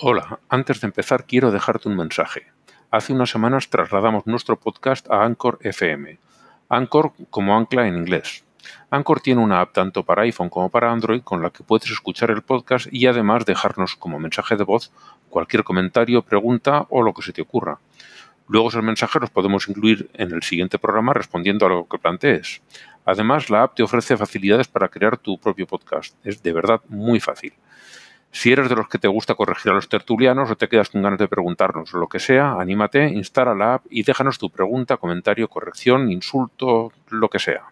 Hola, antes de empezar quiero dejarte un mensaje. Hace unas semanas trasladamos nuestro podcast a Anchor FM. Anchor como ancla en inglés. Anchor tiene una app tanto para iPhone como para Android con la que puedes escuchar el podcast y además dejarnos como mensaje de voz cualquier comentario, pregunta o lo que se te ocurra. Luego esos mensajes los podemos incluir en el siguiente programa respondiendo a lo que plantees. Además, la app te ofrece facilidades para crear tu propio podcast. Es de verdad muy fácil. Si eres de los que te gusta corregir a los tertulianos o te quedas con ganas de preguntarnos lo que sea, anímate, instala la app y déjanos tu pregunta, comentario, corrección, insulto, lo que sea.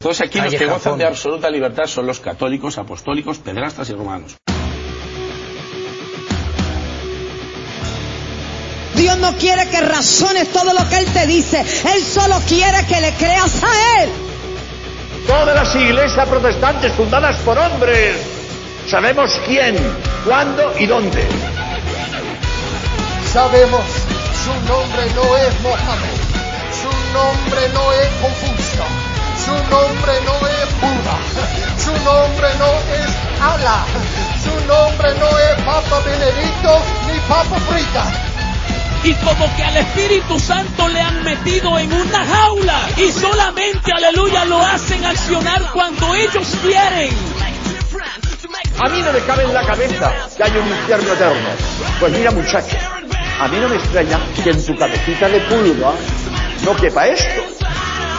Entonces aquí los que gozan de absoluta libertad son los católicos, apostólicos, pedrastas y romanos. Dios no quiere que razones todo lo que Él te dice. Él solo quiere que le creas a Él. Todas las iglesias protestantes fundadas por hombres. Sabemos quién, cuándo y dónde. Sabemos, su nombre no es Mohammed, su nombre no es Confucio, su nombre no es Buda, su nombre no es Allah, su nombre no es Papa Benedicto ni Papa Frita y como que al Espíritu Santo le han metido en una jaula y solamente, aleluya, lo hacen accionar cuando ellos quieren. A mí no me cabe en la cabeza que haya un infierno eterno. Pues mira muchacho, a mí no me extraña que en tu cabecita de pulga no quepa esto.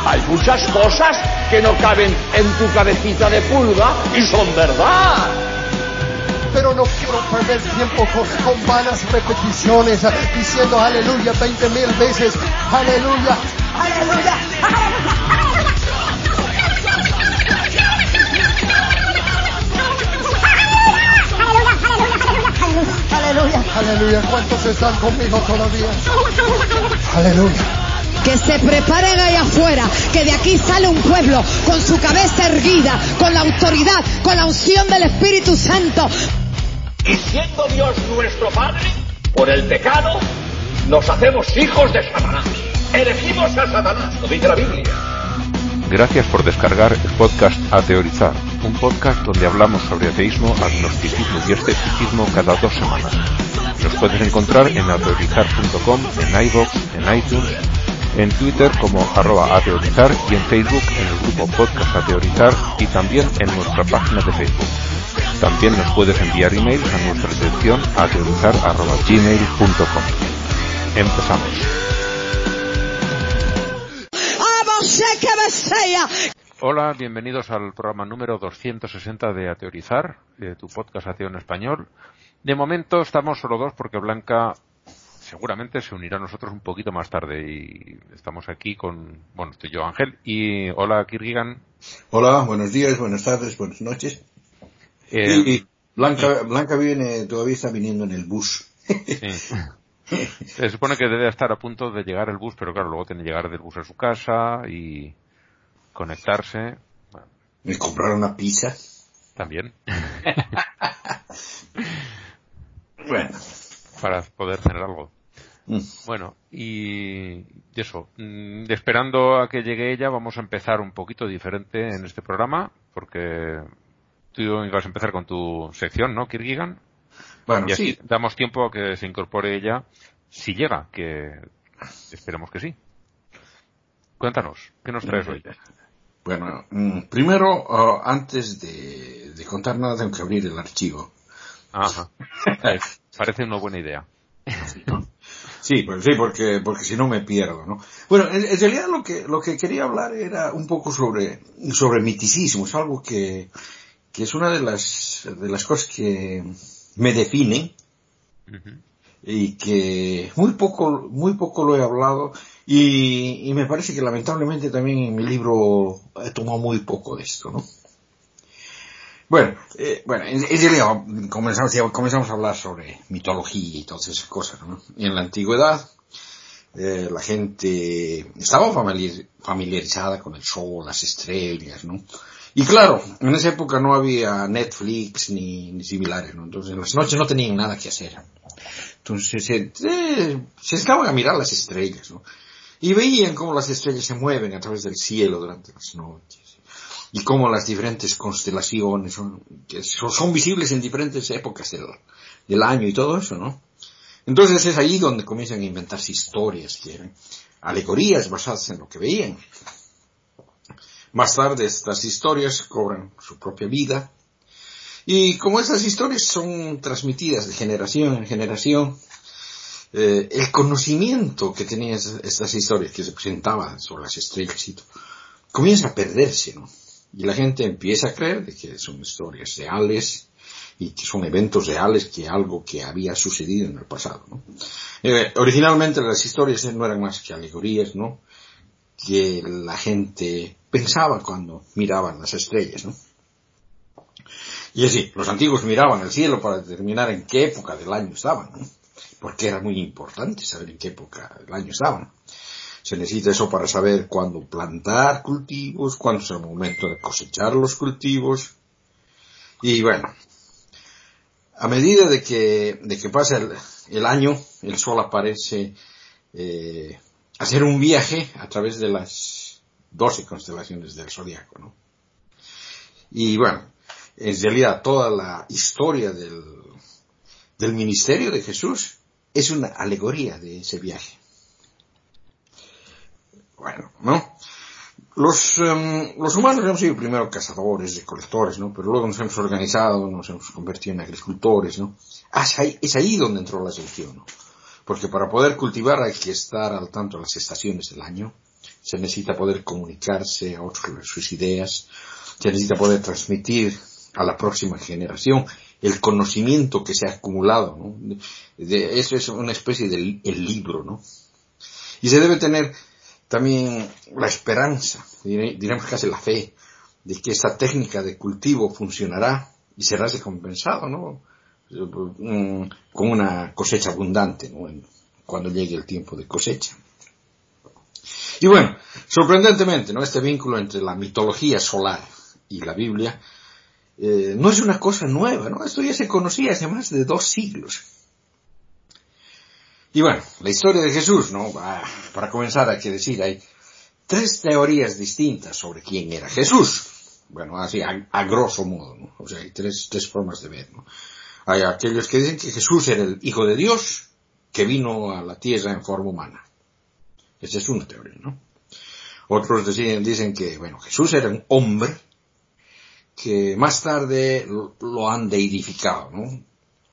Hay muchas cosas que no caben en tu cabecita de pulga y son verdad pero no quiero perder tiempo con, con vanas repeticiones diciendo aleluya 20 mil veces, aleluya, aleluya. Aleluya, ¿cuántos están conmigo todavía? Aleluya. Que se preparen allá afuera, que de aquí sale un pueblo con su cabeza erguida, con la autoridad, con la unción del Espíritu Santo. Y siendo Dios nuestro Padre, por el pecado, nos hacemos hijos de Satanás. Elegimos a Satanás, lo dice la Biblia. Gracias por descargar el podcast A Teorizar, un podcast donde hablamos sobre ateísmo, agnosticismo y escepticismo cada dos semanas. Nos puedes encontrar en ateorizar.com, en iVoox, en iTunes, en Twitter como arroba ateorizar y en Facebook en el grupo Podcast Ateorizar y también en nuestra página de Facebook. También nos puedes enviar emails a nuestra dirección ateorizar.gmail.com. Empezamos. Hola, bienvenidos al programa número 260 de Ateorizar, de tu podcast Ateo en Español. De momento estamos solo dos porque Blanca seguramente se unirá a nosotros un poquito más tarde y estamos aquí con, bueno, estoy yo Ángel y hola Kirgigan. Hola, buenos días, buenas tardes, buenas noches. Eh, y Blanca, Blanca viene, todavía está viniendo en el bus. Sí. Se supone que debe estar a punto de llegar el bus, pero claro, luego tiene que llegar del bus a su casa y conectarse. Bueno, compraron una pizza. también. Bueno. para poder tener algo. Mm. Bueno, y eso, mm, esperando a que llegue ella, vamos a empezar un poquito diferente en este programa, porque tú ibas a empezar con tu sección, ¿no, Kirgigan? Bueno, y así sí. damos tiempo a que se incorpore ella, si llega, que esperemos que sí. Cuéntanos, ¿qué nos traes hoy? Bueno, mm, primero, ah, antes de, de contar nada, tengo que abrir el archivo. Ajá. Parece una buena idea. Sí, pues sí, porque, porque si no me pierdo, ¿no? Bueno, en, en realidad lo que, lo que quería hablar era un poco sobre, sobre miticismo. Es algo que, que es una de las, de las cosas que me definen. Y que muy poco, muy poco lo he hablado y, y me parece que lamentablemente también en mi libro he tomado muy poco de esto, ¿no? Bueno, eh, bueno, en, en realidad comenzamos, comenzamos a hablar sobre mitología y todas esas cosas, ¿no? En la antigüedad, eh, la gente estaba familiar- familiarizada con el sol, las estrellas, ¿no? Y claro, en esa época no había Netflix ni, ni similares, ¿no? Entonces en las noches no tenían nada que hacer. Entonces se, se, se estaban a mirar las estrellas, ¿no? Y veían cómo las estrellas se mueven a través del cielo durante las noches. y cómo las diferentes constelaciones son, son, visibles en diferentes épocas del, año y todo eso, ¿no? Entonces es ahí donde comienzan a inventarse historias, alegorías basadas en lo que veían. Más tarde estas historias cobran su propia vida y como estas historias son transmitidas de generación en generación, eh, el conocimiento que tenían estas historias que se presentaban sobre las estrellas y todo, comienza a perderse, ¿no? Y la gente empieza a creer de que son historias reales y que son eventos reales, que algo que había sucedido en el pasado, ¿no? Eh, originalmente las historias no eran más que alegorías, ¿no? Que la gente pensaba cuando miraban las estrellas, ¿no? Y así, los antiguos miraban el cielo para determinar en qué época del año estaban, ¿no? porque era muy importante saber en qué época del año estaban. Se necesita eso para saber cuándo plantar cultivos, cuándo es el momento de cosechar los cultivos. Y bueno, a medida de que, de que pasa el, año, el sol aparece eh, hacer un viaje a través de las doce constelaciones del zodiaco, ¿no? Y bueno, en realidad toda la historia del, del ministerio de Jesús es una alegoría de ese viaje. Bueno, ¿no? Los, em, los humanos hemos sido primero cazadores, recolectores, ¿no? Pero luego nos hemos organizado, nos hemos convertido en agricultores, ¿no? Es ahí donde entró la selección, ¿no? Porque para poder cultivar hay que estar al tanto de las estaciones del año, se necesita poder comunicarse a otros sus ideas, se necesita poder transmitir a la próxima generación el conocimiento que se ha acumulado. De, eso es una especie de el libro, ¿no? Y se debe tener también la esperanza, diremos casi la fe, de que esta técnica de cultivo funcionará y será recompensado, ¿no? Mm, con una cosecha abundante, ¿no? Cuando llegue el tiempo de cosecha. Y bueno, sorprendentemente, ¿no? Este vínculo entre la mitología solar y la Biblia eh, no es una cosa nueva, ¿no? Esto ya se conocía hace más de dos siglos. Y bueno, la historia de Jesús, ¿no? Ah, para comenzar hay que decir, hay tres teorías distintas sobre quién era Jesús. Bueno, así a, grosso modo, ¿no? O sea, hay tres, tres formas de ver, ¿no? Hay aquellos que dicen que Jesús era el Hijo de Dios que vino a la tierra en forma humana. Esa es una teoría, ¿no? Otros dicen, dicen que, bueno, Jesús era un hombre que más tarde lo, han deidificado, ¿no?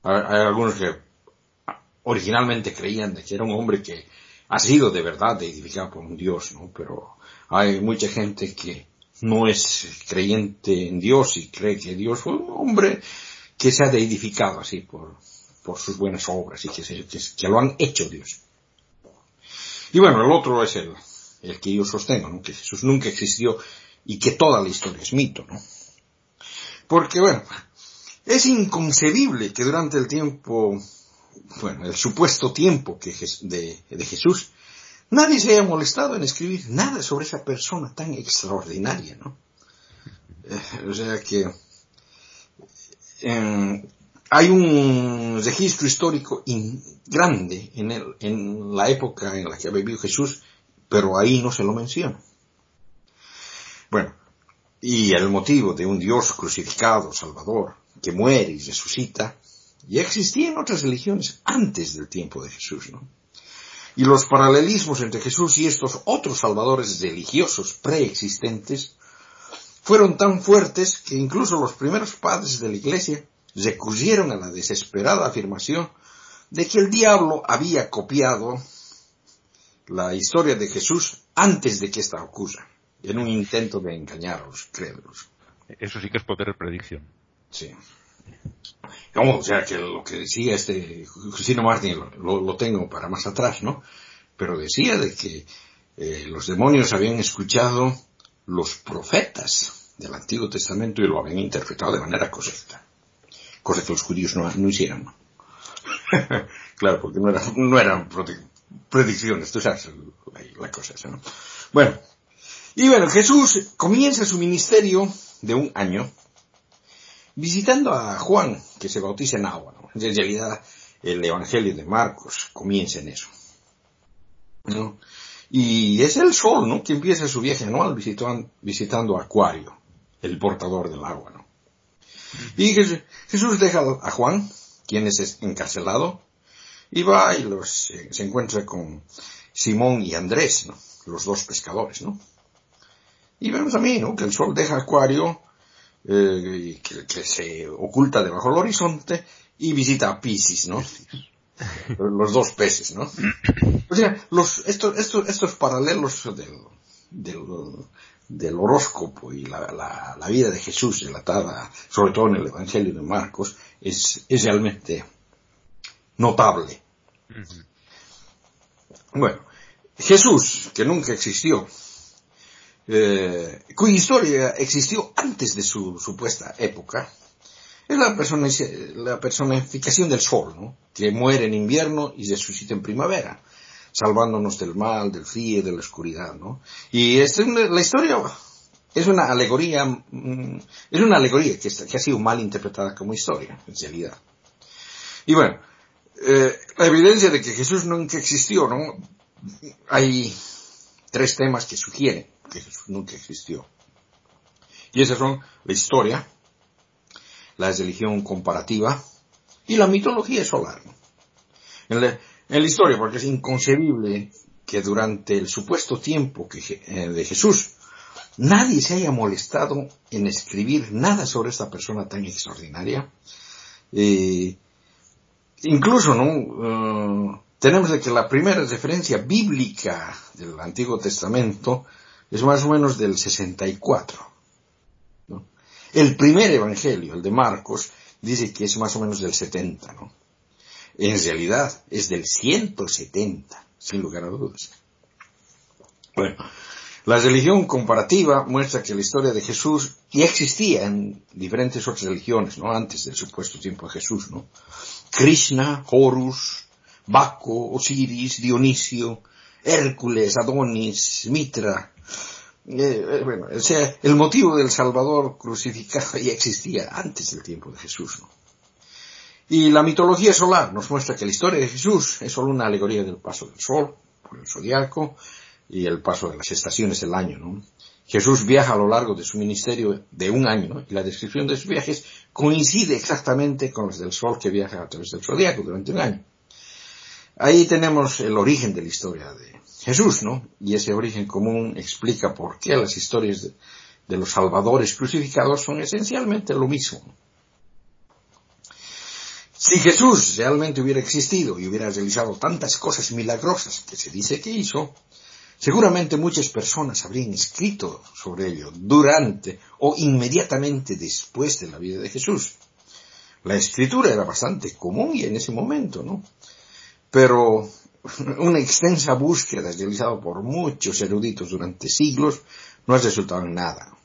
Hay, algunos que originalmente creían de que era un hombre que ha sido de verdad deidificado por un Dios, ¿no? Pero hay mucha gente que no es creyente en Dios y cree que Dios fue un hombre que se ha deidificado así por, sus buenas obras y que, que, lo han hecho Dios. Y bueno, el otro es el, el que yo sostengo, ¿no? que Jesús nunca existió y que toda la historia es mito, ¿no? Porque, bueno, es inconcebible que durante el tiempo, bueno, el supuesto tiempo que de, Jesús, nadie se haya molestado en escribir nada sobre esa persona tan extraordinaria, ¿no? Eh, o sea que eh, hay un registro histórico grande en, el, en la época en la que vivió Jesús, pero ahí no se lo menciona. Bueno, y el motivo de un Dios crucificado, Salvador, que muere y resucita, ya existía en otras religiones antes del tiempo de Jesús, ¿no? Y los paralelismos entre Jesús y estos otros salvadores religiosos preexistentes fueron tan fuertes que incluso los primeros padres de la iglesia recurrieron a la desesperada afirmación de que el diablo había copiado la historia de Jesús antes de que ésta ocurra en un intento de engañar a los crédulos. Eso sí que es poder de predicción. Sí. O sea, que lo que decía este Justino Martín, lo, tengo para más atrás, ¿no? Pero decía de que eh, los demonios habían escuchado los profetas del Antiguo Testamento y lo habían interpretado de manera correcta. Cosa que los judíos no, no hicieron. ¿no? claro, porque no, no eran predicciones, tú sabes la, cosa esa, ¿no? Bueno, y bueno, Jesús comienza su ministerio de un año visitando a Juan, que se bautiza en agua. En realidad, el Evangelio de Marcos comienza en eso. Y es el sol, ¿no? Que empieza su viaje anual visitando, visitando Acuario, el portador del agua, ¿no? Y Jesús deja a Juan, quien es encarcelado, y va y los, se encuentra con Simón y Andrés, ¿no? los dos pescadores, ¿no? Y vemos también, ¿no? Que el sol deja Acuario, eh, que, que, se oculta debajo del horizonte y visita a Pisces, ¿no? los dos peces, ¿no? O sea, los, estos, estos, estos paralelos del, del, del horóscopo y la, la, la, vida de Jesús relatada, sobre todo en el Evangelio de Marcos, es, es realmente notable. Bueno, Jesús, que nunca existió, eh, cuya historia existió antes de su supuesta época, es la, persona, la personificación del sol, ¿no? que muere en invierno y resucita en primavera, salvándonos del mal, del frío, de la oscuridad. ¿no? Y es la historia es una alegoría, mm, es una alegoría que, que, ha sido mal interpretada como historia, en realidad. Y bueno, eh, la evidencia de que Jesús nunca existió, ¿no? Hay tres temas que sugieren que Jesús nunca existió. Y esas son la historia, la religión comparativa y la mitología solar. En la, en la historia, porque es inconcebible que durante el supuesto tiempo eh, de Jesús nadie se haya molestado en escribir nada sobre esta persona tan extraordinaria. Eh, incluso, ¿no? Uh, tenemos de que la primera referencia bíblica del Antiguo Testamento es más o menos del 64. ¿no? El primer evangelio, el de Marcos, dice que es más o menos del 70, ¿no? En realidad es del 170, sin lugar a dudas. Bueno, la religión comparativa muestra que la historia de Jesús ya existía en diferentes otras religiones, ¿no? Antes del supuesto tiempo de Jesús, ¿no? Krishna, Horus, Baco, Osiris, Dionisio, Hércules, Adonis, Mitra. Eh, eh, bueno, o sea, el motivo del Salvador crucificado ya existía antes del tiempo de Jesús, ¿no? Y la mitología solar nos muestra que la historia de Jesús es solo una alegoría del paso del sol por el zodiaco, y el paso de las estaciones del año. ¿no? Jesús viaja a lo largo de su ministerio de un año y la descripción de sus viajes coincide exactamente con los del Sol que viaja a través del zodiaco durante un año. Ahí tenemos el origen de la historia de Jesús, ¿no? Y ese origen común explica por qué las historias de, los salvadores crucificados son esencialmente lo mismo. Si Jesús realmente hubiera existido y hubiera realizado tantas cosas milagrosas que se dice que hizo, Seguramente muchas personas habrían escrito sobre ello durante o inmediatamente después de la vida de Jesús. La escritura era bastante común y en ese momento, ¿no? Pero una extensa búsqueda realizada por muchos eruditos durante siglos no ha resultado en nada.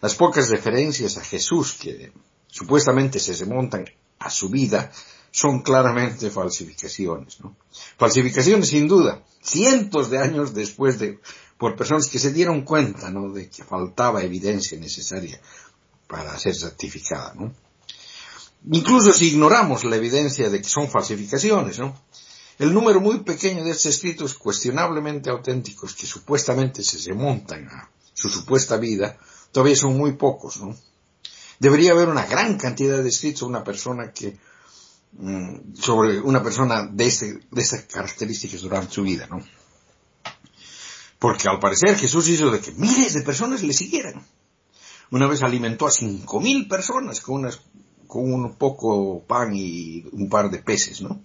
Las pocas referencias a Jesús que supuestamente se remontan a su vida son claramente falsificaciones, ¿no? Falsificaciones sin duda, cientos de años después de, por personas que se dieron cuenta, ¿no? De que faltaba evidencia necesaria para ser certificada, ¿no? Incluso si ignoramos la evidencia de que son falsificaciones, ¿no? El número muy pequeño de estos escritos cuestionablemente auténticos que supuestamente se remontan a su supuesta vida, todavía son muy pocos, ¿no? Debería haber una gran cantidad de escritos una persona que Mm, sobre una persona de, ese, de esas características durante su vida, ¿no? Porque al parecer Jesús hizo de que miles de personas le siguieran. Una vez alimentó a cinco mil personas con, con un poco pan y un par de peces, ¿no?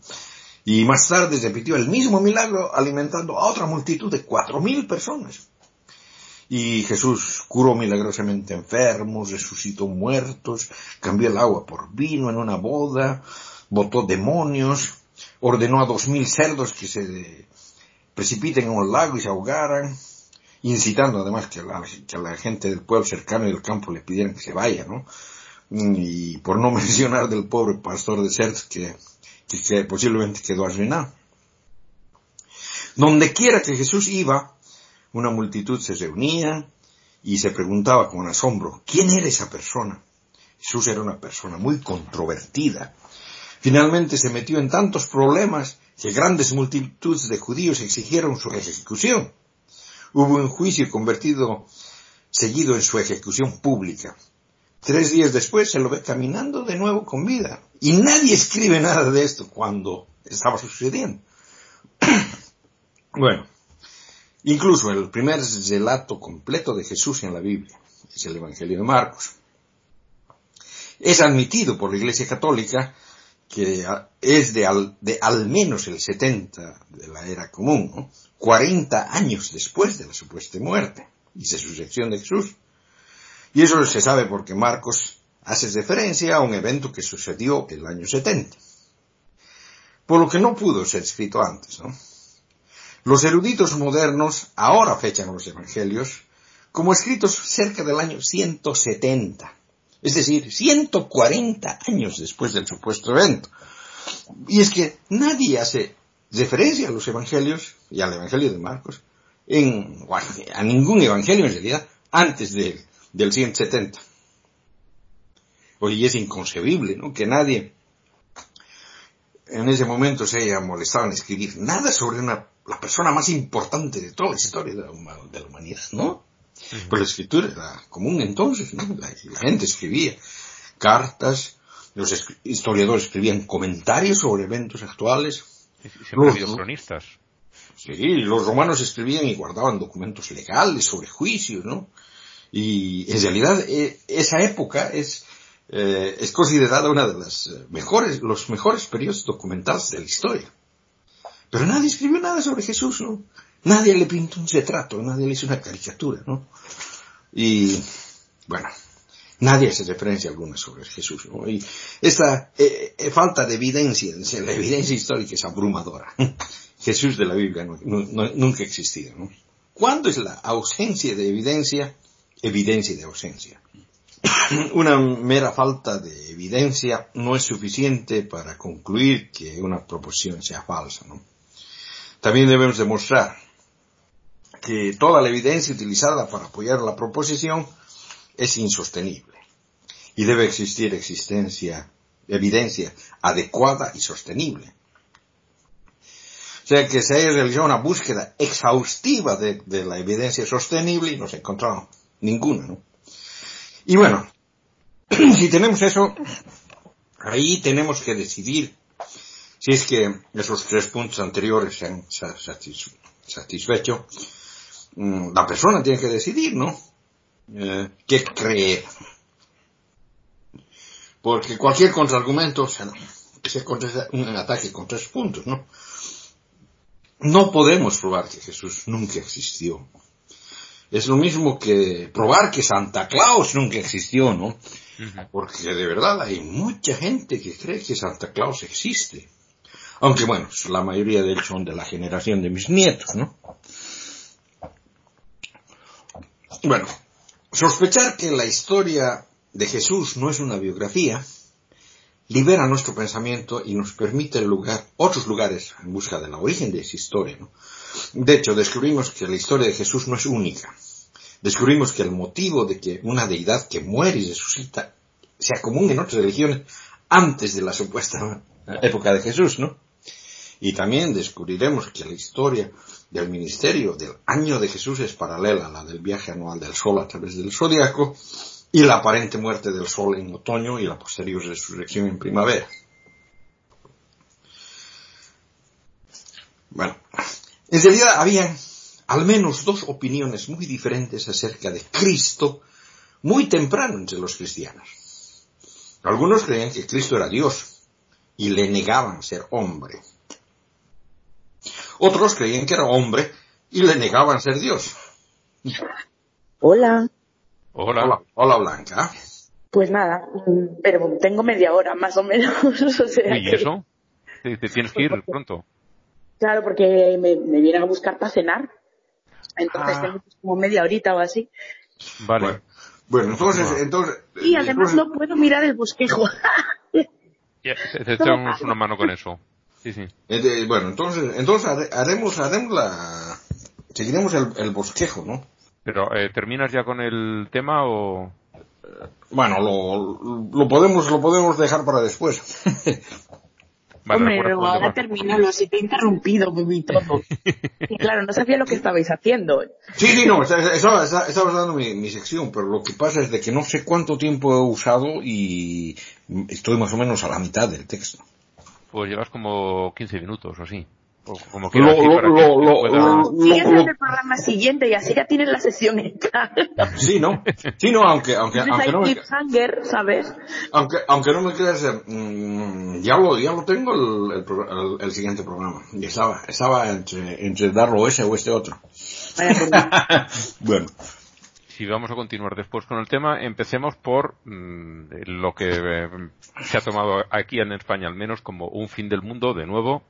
Y más tarde repitió el mismo milagro alimentando a otra multitud de cuatro mil personas. Y Jesús curó milagrosamente enfermos, resucitó muertos, cambió el agua por vino en una boda, votó demonios, ordenó a dos mil cerdos que se precipiten en un lago y se ahogaran, incitando además que a, la, gente del pueblo cercano y del campo le pidieran que se vaya, ¿no? Y por no mencionar del pobre pastor de Cerdos que, que, posiblemente quedó arruinado. Donde quiera que Jesús iba, una multitud se reunía y se preguntaba con asombro, ¿quién era esa persona? Jesús era una persona muy controvertida, Finalmente se metió en tantos problemas que grandes multitudes de judíos exigieron su ejecución. Hubo un juicio convertido seguido en su ejecución pública. Tres días después se lo ve caminando de nuevo con vida. Y nadie escribe nada de esto cuando estaba sucediendo. bueno, incluso el primer relato completo de Jesús en la Biblia es el Evangelio de Marcos. Es admitido por la Iglesia Católica que es de al, de al menos el 70 de la era común, ¿no? 40 años después de la supuesta muerte y de sucesión de Jesús. Y eso se sabe porque Marcos hace referencia a un evento que sucedió el año 70. Por lo que no pudo ser escrito antes, ¿no? Los eruditos modernos ahora fechan los evangelios como escritos cerca del año 170. Es decir, 140 años después del supuesto evento. Y es que nadie hace referencia a los evangelios y al evangelio de Marcos en, a ningún evangelio en realidad antes de, del 170. Oye, es inconcebible, ¿no? Que nadie en ese momento se haya molestado en escribir nada sobre una, la persona más importante de toda la historia de la, de la humanidad, ¿no? Pues la escritura era común entonces, ¿no? La, la gente escribía cartas, los historiadores escribían comentarios sobre eventos actuales. Los, cronistas. Sí, los romanos escribían y guardaban documentos legales sobre juicios, ¿no? Y en realidad eh, esa época es, eh, es considerada una de las mejores, los mejores periodos documentados de la historia. Pero nadie escribió nada sobre Jesús, ¿no? Nadie le pintó un retrato, nadie le hizo una caricatura, ¿no? Y, bueno, nadie hace referencia alguna sobre Jesús, ¿no? Y esta eh, eh, falta de evidencia, la evidencia histórica es abrumadora. Jesús de la Biblia nunca ha ¿no? ¿Cuándo es la ausencia de evidencia? Evidencia de ausencia. una mera falta de evidencia no es suficiente para concluir que una proposición sea falsa, ¿no? También debemos demostrar que toda la evidencia utilizada para apoyar la proposición es insostenible y debe existir existencia, evidencia adecuada y sostenible. O sea que se haya realizado una búsqueda exhaustiva de, de la evidencia sostenible y no se ha encontrado ninguna, ¿no? Y bueno, si tenemos eso, ahí tenemos que decidir si es que esos tres puntos anteriores se han satisfecho Mm, la persona tiene que decidir, ¿no? Eh, ¿Qué creer? Porque cualquier contraargumento o sea, es un ataque con tres puntos, ¿no? No podemos probar que Jesús nunca existió. Es lo mismo que probar que Santa Claus nunca existió, ¿no? Porque de verdad hay mucha gente que cree que Santa Claus existe. Aunque bueno, la mayoría de ellos son de la generación de mis nietos, ¿no? Bueno, sospechar que la historia de Jesús no es una biografía libera nuestro pensamiento y nos permite lugar, otros lugares en busca del origen de esa historia. ¿no? De hecho, descubrimos que la historia de Jesús no es única. Descubrimos que el motivo de que una deidad que muere y resucita sea común en otras religiones antes de la supuesta época de Jesús, ¿no? Y también descubriremos que la historia del ministerio del año de Jesús es paralela a la del viaje anual del Sol a través del zodiaco y la aparente muerte del Sol en otoño y la posterior resurrección en primavera. Bueno, en realidad había al menos dos opiniones muy diferentes acerca de Cristo muy temprano entre los cristianos. Algunos creían que Cristo era Dios y le negaban ser hombre. Otros creían que era hombre y le negaban ser Dios. Hola. Hola. Hola, Blanca. Pues nada, pero tengo media hora más o menos. ¿Y eso? ¿Te, tienes que ir pronto? Claro, porque me, vienen a buscar para cenar. Entonces ah. tengo como media horita o así. Vale. Bueno, entonces, entonces... Y además no puedo mirar el bosquejo. te echamos una mano con eso. Sí, sí. Eh, bueno, entonces, entonces haremos, haremos la, seguiremos el, bosquejo, ¿no? Pero, eh, ¿terminas ya con el tema o...? Bueno, lo, lo podemos, lo podemos dejar para después. Hombre, pero ahora terminalo, si te he interrumpido, todo. y claro, no sabía lo que estabais haciendo. Sí, sí, no, estaba, estaba, dando mi, mi, sección, pero lo que pasa es de que no sé cuánto tiempo he usado y estoy más o menos a la mitad del texto. Pues llevas como 15 minutos o así como que lo, Sigues en el programa siguiente y así ya tienes la sesión hecha. Sí, ¿no? Sí, no, aunque, aunque, aunque no me... ¿sabes? Aunque, aunque no me creas, mm, ya lo, ya lo tengo el, el, el, siguiente programa. Y estaba, estaba entre, entre darlo ese o este otro. bueno. Si vamos a continuar después con el tema, empecemos por mm, lo que eh, se ha tomado aquí en España al menos como un fin del mundo, de nuevo,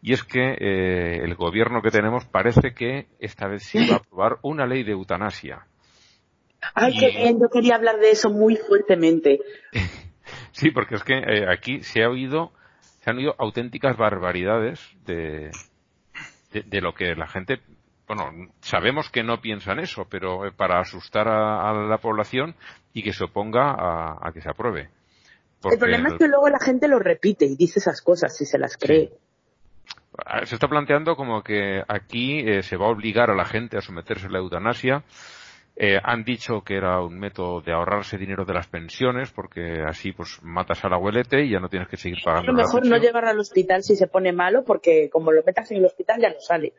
y es que eh, el gobierno que tenemos parece que esta vez sí va a aprobar una ley de eutanasia. Ay, qué bien, yo quería hablar de eso muy fuertemente. sí, porque es que eh, aquí se ha oído, se han oído auténticas barbaridades de, de, lo que la gente, bueno, sabemos que no piensan eso, pero eh, para asustar a, la población y que se oponga a, que se apruebe. el problema es que luego la gente lo repite y dice esas cosas si se las cree. Se está planteando como que aquí eh, se va a obligar a la gente a someterse a la eutanasia. Eh, han dicho que era un método de ahorrarse dinero de las pensiones porque así pues matas al abuelete y ya no tienes que seguir pagando. A lo mejor no llevar al hospital si se pone malo porque como lo metas en el hospital ya no sale.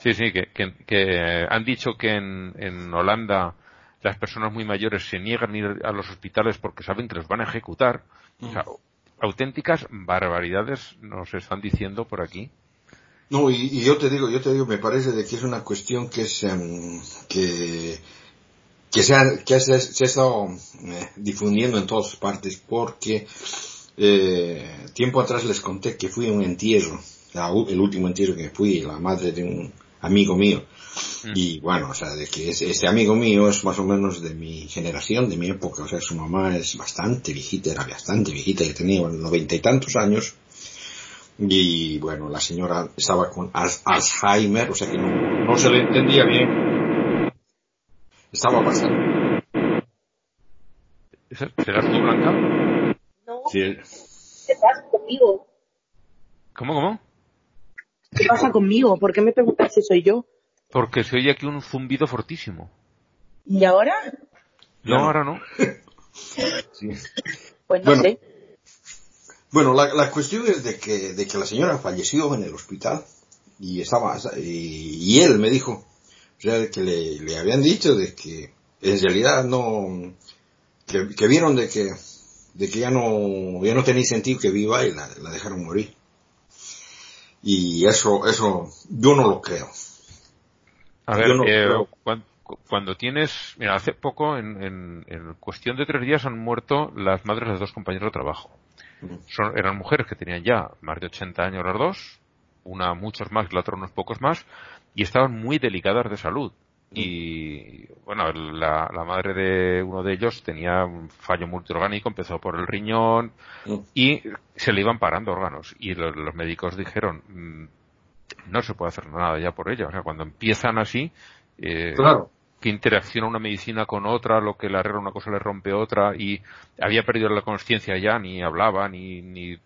Sí, sí, que, que, han dicho que en, en Holanda las personas muy mayores se niegan a ir a los hospitales porque saben que los van a ejecutar. O sea, auténticas barbaridades nos están diciendo por aquí. No, y, yo te digo, yo te digo, me parece de que es una cuestión que es, que, que se ha, que se, ha estado eh, difundiendo en todas partes porque eh, tiempo atrás les conté que fui a un entierro, el último entierro que fui, la madre de un amigo mío. Mm. Y bueno, o sea, de que este amigo mío es más o menos de mi generación, de mi época, o sea, su mamá es bastante viejita, era bastante viejita, que tenía noventa y tantos años, y bueno, la señora estaba con Alzheimer, o sea que no, se le entendía bien. Estaba pasando. ¿Serás tú, Blanca? No. ¿Qué pasa conmigo? ¿Cómo, cómo? ¿Qué pasa conmigo? ¿Por qué me preguntas si soy yo? Porque se oye aquí un zumbido fortísimo. ¿Y ahora? No, ahora no. sí. Pues no sé. Bueno, la, la, cuestión es de que, de que la señora falleció en el hospital y estaba, y, él me dijo, o sea, que le, le, habían dicho de que en realidad no, que, que, vieron de que, de que ya no, ya no tenía sentido que viva y la, la dejaron morir. Y eso, eso, yo no lo creo. A ver, eh, cuando, cuando, tienes, mira, hace poco, en, en, en cuestión de tres días han muerto las madres de dos compañeros de trabajo. Son, eran mujeres que tenían ya más de 80 años las dos, una muchos más, la otra unos pocos más, y estaban muy delicadas de salud. Y bueno, la, la, madre de uno de ellos tenía un fallo multiorgánico, empezó por el riñón y se le iban parando órganos. Y los, los médicos dijeron, mm, no se puede hacer nada ya por ella. O sea, cuando empiezan así, eh, claro que interacciona una medicina con otra, lo que le arregla una cosa le rompe otra, y había perdido la conciencia ya, ni hablaba, ni, ni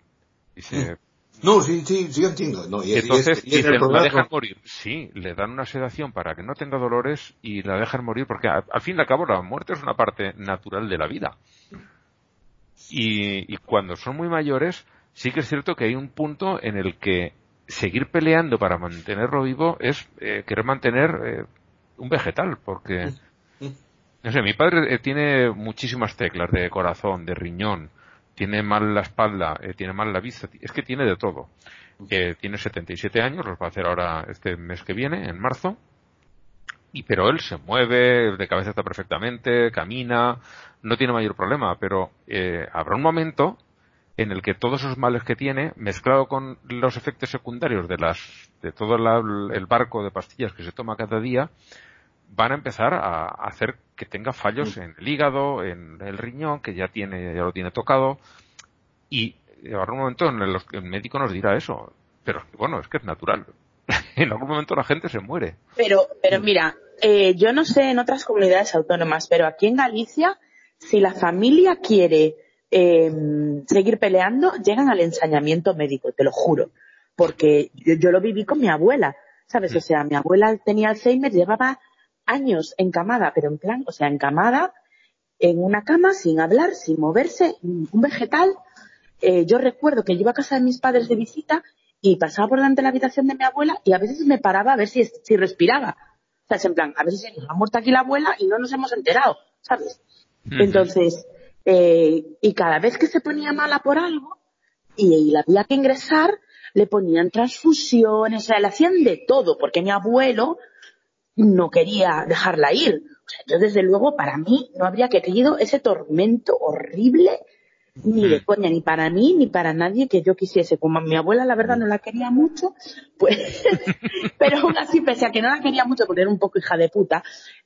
dice, no, sí, sí, sí entiendo. No, y, Entonces, y, la dejan morir. Sí, le dan una sedación para que no tenga dolores y la dejan morir porque al, fin y al cabo la muerte es una parte natural de la vida. Y, y, cuando son muy mayores, sí que es cierto que hay un punto en el que seguir peleando para mantenerlo vivo es eh, querer mantener eh, un vegetal, porque, no sé, mi padre eh, tiene muchísimas teclas de corazón, de riñón, tiene mal la espalda, eh, tiene mal la vista, es que tiene de todo. Eh, tiene 77 años, los va a hacer ahora este mes que viene, en marzo, y pero él se mueve, de cabeza está perfectamente, camina, no tiene mayor problema, pero habrá un momento en el que todos esos males que tiene, mezclado con los efectos secundarios de las, de todo el barco de pastillas que se toma cada día, van a empezar a hacer que tenga fallos en el hígado, en el riñón, que ya tiene, ya lo tiene tocado, y habrá un momento en el que el médico nos dirá eso. Pero bueno, es que es natural. en algún momento la gente se muere. Pero, pero mira, eh, yo no sé en otras comunidades autónomas, pero aquí en Galicia, si la familia quiere em, seguir peleando, llegan al ensañamiento médico, te lo juro. Porque yo, lo viví con mi abuela, ¿sabes? O sea, mi abuela tenía Alzheimer, llevaba años encamada, pero en plan, o sea, encamada en una cama, sin hablar, sin moverse, un vegetal. Eh, yo recuerdo que yo iba a casa de mis padres de visita y pasaba por delante de la habitación de mi abuela y a veces me paraba a ver si, si respiraba. O sea, es en plan, a veces nos ha muerto aquí la abuela y no nos hemos enterado, ¿sabes? Entonces, eh, y cada vez que se ponía mala por algo y, la había que ingresar, le ponían transfusiones, o sea, le hacían de todo, porque mi abuelo no quería dejarla ir. O sea, yo desde luego para mí no habría querido ese tormento horrible ni de coña, ni para mí, ni para nadie que yo quisiese. Como mi abuela, la verdad, no la quería mucho, pues, pero aún así, pese a que no la quería mucho porque era un poco hija de puta,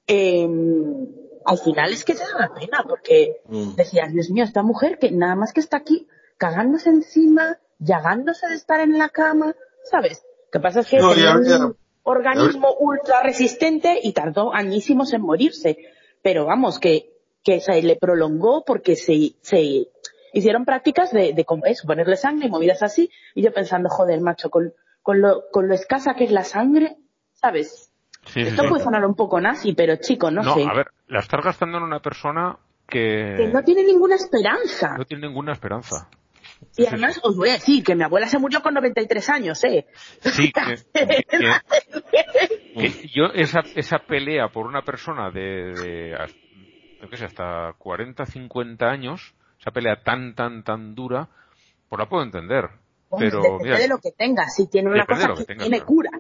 em, al final es que te da pena, porque mm. decías, Dios mío, esta mujer que nada más que está aquí cagándose encima, llagándose de estar en la cama, ¿sabes? Lo que pasa es que es un organismo ultra resistente y tardó añísimos en morirse. Pero vamos, que, que se le prolongó porque se, se hicieron prácticas de, de eso, ponerle sangre y movidas así, y yo pensando, joder, macho, con, con, lo, con lo escasa que es la sangre, ¿sabes? Esto puede sonar un poco nazi, pero chico, no, sé. No, a ver, la estás gastando en una persona que... Que no tiene ninguna esperanza. No tiene ninguna esperanza. Y además os voy a decir que mi abuela se murió con 93 años, ¿eh? Sí, que, yo esa, esa pelea por una persona de, de, qué sé, hasta 40, 50 años, esa pelea tan, tan, tan dura, pues la puedo entender. pero, depende de lo que tenga, si tiene una cosa que, tiene cura.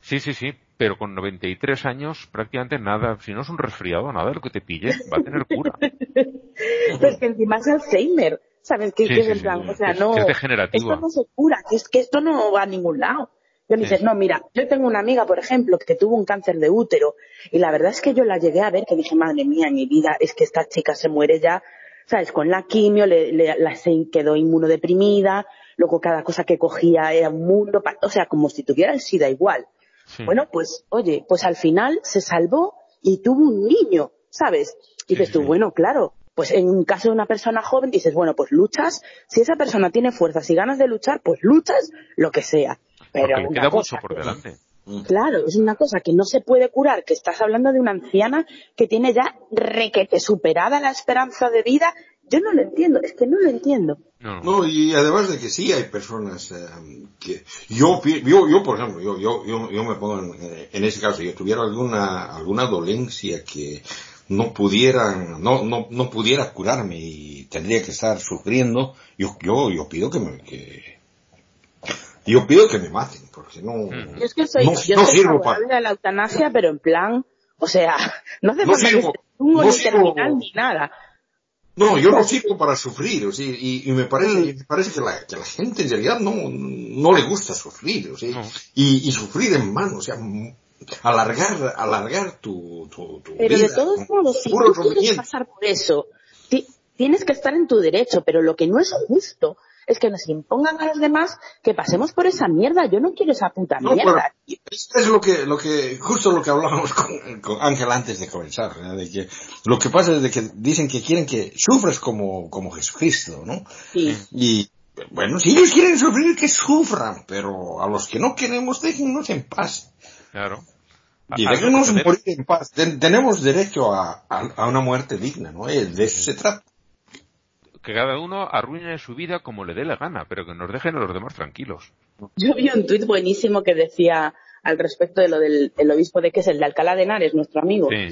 Sí, sí, sí, pero con 93 años prácticamente nada, si no es un resfriado, nada de lo que te pille va a tener cura. pues que encima es Alzheimer, ¿sabes? Que, es en plan, o sea, no, esto no se cura, que es que esto no va a ningún lado. Yo me dices, no, mira, yo tengo una amiga, por ejemplo, que tuvo un cáncer de útero y la verdad es que yo la llegué a ver que dije, madre mía, mi vida, es que esta chica se muere ya ¿sabes? Con la quimio le, la, se quedó inmunodeprimida, luego cada cosa que cogía era un mundo, o sea, como si tuviera el SIDA igual. Bueno, pues, oye, pues al final se salvó y tuvo un niño, ¿sabes? Y dices tú, bueno, claro, pues en un caso de una persona joven dices, bueno, pues luchas, si esa persona tiene fuerzas y ganas de luchar, pues luchas lo que sea. Pero queda mucho por delante. Claro, es una cosa que no se puede curar, que estás hablando de una anciana que tiene ya requete superada la esperanza de vida. Yo no lo entiendo, es que no lo entiendo. No, y además de que sí hay personas eh, que yo, yo, yo, por ejemplo, yo, yo, yo, me pongo en, ese caso, si yo tuviera alguna, alguna dolencia que no pudiera, no, no, no pudiera curarme y tendría que estar sufriendo, yo, yo, yo pido que me, que, yo pido que me maten, porque no. Yo es que soy, no, yo soy sirvo para... la eutanasia, pero en plan, o sea, no hace falta que un no terminal ni nada. No, yo no sirvo para sufrir, o sea, y, y, me parece, me parece que la, que la gente en realidad no, no le gusta sufrir, o sea, y, y sufrir en mano, o sea, alargar, alargar tu, tu, tu Pero de todos modos, si tú quieres pasar por eso, tienes que estar en tu derecho, pero lo que no es justo es que nos impongan a los demás que pasemos por esa mierda. Yo no quiero esa puta mierda. es lo que, lo que, justo lo que hablábamos con, Ángel antes de comenzar, de que lo que pasa es de que dicen que quieren que sufras como, como Jesucristo, ¿no? Sí. Y, bueno, si ellos quieren sufrir, que sufran, pero a los que no queremos, déjennos en paz. Claro. Y déjenos morir en paz. tenemos derecho a, a, una muerte digna, ¿no? De eso se trata que cada uno arruine su vida como le dé la gana, pero que nos dejen a los demás tranquilos. Yo vi un tuit buenísimo que decía al respecto de lo del obispo de que es el de Alcalá de Henares, nuestro amigo. Sí,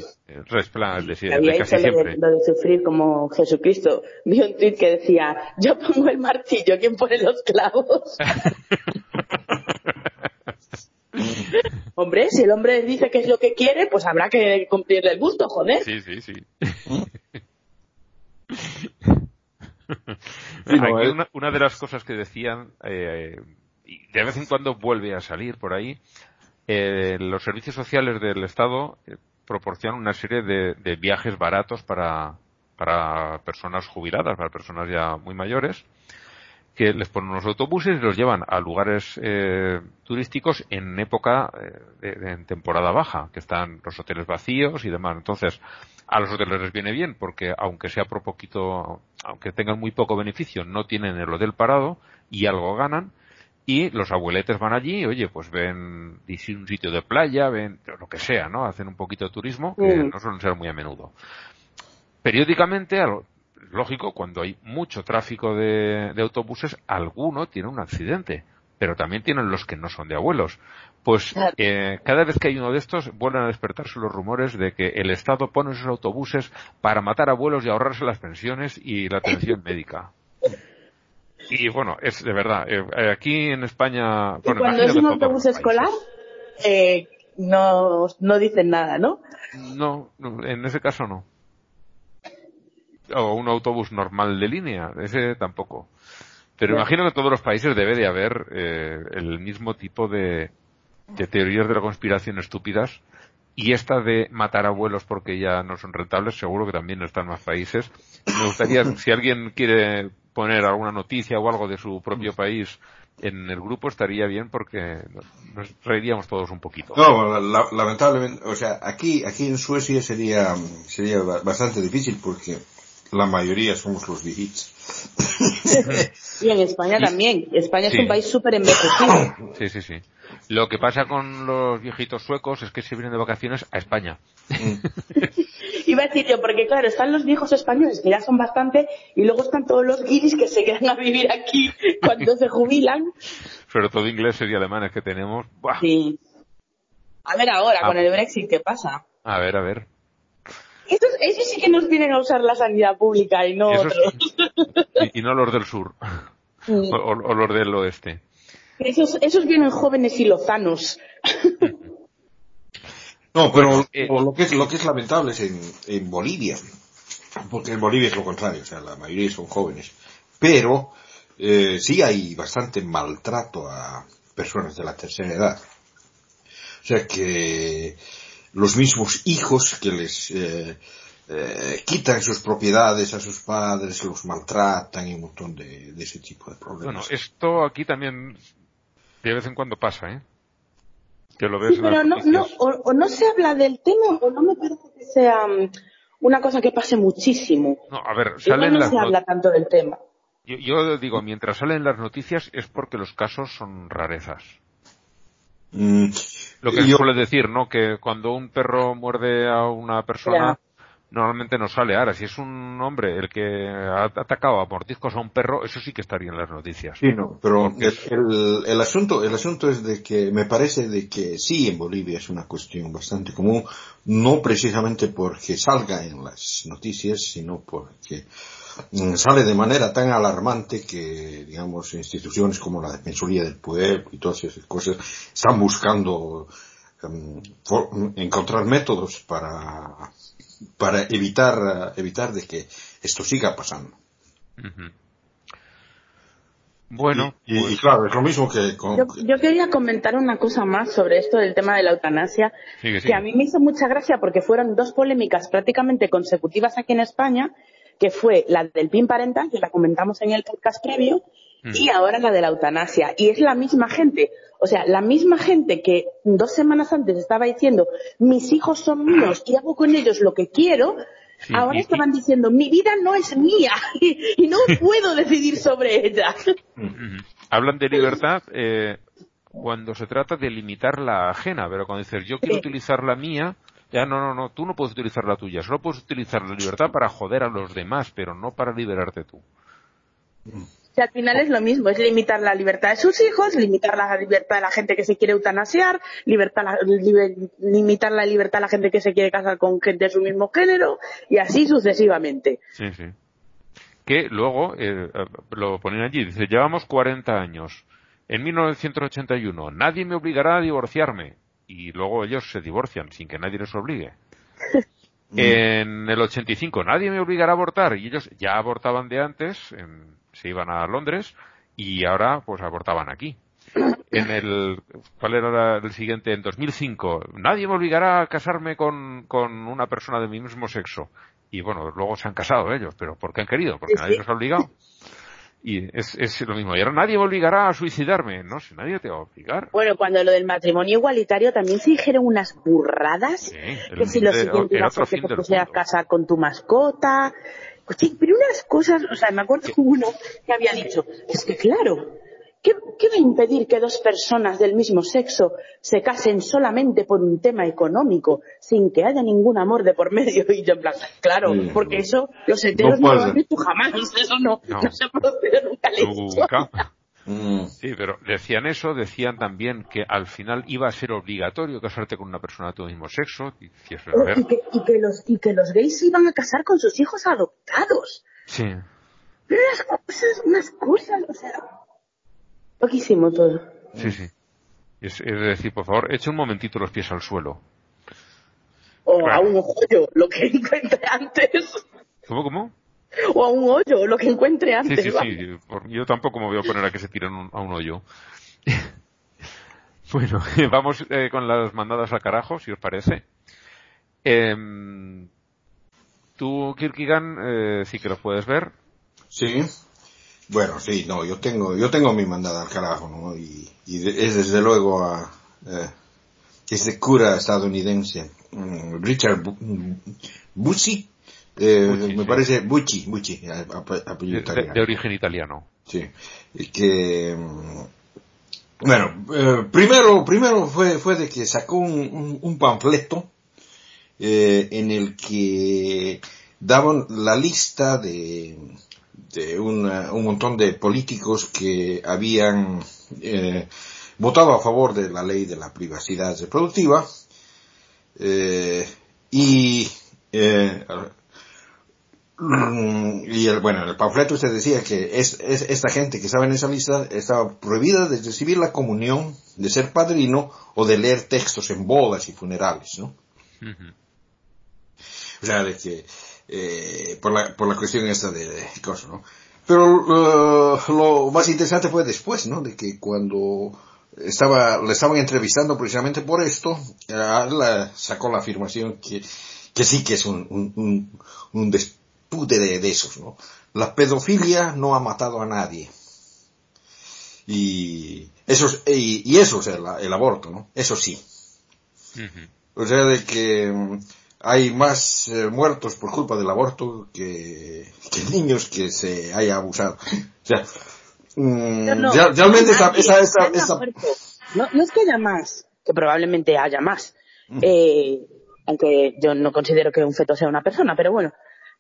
Resplan, decía, había casi siempre. Lo, de, sufrir como Jesucristo. Vi un tuit que decía, yo pongo el martillo, ¿quién pone los clavos? hombre, si el hombre dice que es lo que quiere, pues habrá que cumplirle el gusto, joder. Sí, sí, sí. una, de las cosas que decían, eh, y de vez en cuando vuelve a salir por ahí, eh, los servicios sociales del Estado eh, proporcionan una serie de, viajes baratos para, para personas jubiladas, para personas ya muy mayores, que les ponen unos autobuses y los llevan a lugares eh, turísticos en época, eh, en temporada baja, que están los hoteles vacíos y demás. Entonces, a los hoteles les viene bien porque aunque sea por poquito, aunque tengan muy poco beneficio, no tienen el hotel parado y algo ganan. Y los abueletes van allí, oye, pues ven un sitio de playa, ven lo que sea, ¿no? Hacen un poquito de turismo, que mm. no suelen ser muy a menudo. Periódicamente, lógico, cuando hay mucho tráfico de, autobuses, alguno tiene un accidente, pero también tienen los que no son de abuelos. Pues eh, cada vez que hay uno de estos, vuelven a despertarse los rumores de que el Estado pone esos autobuses para matar abuelos y ahorrarse las pensiones y la atención médica. Y bueno, es de verdad, eh, aquí en España... cuando es un autobús escolar, eh, no, no dicen nada, ¿no? No, en ese caso no o un autobús normal de línea, ese tampoco. Pero imagino que en todos los países debe de haber eh, el mismo tipo de, de teorías de la conspiración estúpidas y esta de matar abuelos porque ya no son rentables, seguro que también están en más países. Me gustaría, si alguien quiere poner alguna noticia o algo de su propio país en el grupo, estaría bien porque nos reiríamos todos un poquito. No, lamentablemente, o sea, aquí, aquí en Suecia sería, sería bastante difícil porque la mayoría somos los viejitos. y en España también. España es un país súper envejecido. Sí, sí, sí. Lo que pasa con los viejitos suecos es que se vienen de vacaciones a España. Iba a decir yo, porque claro, están los viejos españoles, que ya son bastante, y luego están todos los guiris que se quedan a vivir aquí cuando se jubilan. Sobre todo ingleses y alemanes que tenemos. Sí. A ver ahora, con ah. el Brexit, ¿qué pasa? A ver, a ver. Esos, sí que nos vienen a usar la sanidad pública y no otros. Y, no los del sur. O, los del oeste. Esos, esos vienen jóvenes y lozanos. No, pero eh, lo, que es, lo que es lamentable es en, en Bolivia. Porque en Bolivia es lo contrario, o sea, la mayoría son jóvenes. Pero eh, sí hay bastante maltrato a personas de la tercera edad. O sea que los mismos hijos que les eh, eh, quitan sus propiedades a sus padres, los maltratan y un montón de, ese tipo de problemas. Bueno, esto aquí también de vez en cuando pasa, ¿eh? Que lo ves pero no, no o, no se habla del tema o no me parece que sea mm, una cosa que pase muchísimo. No, a ver, salen no se habla tanto del tema. Yo, yo, digo, mientras salen las noticias es porque los casos son rarezas. Mm, lo que yo... suele decir, ¿no? Que cuando un perro muerde a una persona, normalmente no sale. Ahora, si es un hombre el que ha atacado a mordiscos a un perro, eso sí que estaría en las noticias. Sí, no, pero el, el, asunto, el asunto es de que me parece de que sí en Bolivia es una cuestión bastante común, no precisamente porque salga en las noticias, sino porque sale de manera tan alarmante que, digamos, instituciones como la Defensoría del Pueblo y todas esas cosas están buscando em, encontrar métodos para para evitar, evitar de que esto siga pasando. Bueno, y, pues- claro, es lo mismo que yo, quería comentar una cosa más sobre esto del tema de la eutanasia, que a mí me hizo mucha gracia porque fueron dos polémicas prácticamente consecutivas aquí en España, que fue la del PIN parental, que la comentamos en el podcast previo, y ahora la de la eutanasia. Y es la misma gente. O sea, la misma gente que dos semanas antes estaba diciendo, mis hijos son míos y hago con ellos lo que quiero, ahora estaban diciendo, mi vida no es mía y, no puedo decidir sobre ella. Hablan de libertad eh, cuando se trata de limitar la ajena, pero cuando dices, yo quiero utilizar la mía, ya no, no, no, tú no puedes utilizar la tuya, solo puedes utilizar la libertad para joder a los demás, pero no para liberarte tú. O al final es lo mismo, es limitar la libertad de sus hijos, limitar la libertad de la gente que se quiere eutanasiar, limitar la libertad de la gente que se quiere casar con gente de su mismo género y así sucesivamente. Sí, sí. Que luego eh, lo ponen allí, dice, llevamos 40 años. En 1981, nadie me obligará a divorciarme. Y luego ellos se divorcian sin que nadie les obligue. en el 85, nadie me obligará a abortar. Y ellos ya abortaban de antes, en se iban a Londres y ahora pues abortaban aquí. En el, ¿cuál era el siguiente? En 2005, nadie me obligará a casarme con, con una persona de mi mismo sexo. Y bueno, luego se han casado ellos, pero ¿por qué han querido? Porque nadie los ha obligado. Y es, es lo mismo. Y ahora nadie me obligará a suicidarme. No, si nadie te va a obligar. Bueno, cuando lo del matrimonio igualitario también se dijeron unas burradas. Sí, que si lo siguiente el iba a que casa con tu mascota. Pero unas cosas, o sea, me acuerdo que uno que había dicho, es que claro, ¿qué, qué va a impedir que dos personas del mismo sexo se casen solamente por un tema económico, sin que haya ningún amor de por medio? Y yo en plan, claro, Sí. porque eso los heteros no, lo han hecho jamás, eso no, No. no, se ha producido nunca. Nunca. Mm. Sí, pero decían eso, decían también que al final iba a ser obligatorio casarte con una persona de tu mismo sexo. Y Y que, y, que los, y que los gays se iban a casar con sus hijos adoptados. sí. Pero unas cosas, unas cosas, o sea. Poquísimo todo. Sí, sí. Es, es decir, por favor, eche un momentito los pies al suelo. O Claro. a un hoyo, lo que encuentre antes. ¿Cómo, cómo? O a un hoyo, lo que encuentre Sí, antes. sí, sí. Por- yo tampoco me voy a poner a que se tiren un- a un hoyo. bueno, vamos eh, con las mandadas al carajo, si os parece. Em, tú, Kirkigan, eh, sí que los puedes ver. Sí. Bueno, sí, no, yo tengo, yo tengo mi mandada al carajo, ¿no? Y, y es desde luego a, eh, ese cura estadounidense, mm, Richard Bu- Bucci, eh, Bucci, me sí. parece Bucci, Bucci, apellido de- italiano. de origen italiano. Sí, que mm, bueno, eh, primero, primero fue, fue de que sacó un, un- un panfleto eh, en el que daban la lista de, de una- un montón de políticos que habían eh, votado a favor de la ley de la privacidad reproductiva eh, y eh, y el, bueno, en el panfleto usted decía que es, es- esta gente que estaba en esa lista estaba prohibida de recibir la comunión, de ser padrino o de leer textos en bodas y funerales, ¿no? Ujú. O sea, de que, eh, por la, por la cuestión esta de, de cosas, ¿no? Pero eh, lo más interesante fue después, ¿no? De que cuando estaba, le estaban entrevistando precisamente por esto, eh, él eh, sacó la afirmación que, que sí que es un, un, un, un despute de, de esos, ¿no? La pedofilia no ha matado a nadie. Y eso, es- y, y eso es el, el aborto, ¿no? Eso sí. O sea, de que hay más eh, muertos por culpa del aborto que, que niños que se haya abusado. O sea, mm, No, no, real- realmente esa, esa, esa, esa-. No, no es que haya más, que probablemente haya más. Mm. Eh, aunque yo no considero que un feto sea una persona, pero bueno.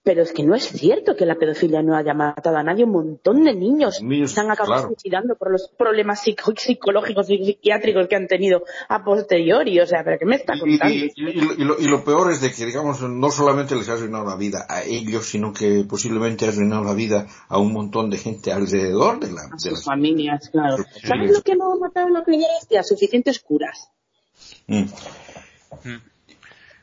Pero es que no es cierto que la pedofilia no haya matado a nadie. Un montón de niños, Niños, se han acabado claro. suicidando por los problemas psico- psicológicos y psiquiátricos que han tenido a posteriori. O sea, ¿pero qué me está contando? y- y- y lo, y lo- y lo peor es de que, digamos, no solamente les ha arruinado la vida a ellos, sino que posiblemente ha arruinado la vida a un montón de gente alrededor de la, a de sus las- familias, claro. Sí. ¿Sabes lo que no ha matado la pederastia? Suficientes curas. Mm. Mm.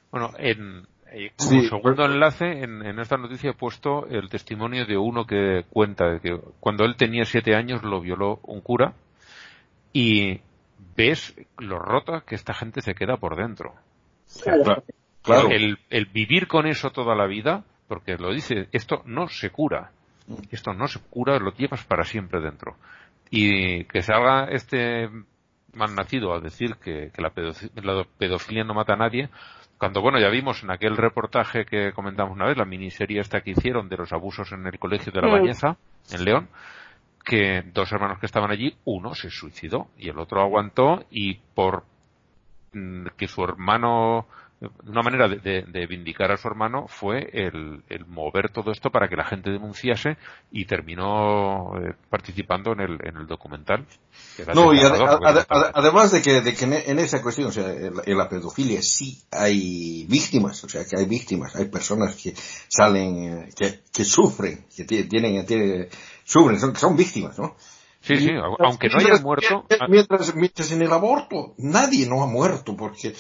Bueno, en, Sí. como segundo enlace, en, en esta noticia he puesto el testimonio de uno que cuenta de que cuando él tenía siete años lo violó un cura y ves lo rota que esta gente se queda por dentro. Claro. Claro. El, el vivir con eso toda la vida, porque lo dice, esto no se cura. Esto no se cura, lo llevas para siempre dentro. Y que salga este malnacido a decir que, que la, pedofi- la pedofilia no mata a nadie, cuando, bueno, ya vimos en aquel reportaje que comentamos una vez, la miniserie esta que hicieron de los abusos en el colegio de la Mm. Bañeza, en León, que dos hermanos que estaban allí, uno se suicidó y el otro aguantó y por mm, que su hermano, una manera de, de- de vindicar a su hermano fue el, el mover todo esto para que la gente denunciase y terminó eh, participando en el, en el documental. No, y además de que, de que en, esa cuestión, o sea, en la, en la pedofilia sí hay víctimas, o sea, que hay víctimas, hay personas que salen, eh, que, que sufren, que ti- tienen, tienen, sufren, son, son víctimas, ¿no? Sí, sí, au- aunque no hayan muerto, ah, Mientras, mientras en el aborto nadie no ha muerto, porque eh,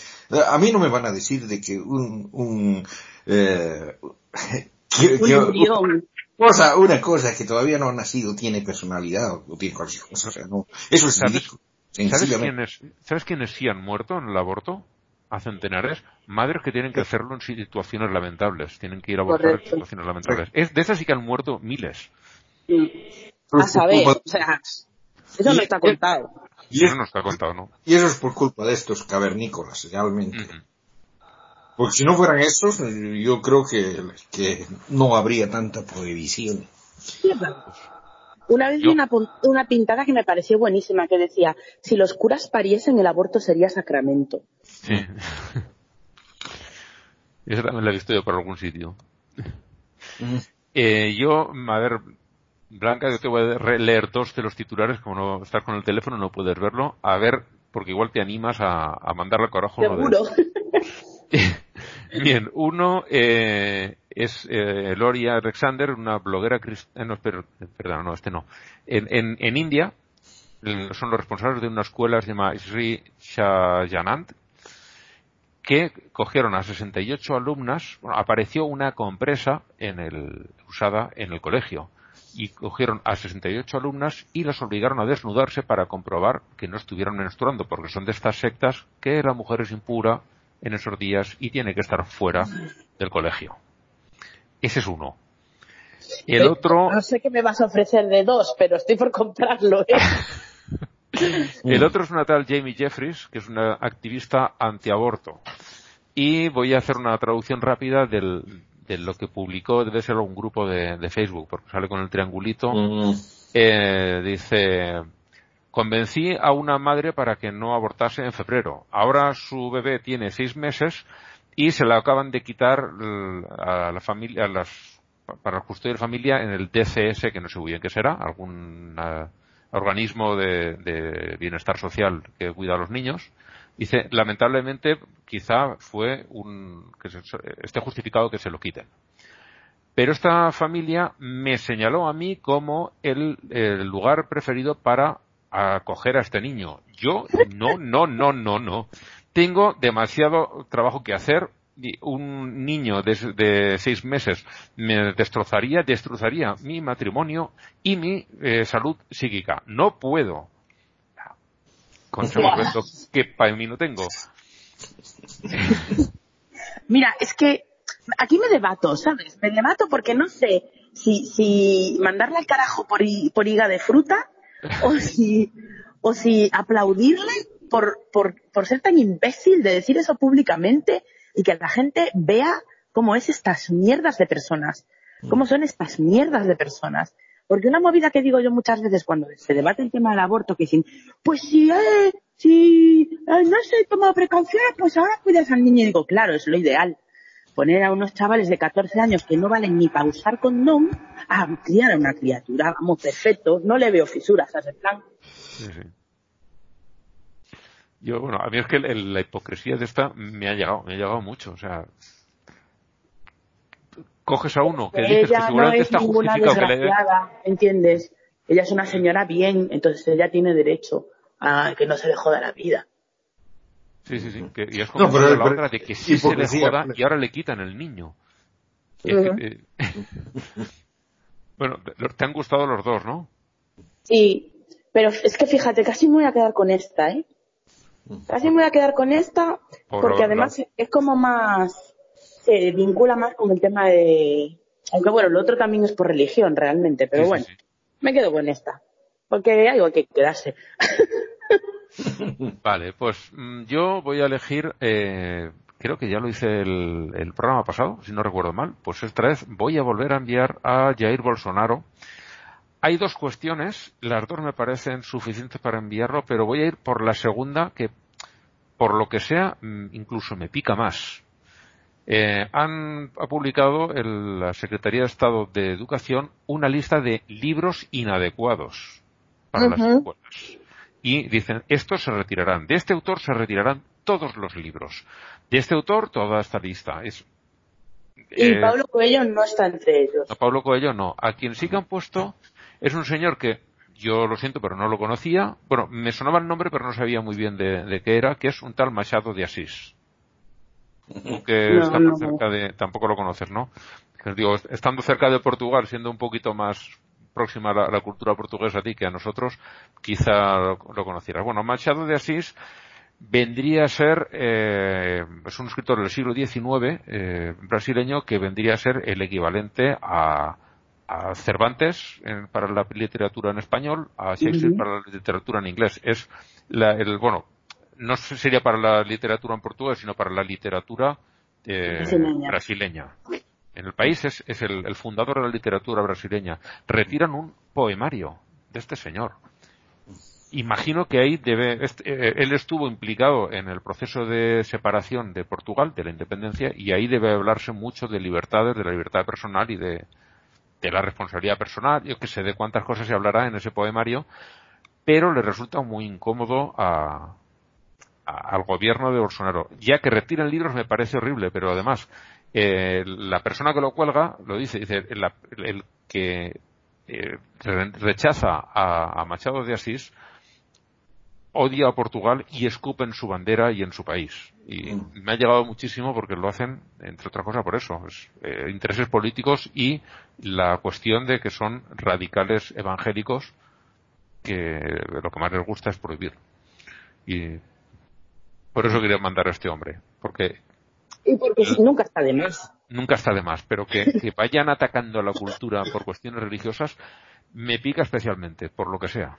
a mí no me van a decir de que un, un, eh, que- que- cosa, una cosa que todavía no ha nacido tiene personalidad o tiene cualquier cosa, o sea, no, eso es ¿Sabes? ridículo, ¿sabes quiénes, ¿sabes quiénes sí han muerto en el aborto? A centenares. Madres que tienen que hacerlo en situaciones lamentables. Tienen que ir a abortar en situaciones lamentables. Es, de esas sí que han muerto miles. A saber, o sea, eso no está contado. Y eso no está contado, ¿no? Y eso es por culpa de estos cavernícolas, realmente. Porque si no fueran esos, yo creo que, que no habría tanta prohibición. Una vez vi una, una, pintada que me pareció buenísima, que decía, si los curas pariesen, el aborto sería sacramento. Sí. Eso también lo he visto yo por algún sitio. Eh, yo, a ver, Blanca, yo te voy a leer dos de los titulares, como no estás con el teléfono no puedes verlo, a ver, porque igual te animas a, a mandarle carajo. Seguro. Bien, uno eh, es eh, Loria Alexander, una bloguera cristiana, no, perdón, no, este no. En, en, en India son los responsables de una escuela llamada Sri Shayanand, que cogieron a 68 alumnas, bueno, apareció una compresa en el, usada en el colegio y cogieron a 68 alumnas y las obligaron a desnudarse para comprobar que no estuvieran menstruando, porque son de estas sectas que la mujer es impura en esos días y tiene que estar fuera del colegio. Ese es uno. El otro. No sé qué me vas a ofrecer de dos, pero estoy por comprarlo. ¿eh? El otro es una tal Jamie Jeffries, que es una activista antiaborto. Y voy a hacer una traducción rápida del, de lo que publicó, debe ser un grupo de, de Facebook, porque sale con el triangulito. Mm. Eh, dice, convencí a una madre para que no abortase en febrero. Ahora su bebé tiene seis meses y se la acaban de quitar a la familia, a las, para la custodia de familia en el DCS, que no sé muy bien qué será, algún organismo de, bienestar social que cuida a los niños. Dice, lamentablemente, quizá fue un, que esté justificado que se lo quiten. Pero esta familia me señaló a mí como el, el lugar preferido para acoger a este niño. Yo, no, no, no, no, no. Tengo demasiado trabajo que hacer un niño de, seis meses me destrozaría, destrozaría mi matrimonio y mi eh, salud psíquica. No puedo. Con que para mí no tengo. Mira, es que aquí me debato, ¿sabes? Me debato porque no sé si, si mandarle al carajo por, por higa de fruta o si, o si aplaudirle por, por, por ser tan imbécil de decir eso públicamente y que la gente vea cómo es estas mierdas de personas, cómo son estas mierdas de personas. Porque una movida que digo yo muchas veces cuando se debate el tema del aborto, que dicen, pues si, eh, si eh, no se toma precauciones, pues ahora cuidas al niño. Y digo, claro, es lo ideal. Poner a unos chavales de 14 años que no valen ni para usar condón a criar a una criatura, vamos, perfecto, no le veo fisuras a ese plan. Yo, bueno, a mí es que la hipocresía de esta me ha llegado, me ha llegado mucho, o sea, coges a uno que dices que seguramente está justificado que le... ¿entiendes? Ella es una señora bien, entonces ella tiene derecho a que no se le joda la vida. Sí, sí, sí. y es como no, la otra de que sí se le joda y ahora le quitan el niño. Eh, bueno, te han gustado los dos, ¿no? Sí, pero es que fíjate, casi me voy a quedar con esta, ¿eh? Casi me voy a quedar con esta, porque además es como más, se vincula más con el tema de, aunque bueno, lo otro también es por religión realmente, pero bueno, me quedo con esta, porque hay algo que quedarse. vale, pues mm, yo voy a elegir, eh, creo que ya lo hice el, el programa pasado, si no recuerdo mal, pues esta vez voy a volver a enviar a Jair Bolsonaro hay dos cuestiones, las dos me parecen suficientes para enviarlo, pero voy a ir por la segunda, que por lo que sea, mm, incluso me pica más. Eh, han ha publicado la Secretaría de Estado de Educación una lista de libros inadecuados para las escuelas. Y dicen, estos se retirarán. De este autor se retirarán todos los libros. De este autor, toda esta lista. Es, y eh, Pablo Coelho no está entre ellos. A Pablo Coelho no. A quien sí que han puesto es un señor que yo lo siento, pero no lo conocía. Bueno, me sonaba el nombre, pero no sabía muy bien de, qué era, que es un tal Machado de Asís. Que está cerca de, tampoco lo conoces, ¿no? digo, estando cerca de Portugal, siendo un poquito más próxima a la, cultura portuguesa a ti que a nosotros, quizá lo, conocieras. Bueno, Machado de Asís vendría a ser, eh, es un escritor del siglo XIX, eh, brasileño, que vendría a ser el equivalente a, a Cervantes para la literatura en español, a Shakespeare para la literatura en inglés. Es la, el, bueno, no sería para la literatura en portugués, sino para la literatura eh, brasileña. En el país es, es el, el, fundador de la literatura brasileña. Retiran un poemario de este señor. Imagino que ahí debe, eh, él estuvo implicado en el proceso de separación de Portugal, de la independencia, y ahí debe hablarse mucho de libertades, de la libertad personal y de, de la responsabilidad personal, yo que sé de cuántas cosas se hablará en ese poemario, pero le resulta muy incómodo a, al gobierno de Bolsonaro. Ya que retiran libros me parece horrible, pero además eh, la persona que lo cuelga lo dice, dice el, que eh, rechaza a, Machado de Asís odia a Portugal y escupe en su bandera y en su país. Y mm. me ha llegado muchísimo porque lo hacen, entre otras cosas, por eso. Eh, intereses políticos y la cuestión de que son radicales evangélicos que lo que más les gusta es prohibir. Y por eso quería mandar a este hombre. Porque. Y porque nunca está de más. Nunca está de más, pero que, vayan atacando a la cultura por cuestiones religiosas me pica especialmente, por lo que sea.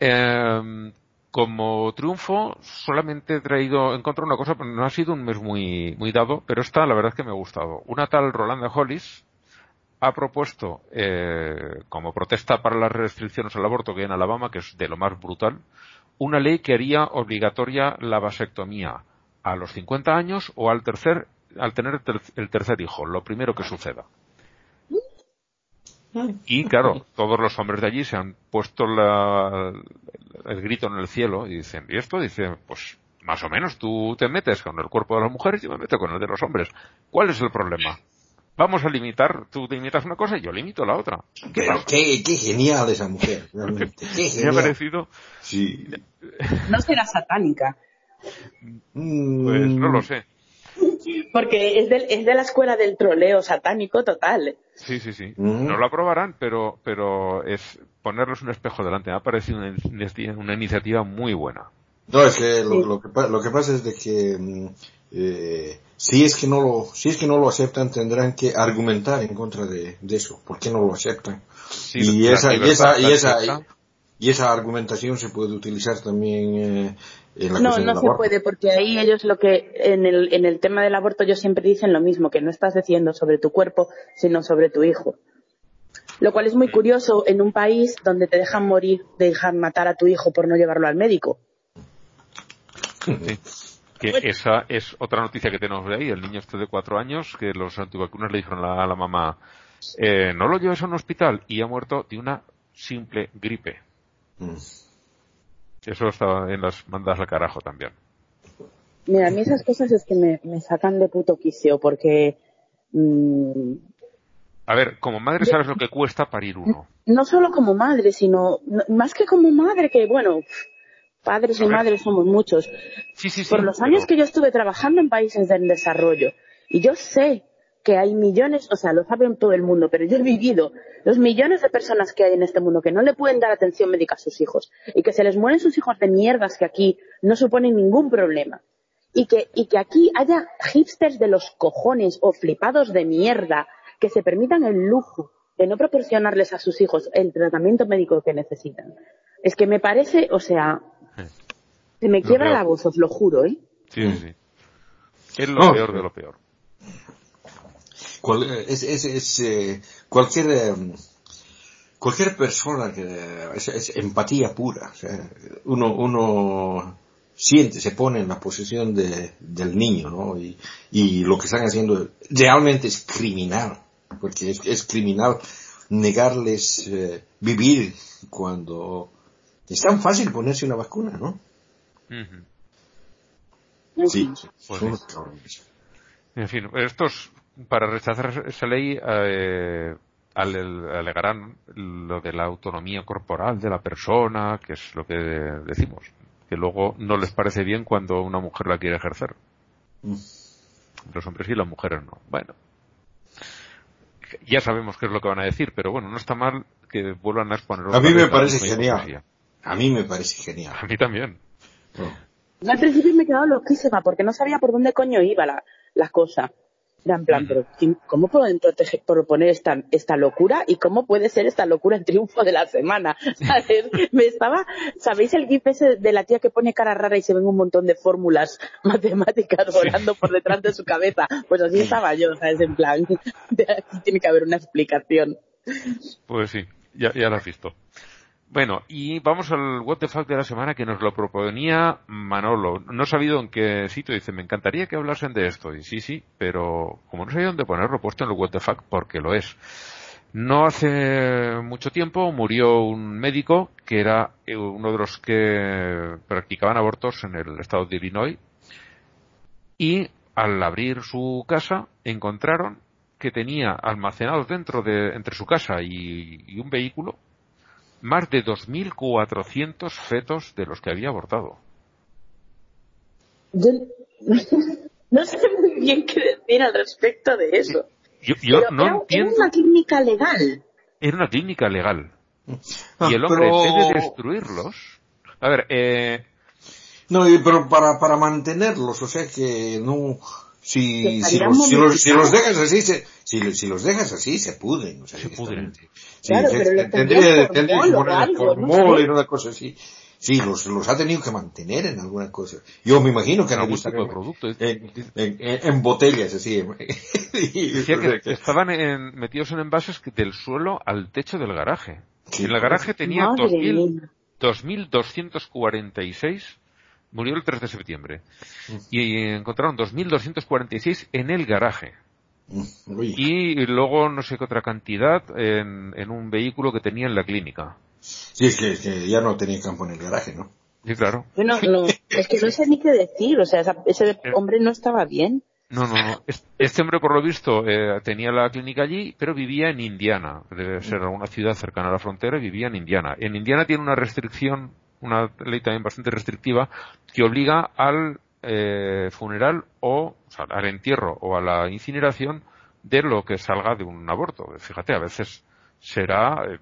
Em, como triunfo, solamente he traído, encontrado una cosa, no ha sido un mes muy, muy dado, pero esta la verdad es que me ha gustado. Una tal Rolanda Hollis ha propuesto, eh, como protesta para las restricciones al aborto que hay en Alabama, que es de lo más brutal, una ley que haría obligatoria la vasectomía a los 50 años o al tercer al tener el tercer hijo, lo primero que suceda. Y claro, todos los hombres de allí se han puesto el grito en el cielo y dicen, ¿y esto? Dice, pues más o menos, tú te metes con el cuerpo de las mujeres y yo me meto con el de los hombres. ¿Cuál es el problema? Vamos a limitar, tú limitas una cosa y yo limito la otra. ¿Qué, qué, genial esa mujer, realmente. Me ha parecido. Sí. No será satánica. Pues no lo sé. Porque es de, es de la escuela del troleo satánico total. Sí, sí, sí. Mm. No lo aprobarán, pero, pero es ponerles un espejo delante. Me ha parecido una, una iniciativa muy buena. No, es que lo, que, lo que pasa es de que mm, eh, si es que no lo, si es que no lo aceptan, tendrán que argumentar en contra de, eso. ¿Por qué no lo aceptan? y, esa, y, esa, y, esa, y, esa, argumentación se puede utilizar también eh, en la No, no se puede, porque ahí ellos lo que, en el, en el tema del aborto, ellos siempre dicen lo mismo, que no estás diciendo sobre tu cuerpo, sino sobre tu hijo. Lo cual es muy curioso en un país donde te dejan morir, dejan matar a tu hijo por no llevarlo al médico. Sí que esa es otra noticia que tenemos de ahí, el niño este de cuatro años, que los antivacunas le dijeron a la, mamá, eh, no lo lleves a un hospital y ha muerto de una simple gripe. Mm. Eso estaba en las mandas al carajo también. Mira, a mí esas cosas es que me, sacan de puto quicio, porque... Mm, a ver, como madre sabes lo que cuesta parir uno. No solo como madre, sino más que como madre, que bueno, padres y madres somos muchos. Por los años que yo estuve trabajando en países del desarrollo, y yo sé que hay millones, o sea, lo saben todo el mundo, pero yo he vivido los millones de personas que hay en este mundo que no le pueden dar atención médica a sus hijos y que se les mueren sus hijos de mierdas que aquí no suponen ningún problema. Y que, y que aquí haya hipsters de los cojones o flipados de mierda que se permitan el lujo de no proporcionarles a sus hijos el tratamiento médico que necesitan. Es que me parece, o sea, se me quiebra la voz, os lo juro, ¿eh? Sí, sí, sí. Es lo peor de lo peor. es, eh, cualquier eh, cualquier persona que es, empatía pura. uno, uno siente, se pone en la posición de, del niño, ¿no? Y, y, lo que están haciendo realmente es criminal, porque es, es criminal negarles eh, vivir cuando es tan fácil ponerse una vacuna, ¿no? Sí, pues En fin, estos, para rechazar esa ley, eh, alegarán lo de la autonomía corporal de la persona, que es lo que decimos, que luego no les parece bien cuando una mujer la quiere ejercer. Mm. Los hombres y las mujeres no. Bueno, ya sabemos qué es lo que van a decir, pero bueno, no está mal que vuelvan a exponer. A mí me parece genial. A mí me parece genial. A mí también. Al principio me he quedado loquísima porque no sabía por dónde coño iba la, la cosa. en plan, pero ¿cómo pueden proteger, proponer esta, esta locura y cómo puede ser esta locura el triunfo de la semana? ¿Sabes? Me estaba, ¿sabéis el gif ese de la tía que pone cara rara y se ven un montón de fórmulas matemáticas volando por detrás de su cabeza? Pues así estaba yo, ¿sabes? En plan, aquí tiene que haber una explicación. Pues sí, ya, ya lo has visto. Bueno, y vamos al What the Fuck de la semana que nos lo proponía Manolo. No he sabido en qué sitio. Dice, me encantaría que hablasen de esto. Y sí, sí, pero como no sabía dónde ponerlo, puesto en el What the Fuck porque lo es. No hace mucho tiempo murió un médico que era uno de los que practicaban abortos en el estado de Illinois. Y al abrir su casa encontraron que tenía almacenados dentro de, entre su casa y un vehículo, más de 2.400 fetos de los que había abortado. no sé muy bien qué decir al respecto de eso. Yo, no entiendo. Era una clínica legal. Era una clínica legal. Ah, y el hombre, debe destruirlos. A ver, eh. No, pero para, para mantenerlos, o sea que no. Si, si, los, si, los, si los dejas así, se, si, si los dejas así, se pudren. O sea, se pudren. Sí, claro, pero tendría, tendría que poner mol y una cosa así. Sí, los, los ha tenido que mantener en alguna cosa. Yo me imagino que no gusta el producto. En, en, en, botellas, así. Decía que estaban en, metidos en envases del suelo al techo del garaje. y en el garaje tenía 2.246 murió el 3 de septiembre. Mm. Y encontraron 2.246 en el garaje. Y luego no sé qué otra cantidad en, un vehículo que tenía en la clínica. Sí, es que, ya no tenía campo en el garaje, ¿no? Sí, claro. Bueno, no, es que no sé ni qué decir, o sea, ese eh. hombre no estaba bien. No, no, no. Este hombre, por lo visto, eh, tenía la clínica allí, pero vivía en Indiana. Debe ser alguna ciudad cercana a la frontera y vivía en Indiana. En Indiana tiene una restricción, una ley también bastante restrictiva, que obliga al eh, funeral o, al entierro o a la incineración de lo que salga de un aborto. Fíjate, a veces será eh,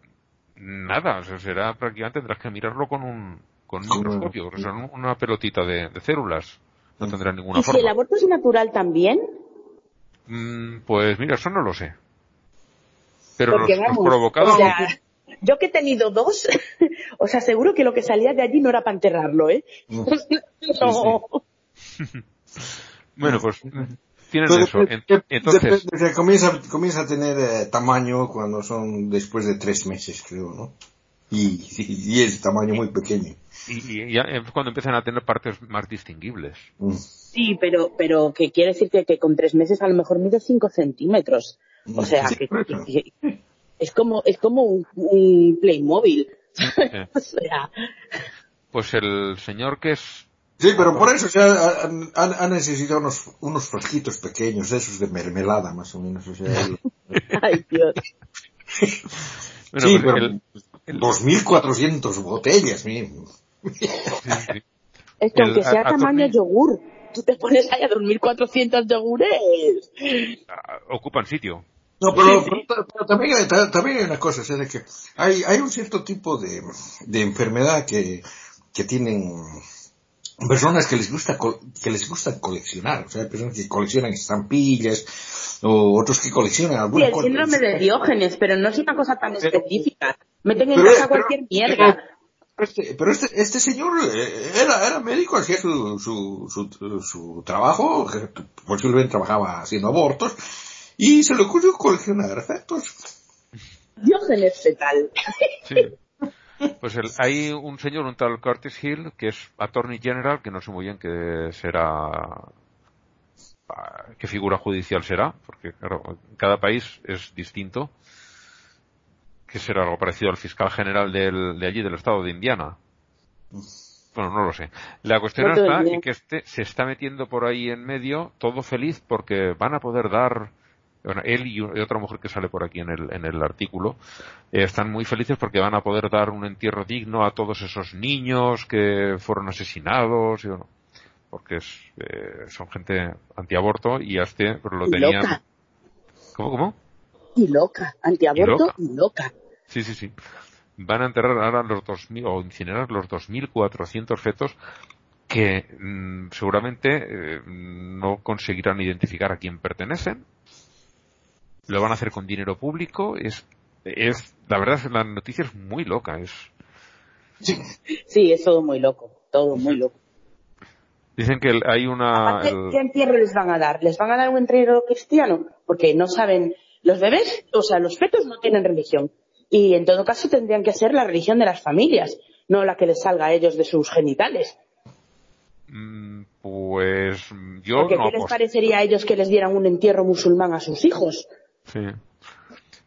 nada, o sea, será prácticamente tendrás que mirarlo con un, con un microscopio, una pelotita de, células. No tendrá ninguna ¿Y forma. si el aborto es natural también? Mm, pues mira, eso no lo sé. Pero los, provocados... yo que he tenido dos, os aseguro que lo que salía de allí no era para enterrarlo, ¿eh? no. bueno, pues tienen eso. Entonces, comienza, comienza a tener eh, tamaño cuando son después de tres meses, creo, ¿no? Y, y, es tamaño muy pequeño. Y, ya es cuando empiezan a tener partes más distinguibles. Mm. Sí, pero, pero que quiere decir que, con tres meses a lo mejor mide cinco centímetros. O sea, que, es como, es como un, un Playmobil. o sea. Pues el señor que es Sí, pero por eso ya ha, necesitado unos, unos frasquitos pequeños, esos de mermelada más o menos. O sea, Ay, Dios. sí, pero el, 2.400 botellas, mismo. Es que aunque sea tamaño yogur, tú te pones ahí a 2.400 yogures. Ah, ocupan sitio. No, pero, también, también, hay una cosa, o que hay, hay un cierto tipo de, de enfermedad que, que tienen personas que les gusta que les gusta coleccionar, o sea, personas que coleccionan estampillas o otros que coleccionan alguna sí, el síndrome de Diógenes, pero no es una cosa tan específica. Meten en casa cualquier mierda. Este, pero este, este señor eh, era, era médico, hacía su, su, su, su trabajo, posiblemente trabajaba haciendo abortos, y se le ocurrió coleccionar efectos. Diógenes fetal. Sí. Pues hay un señor, un tal Curtis Hill, que es Attorney General, que no sé muy bien qué será, qué figura judicial será, porque claro, cada país es distinto, que será algo parecido al fiscal general del, de allí, del estado de Indiana. Bueno, no lo sé. La cuestión está en que este se está metiendo por ahí en medio, todo feliz, porque van a poder dar bueno, él y, otra mujer que sale por aquí en el, en el artículo, eh, están muy felices porque van a poder dar un entierro digno a todos esos niños que fueron asesinados, y, porque es, eh, son gente antiaborto y este pero lo tenían. Loca. ¿Cómo, cómo? Y loca, antiaborto y loca. Sí, sí, sí. Van a enterrar ahora los 2000 o incinerar los 2.400 fetos que mm, seguramente eh, no conseguirán identificar a quién pertenecen. Lo van a hacer con dinero público. Es, es la verdad, la noticia es muy loca. Es. Sí. es todo muy loco, todo muy loco. Dicen que hay una. ¿Qué entierro les van a dar? ¿Les van a dar un entierro cristiano? Porque no saben. Los bebés, o sea, los fetos no tienen religión. Y en todo caso tendrían que ser la religión de las familias, no la que les salga a ellos de sus genitales. Mm, pues yo Porque no. ¿Qué les parecería a ellos que les dieran un entierro musulmán a sus hijos? Sí.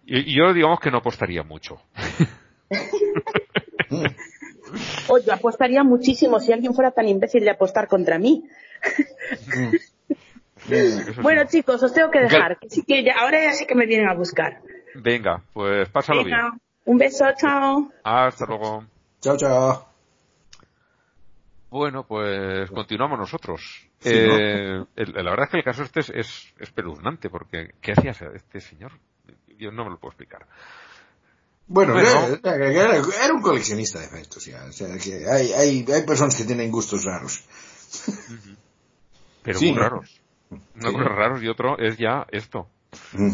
Y yo digamos que no apostaría mucho. o yo apostaría muchísimo si alguien fuera tan imbécil de apostar contra mí. bueno, chicos, os tengo que dejar. Que sí que ya, ahora ya sí que me vienen a buscar. Venga, pues pásalo Venga, bien. Un beso, chao. Hasta luego. Chao, chao. Bueno, pues continuamos nosotros. Sí, eh, el- la verdad es que el caso este es, es espeluznante, porque ¿qué hacía este señor? Yo no me lo puedo explicar. Bueno, Bueno. Era, era- era un coleccionista de efectos, ya. O sea, que hay, hay, hay personas que tienen gustos raros. Pero Sí, muy ¿no? raros. Una Sí. raros y otro es ya esto. Mm.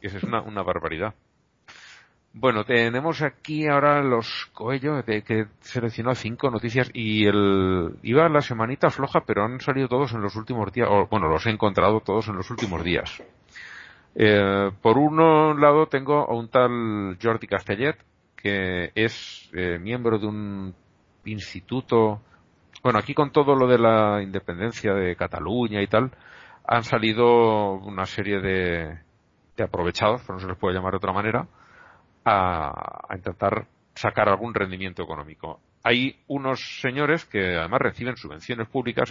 Eso es una, una barbaridad. Bueno, tenemos aquí ahora los Coello, de que seleccionó cinco noticias y el iba la semanita floja, pero han salido todos en los últimos días, o bueno, los he encontrado todos en los últimos días. Eh, por un lado tengo a un tal Jordi Castellet, que es eh, miembro de un instituto, bueno, aquí con todo lo de la independencia de Cataluña y tal, han salido una serie de, de aprovechados, pero no se les puede llamar de otra manera, a, a intentar sacar algún rendimiento económico. Hay unos señores que además reciben subvenciones públicas,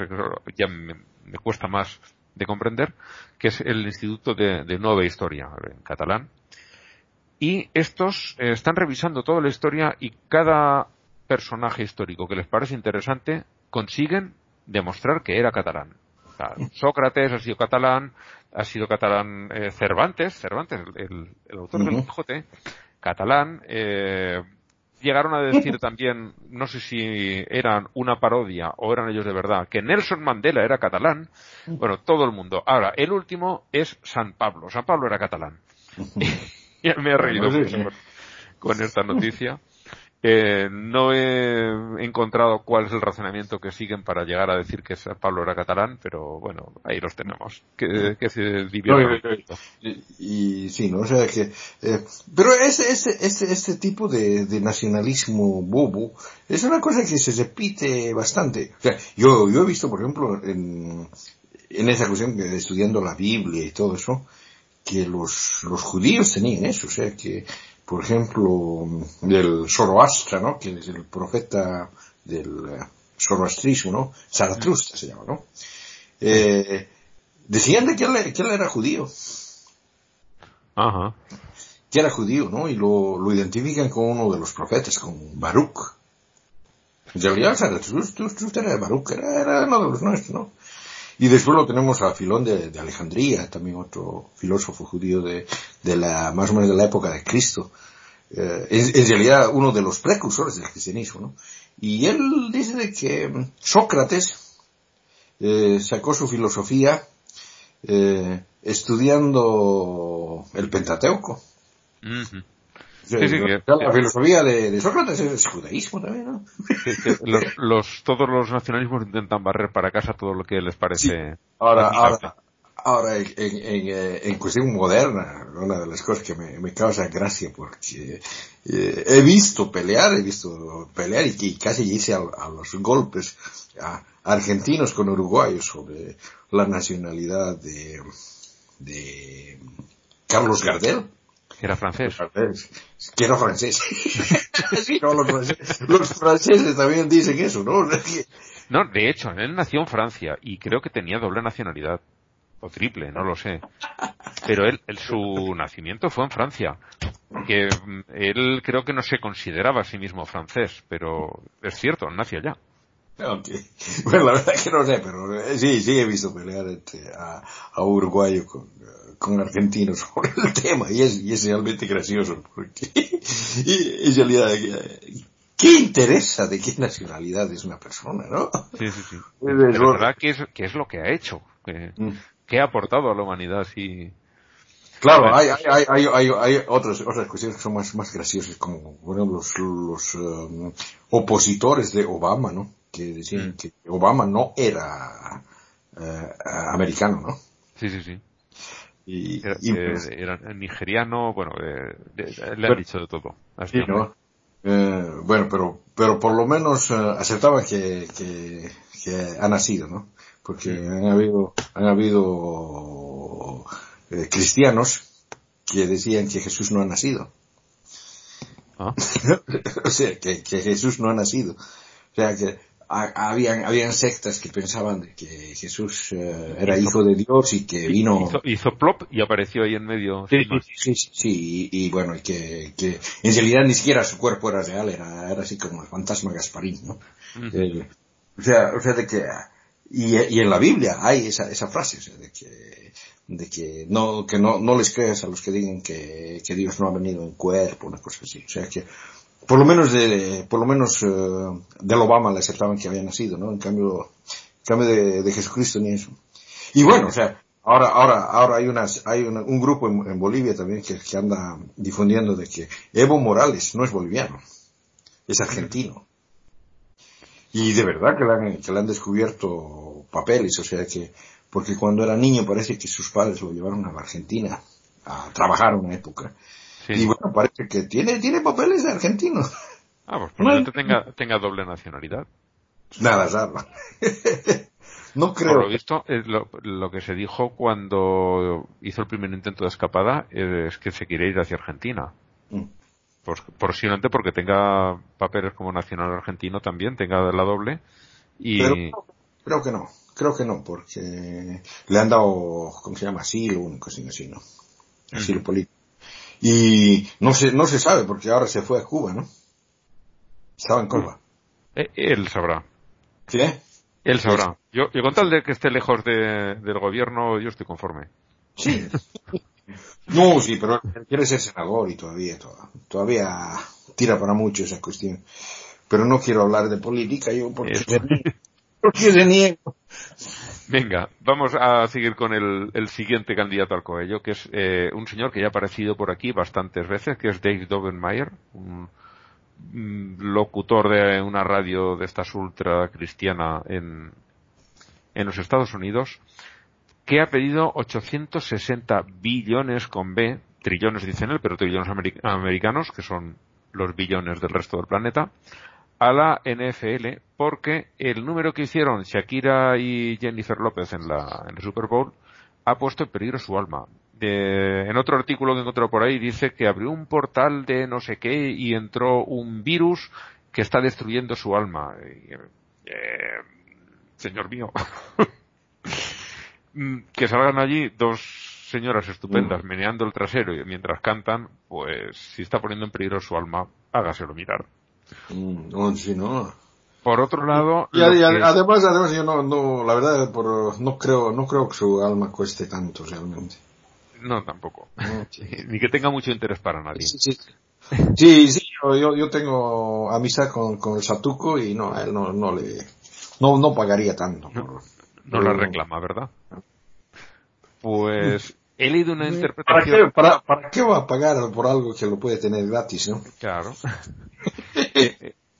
ya me, me cuesta más de comprender, que es el Instituto de, de Nueva Historia, en catalán. Y estos eh, están revisando toda la historia y cada personaje histórico que les parece interesante consiguen demostrar que era catalán. O sea, Sócrates ha sido catalán, ha sido catalán eh, Cervantes, Cervantes, el, el autor del Ujú. Quijote, catalán. eh, llegaron a decir también, no sé si eran una parodia o eran ellos de verdad, que Nelson Mandela era catalán. Bueno, todo el mundo. Ahora, el último es San Pablo. San Pablo era catalán. ya me he reído mucho con, con esta noticia. Eh, no he encontrado cuál es el razonamiento que siguen para llegar a decir que Pablo era catalán, pero bueno, ahí los tenemos. Que, que se diviertan. No, y, sí, ¿no? O sea que, eh, pero ese, ese, ese, este tipo de, de nacionalismo bobo es una cosa que se repite bastante. O sea, yo, yo he visto, por ejemplo, en, en esa cuestión de estudiando la Biblia y todo eso, que los, los judíos tenían eso, o sea que, por ejemplo, del Zoroastra, ¿no? Que es el profeta del eh, zoroastrismo, ¿no? Zaratustra se llama, ¿no? Eh, decían de que él, que él era judío, Ajá. que era judío, ¿no? Y lo, lo identifican con uno de los profetas, con Baruch. En realidad Zaratustra era Baruch, era, era uno de los nuestros, ¿no? Y después lo tenemos a Filón de, Alejandría, también otro filósofo judío de, de la, más o menos de la época de Cristo. Eh, en, en realidad uno de los precursores del cristianismo, ¿no? Y él dice que mm, Sócrates eh, sacó su filosofía eh, estudiando el Pentateuco. Sí, Sí, sí, la, que- filosofía de, de Sócrates es judaísmo también, ¿no? Los, los- todos los nacionalismos intentan barrer para casa todo lo que les parece. Ahora, ahora, ahora en, en, en, eh, en cuestión moderna, una de las cosas que me, me causa gracia porque eh, he visto pelear, he visto pelear y que casi hice a, a los golpes a argentinos con uruguayos sobre la nacionalidad de, de Carlos Gardel. Que era francés. Que era francés. Sí, no, los, franceses, los franceses también dicen eso, ¿no? No, de hecho, él nació en Francia y creo que tenía doble nacionalidad. O triple, no lo sé. Pero él, él- su nacimiento fue en Francia. Que mm, él creo que no se consideraba a sí mismo francés, pero es cierto, nació allá. Ok. Bueno, la verdad que no sé, pero eh, sí, sí he visto pelear entre, a, a uruguayo con, eh, con argentinos sobre el tema y es, y es realmente gracioso porque y, en realidad ¿qué interesa de qué nacionalidad es una persona, no? Sí, sí, sí. Es verdad que es, que es lo que ha hecho, que, mm. que ha aportado a la humanidad, sí. Claro, hay, hay, hay, hay, hay otras, otras cuestiones que son más, más graciosas, como bueno, los, los um, opositores de Obama, ¿no? Que decían mm. que Obama no era uh, americano, ¿no? Sí, sí, sí. Y, era, pues era nigeriano, bueno, le han dicho de todo. Sí, ¿no? Eh, bueno, pero, pero por lo menos uh, aceptaba que, que, que, ha nacido, ¿no? Porque han habido, han habido eh, cristianos que decían que Jesús no ha nacido. ¿Ah? o sea, que, que, Jesús no ha nacido. O sea, que habían, habían sectas que pensaban que Jesús eh, era hijo de Dios y que vino... Hizo, plop y apareció ahí en medio. Sí, sí, sí, y, bueno, y que, que en realidad ni siquiera su cuerpo era real, era, era así como el fantasma Gasparín, ¿no? Eh, o sea, o sea, de que... Y, y en la Biblia hay esa, esa frase, o sea, de que de que no, que no, no les creas a los que digan que, que Dios no ha venido en cuerpo, una cosa así. O sea que, por lo menos de, por lo menos, uh, del Obama le aceptaban que había nacido, ¿no? En cambio, en cambio de, de Jesucristo ni eso. Y bueno, o sea, ahora, ahora, ahora hay unas, hay un grupo en, Bolivia también que, que anda difundiendo de que Evo Morales no es boliviano, es argentino. Y de verdad que le han, que le han descubierto papeles, o sea que porque cuando era niño parece que sus padres lo llevaron a Argentina a trabajar una época. Y bueno, parece que tiene, tiene papeles de argentino. Ah, pues probablemente tenga, tenga doble nacionalidad. Nada, nada. no creo. Por lo visto, lo, lo, que se dijo cuando hizo el primer intento de escapada es que se quiere ir hacia Argentina. Mm. Pues, posiblemente porque tenga papeles como nacional argentino también, tenga la doble. Y... Pero creo que no. Creo que no, porque le han dado, ¿cómo se llama? Asilo, único, así, así, ¿no? Asilo político. Y no se, no se sabe, porque ahora se fue a Cuba, ¿no? Estaba en Cuba. Eh, él sabrá. ¿Qué? Él sabrá. Yo, yo con tal de que esté lejos de, del gobierno, yo estoy conforme. Sí. no, sí, pero quiere ser senador y todavía, todavía tira para mucho esa cuestión. Pero no quiero hablar de política yo porque, Venga, vamos a seguir con el, siguiente candidato al Coello, que es eh, un señor que ya ha aparecido por aquí bastantes veces, que es Dave Dobenmeyer, un, locutor de una radio de estas ultra cristiana en, en los Estados Unidos, que ha pedido 860 billones con B, trillones dicen él, pero trillones americanos, que son los billones del resto del planeta, a la NFL porque el número que hicieron Shakira y Jennifer López en, la, en el Super Bowl ha puesto en peligro su alma. en otro artículo que encontré por ahí dice que abrió un portal de no sé qué y entró un virus que está destruyendo su alma. Eh, señor mío. que salgan allí dos señoras estupendas mm. meneando el trasero mientras cantan, pues si está poniendo en peligro su alma, hágaselo mirar. Mm, no, sí, no. Por otro lado, y, además, además yo no, no, la verdad, por, no creo, no creo que su alma cueste tanto realmente. No, tampoco. Ni que tenga mucho interés para nadie. Sí, sí. sí, yo, yo tengo amistad con, con el Satuco y no, a él no, no le, no, no pagaría tanto. No, la reclama, ¿verdad? Pues he leído una interpretación. ¿Para qué, para, qué va a pagar por algo que lo puede tener gratis, no? Claro.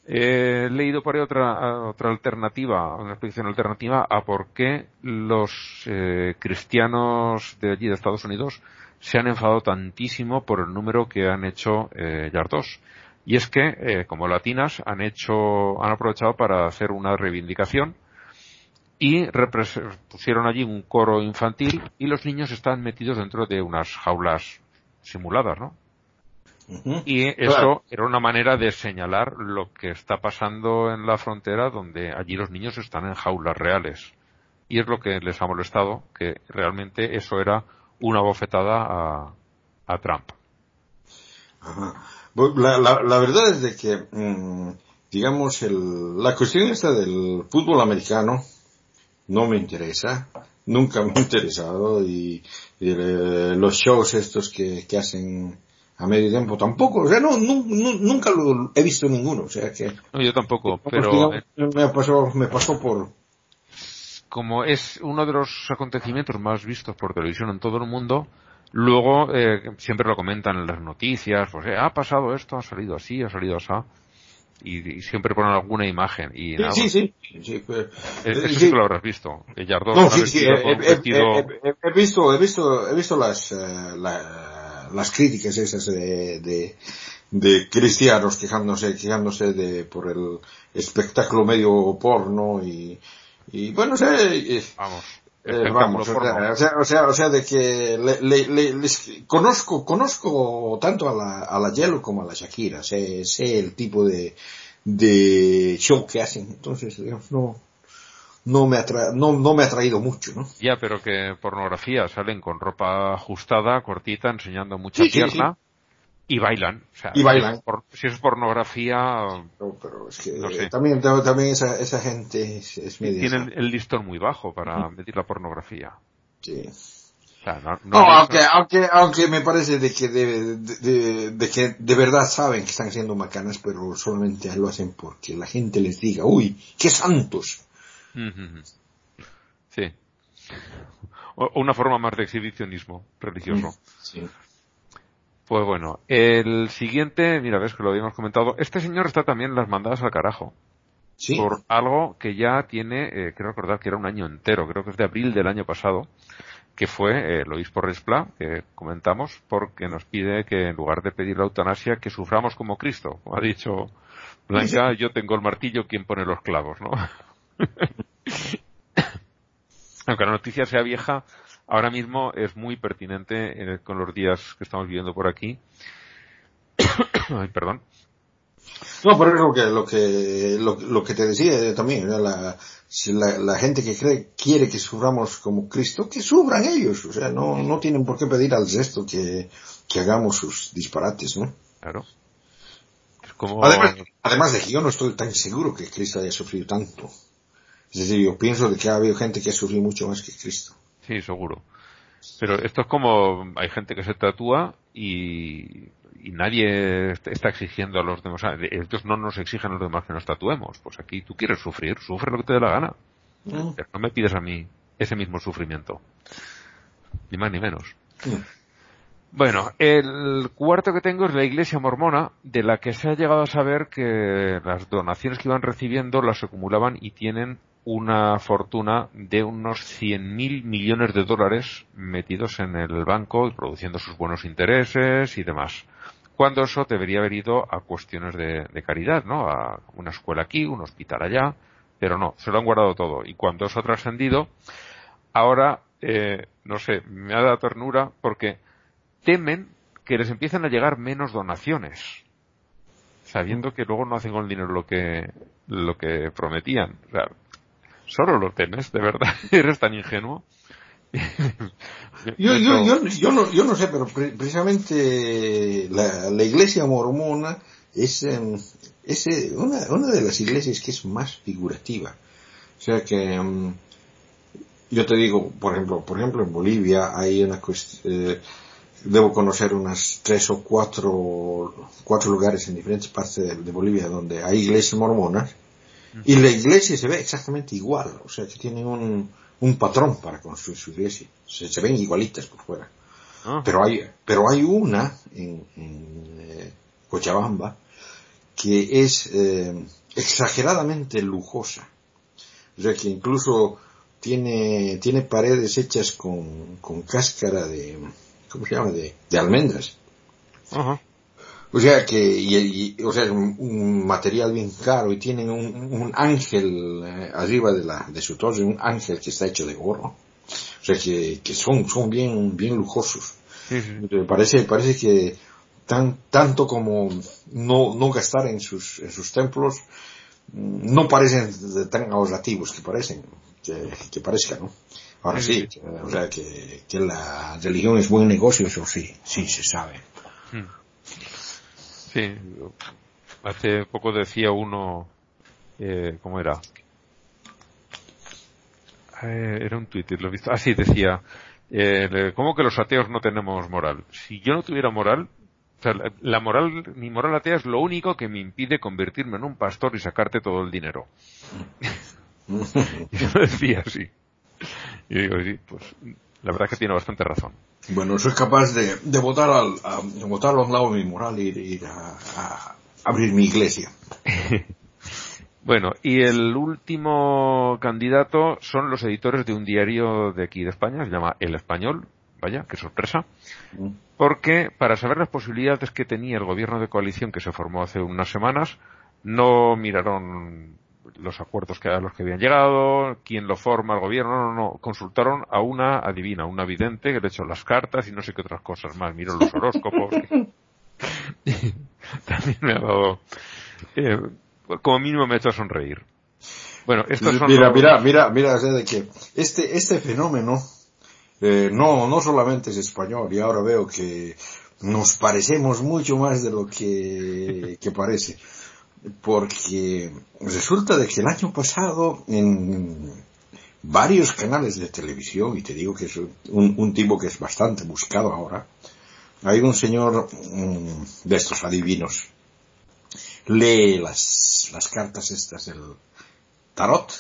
He leído por ahí otra, otra alternativa, una explicación alternativa a por qué los eh, cristianos de allí de Estados Unidos se han enfadado tantísimo por el número que han hecho eh, Yardos. Y es que, eh, como latinas, han hecho, han aprovechado para hacer una reivindicación y pusieron allí un coro infantil y los niños están metidos dentro de unas jaulas simuladas, ¿no? Y eso era una manera de señalar lo que está pasando en la frontera donde allí los niños están en jaulas reales. Y es lo que les ha molestado, que realmente eso era una bofetada a, a Trump. La, la, verdad es de que, mm, digamos, el, la cuestión esta del fútbol americano no me interesa, nunca me ha interesado y, eh, los shows estos que, que hacen a medio tiempo tampoco, o sea, no, nunca lo he visto ninguno, o sea que... No, yo tampoco, pero... me, pasó, me pasó por... Como es uno de los acontecimientos más vistos por televisión en todo el mundo, luego eh, siempre lo comentan en las noticias, pues eh, ha pasado esto, ha salido así, ha salido así y, siempre ponen alguna imagen y nada, sí, sí, sí, pues, eso sí, que lo habrás visto no, sí, sí, he, visto he visto he visto las uh, la, las críticas esas de, de, de, cristianos quejándose quejándose de por el espectáculo medio porno y y bueno sé vamos eh, vamos, o sea, o sea, o sea, de que le, le, les, conozco, conozco tanto a la, a la Yellow como a la Shakira, sé, sé el tipo de, de show que hacen, entonces, digamos, no, no me, atra no, no me ha traído mucho, ¿no? Ya, pero que pornografía salen con ropa ajustada, cortita, enseñando mucha pierna. Y bailan. O sea, y bailan. Si es, pornografía. No, pero es que también, también esa, esa gente es, es Tienen el listón muy bajo para medir la pornografía. Sí. No, no, aunque, aunque, aunque me parece de que de, de, de, que de verdad saben que están siendo macanas, pero solamente lo hacen porque la gente les diga, uy, qué santos. Sí. O, una forma más de exhibicionismo religioso. Sí. Pues bueno, el siguiente, mira, ves que lo habíamos comentado, este señor está también en las mandadas al carajo. ¿Sí? Por algo que ya tiene, eh, creo recordar que era un año entero, creo que es de abril del año pasado, que fue eh, el obispo Respla, que comentamos, porque nos pide que en lugar de pedir la eutanasia, que suframos como Cristo. Como ha dicho Blanca, yo tengo el martillo, quien pone los clavos, ¿no? Aunque la noticia sea vieja, ahora mismo es muy pertinente eh, con los días que estamos viviendo por aquí. Ay, perdón. No, pero es lo que, lo que, lo, que te decía también, la, si la, gente que cree, quiere que suframos como Cristo, que sufran ellos, o sea, no, no tienen por qué pedir al resto que, que hagamos sus disparates, ¿no? Claro. como... además, además de que yo no estoy tan seguro que Cristo haya sufrido tanto. Es decir, yo pienso de que ha habido gente que ha sufrido mucho más que Cristo. Sí, seguro. Pero esto es como hay gente que se tatúa y, y nadie está exigiendo a los demás. O sea, no nos exigen a los demás que nos tatuemos. Pues aquí tú quieres sufrir, sufre lo que te dé la gana. Mm. Pero no me pides a mí ese mismo sufrimiento. Ni más ni menos. Mm. Bueno, el cuarto que tengo es la iglesia mormona, de la que se ha llegado a saber que las donaciones que iban recibiendo las acumulaban y tienen una fortuna de unos 100.000 millones de dólares metidos en el banco produciendo sus buenos intereses y demás. Cuando eso debería haber ido a cuestiones de, caridad, ¿no? A una escuela aquí, un hospital allá, pero no, se lo han guardado todo. Y cuando eso ha trascendido, ahora, eh, no sé, me ha dado ternura porque temen que les empiecen a llegar menos donaciones sabiendo que luego no hacen con el dinero lo que lo que prometían. O sea, Solo lo temes, de verdad. Eres tan ingenuo. yo, yo, yo, yo, no, yo no sé, pero precisamente la, la iglesia mormona es, em, es eh, una, una de las iglesias que es más figurativa. O sea que, em, yo te digo, por ejemplo, por ejemplo en Bolivia hay una cuestión, eh, debo conocer unas tres o cuatro, cuatro lugares en diferentes partes de, de Bolivia donde hay iglesias mormonas y la iglesia se ve exactamente igual, o sea que tienen un, un patrón para construir su iglesia. Se, se ven igualitas por fuera. Ah. Pero hay, pero hay una en, en eh, Cochabamba que es eh, exageradamente lujosa. O sea que incluso tiene, tiene paredes hechas con, con cáscara de, ¿cómo se llama? De, de almendras. O sea que, y, o sea, un, un, material bien caro y tienen un, un ángel eh, arriba de la, de su torre, un ángel que está hecho de oro. O sea que, que son, son bien, bien lujosos. Parece, parece que tan, tanto como no, no gastar en sus, en sus templos, mm, no parecen tan ahorrativos que parecen, que, que parezcan, ¿no? Ahora sí, o sea que, que la religión es buen negocio, eso sí, sí se sabe. Sí, hace poco decía uno, eh, ¿cómo era? Eh, era un Twitter, lo he visto. Ah, sí, decía, eh, ¿cómo que los ateos no tenemos moral? Si yo no tuviera moral, la moral, mi moral atea es lo único que me impide convertirme en un pastor y sacarte todo el dinero. y yo decía así. Y digo, sí, pues la verdad es que tiene bastante razón. Bueno, soy capaz de, de votar al, a, de votar a un lado de mi moral y ir a, a abrir mi iglesia. bueno, y el último candidato son los editores de un diario de aquí de España, se llama El Español, vaya, qué sorpresa, mm. porque para saber las posibilidades que tenía el gobierno de coalición que se formó hace unas semanas, no miraron los acuerdos que, a los que habían llegado, quién lo forma, el gobierno, no, no, no, consultaron a una adivina, una vidente que le echó las cartas y no sé qué otras cosas más, miró los horóscopos. También me ha dado, eh, como mínimo me ha hecho sonreír. Bueno, estos son mira, mira, mira, mira, de que este, este fenómeno, eh, no, no solamente es español, y ahora veo que nos parecemos mucho más de lo que, que parece porque resulta de que el año pasado en varios canales de televisión, y te digo que es un, tipo que es bastante buscado ahora, hay un señor mm, de estos adivinos, lee las, las cartas estas del tarot,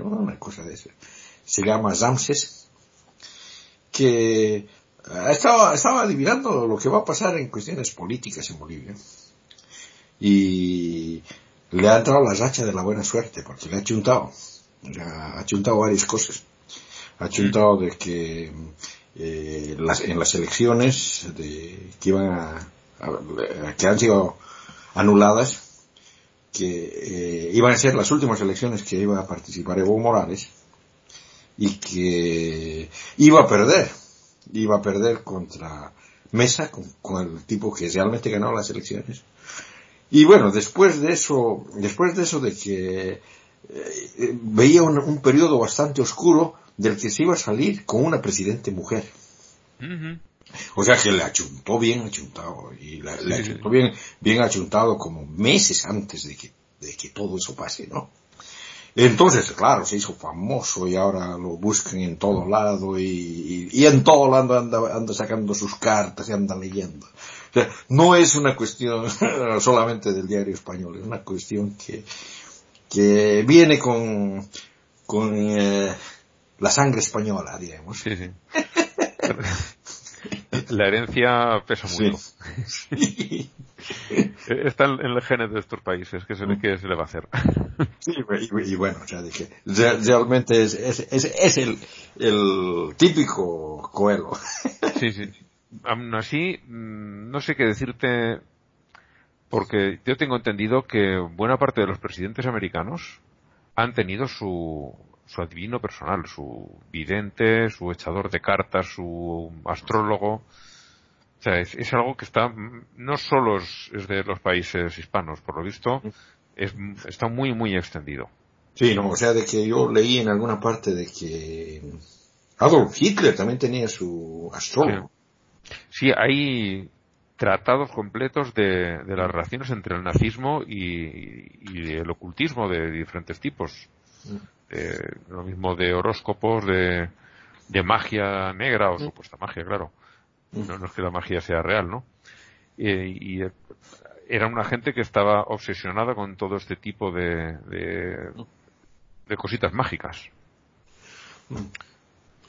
una cosa de eso, se llama Zamses, que eh, estaba, estaba adivinando lo que va a pasar en cuestiones políticas en Bolivia y le ha entrado la racha de la buena suerte porque le ha chuntado, le ha chuntado varias cosas. Ha chuntado de que eh, en las elecciones de, que iban a, que han sido anuladas, que eh, iban a ser las últimas elecciones que iba a participar Evo Morales y que iba a perder, iba a perder contra Mesa, con, con el tipo que realmente ganó las elecciones y bueno, después de eso, después de eso de que eh, veía un, periodo bastante oscuro del que se iba a salir con una presidente mujer. O sea que le achuntó bien achuntado y le, achuntó bien, bien achuntado como meses antes de que, de que todo eso pase, ¿no? Entonces, claro, se hizo famoso y ahora lo buscan en todo lado y, y, en todo lado anda, anda, sacando sus cartas y anda leyendo no es una cuestión solamente del diario español, es una cuestión que, que viene con, con eh, la sangre española, digamos. Sí, sí. La herencia pesa mucho. Está en el genes de estos países, que se le, que se le va a hacer. Sí, y, bueno, o sea, de que realmente es, es, es, es el, el típico coelo. Sí, sí aún así, mm, no sé qué decirte, porque yo tengo entendido que buena parte de los presidentes americanos han tenido su, su adivino personal, su vidente, su echador de cartas, su astrólogo. O sea, es, algo que está, no solo es, de los países hispanos, por lo visto, es, está muy, muy extendido. Sí, no, o sea, de que yo leí en alguna parte de que Adolf Hitler también tenía su astrólogo. Sí, hay tratados completos de, las relaciones entre el nazismo y, el ocultismo de diferentes tipos. Mm. lo mismo de horóscopos, de, magia negra o mm. supuesta magia, claro. Mm. No, es que la magia sea real, ¿no? y era una gente que estaba obsesionada con todo este tipo de, de, cositas mágicas.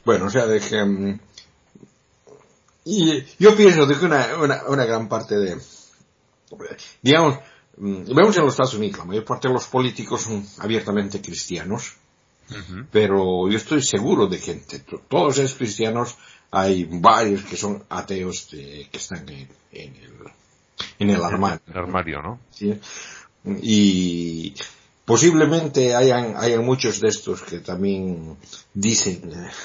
Bueno, o sea, de que y yo pienso que una, una, una gran parte de, digamos, mm, vemos en los Estados Unidos, la mayor parte de los políticos son abiertamente cristianos, pero yo estoy seguro de que entre todos esos cristianos hay varios que son ateos que están en, en, el, en el armario. El armario, ¿no? ¿Sí? Y posiblemente hayan, hayan muchos de estos que también dicen,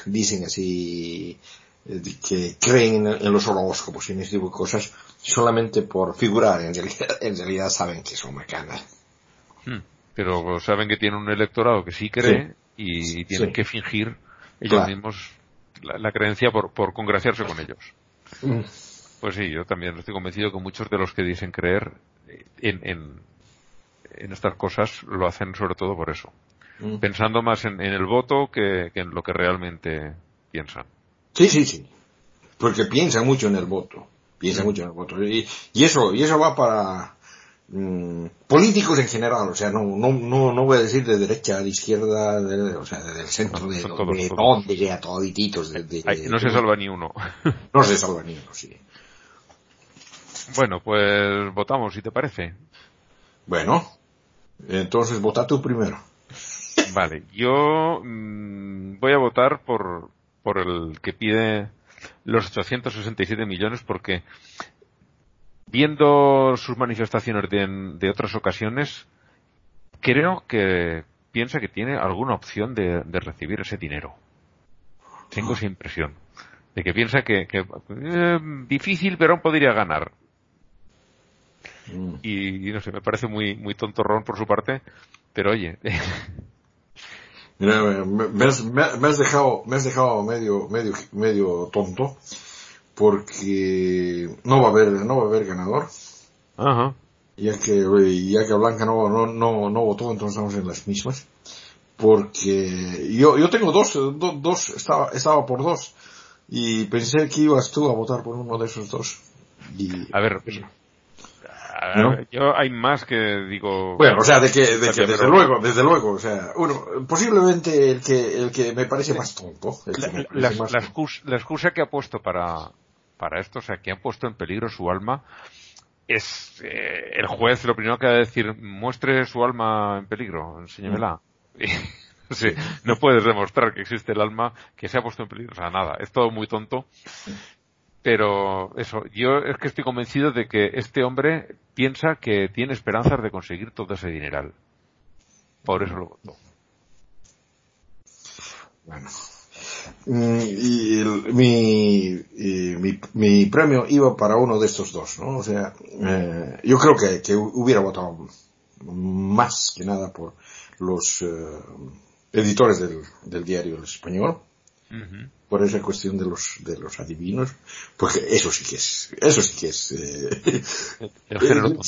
dicen así, que creen en, los horóscopos y en ese tipo de cosas solamente por figurar, en realidad, en realidad saben que son macanas. Hmm. Pero saben que tienen un electorado que sí cree y, tienen que fingir ellos mismos la, creencia por, por congraciarse con ellos. Hmm. Pues sí, yo también estoy convencido que muchos de los que dicen creer en, en, en estas cosas lo hacen sobre todo por eso. Hmm. Pensando más en, en el voto que, que en lo que realmente piensan. Sí, sí, sí. Porque piensa mucho en el voto. piensa mucho en el voto. Y, eso, y eso va para mm, políticos en general, o sea, no, no, no, no voy a decir de derecha, de izquierda, o sea, del centro, de, todos, de donde sea, todititos. no se salva ni uno. no se salva ni uno, sí. Bueno, pues votamos, si te parece. Bueno, entonces vota tú primero. Vale, yo mm, voy a votar por, por el que pide los 867 millones porque viendo sus manifestaciones de, otras ocasiones, creo que piensa que tiene alguna opción de, recibir ese dinero. Tengo esa impresión. De que piensa que, eh, difícil, pero podría ganar. Mm. Y, no sé, me parece muy, muy tontorrón por su parte, pero oye. Mira, me, has, dejado, me has dejado medio, medio, medio tonto, porque no va a haber, no va a haber ganador. Ajá. Ya que, ya que Blanca no, no, no, no votó, entonces estamos en las mismas. Porque yo, yo tengo dos, dos, estaba, estaba por dos. Y pensé que ibas tú a votar por uno de esos dos. Y, a ver, pues, yo hay más que digo. Bueno, o sea, de que, de que desde luego, desde luego, o sea, uno, posiblemente el que, el que me parece más tonto. la, excusa, que ha puesto para, para esto, o sea, que ha puesto en peligro su alma, es eh, el juez lo primero que va a decir, muestre su alma en peligro, enséñemela. Mm. sí, no puedes demostrar que existe el alma que se ha puesto en peligro, o sea, nada, es todo muy tonto. Pero eso, yo es que estoy convencido de que este hombre piensa que tiene esperanzas de conseguir todo ese dineral. Por eso lo votó. Bueno. Mm, y mi, mi, mi, premio iba para uno de estos dos, ¿no? O sea, eh, yo creo que, que, hubiera votado más que nada por los eh, editores del, del diario El Español, por esa cuestión de los de los adivinos, porque eso sí que es, eso sí que es, eh, el género tonto.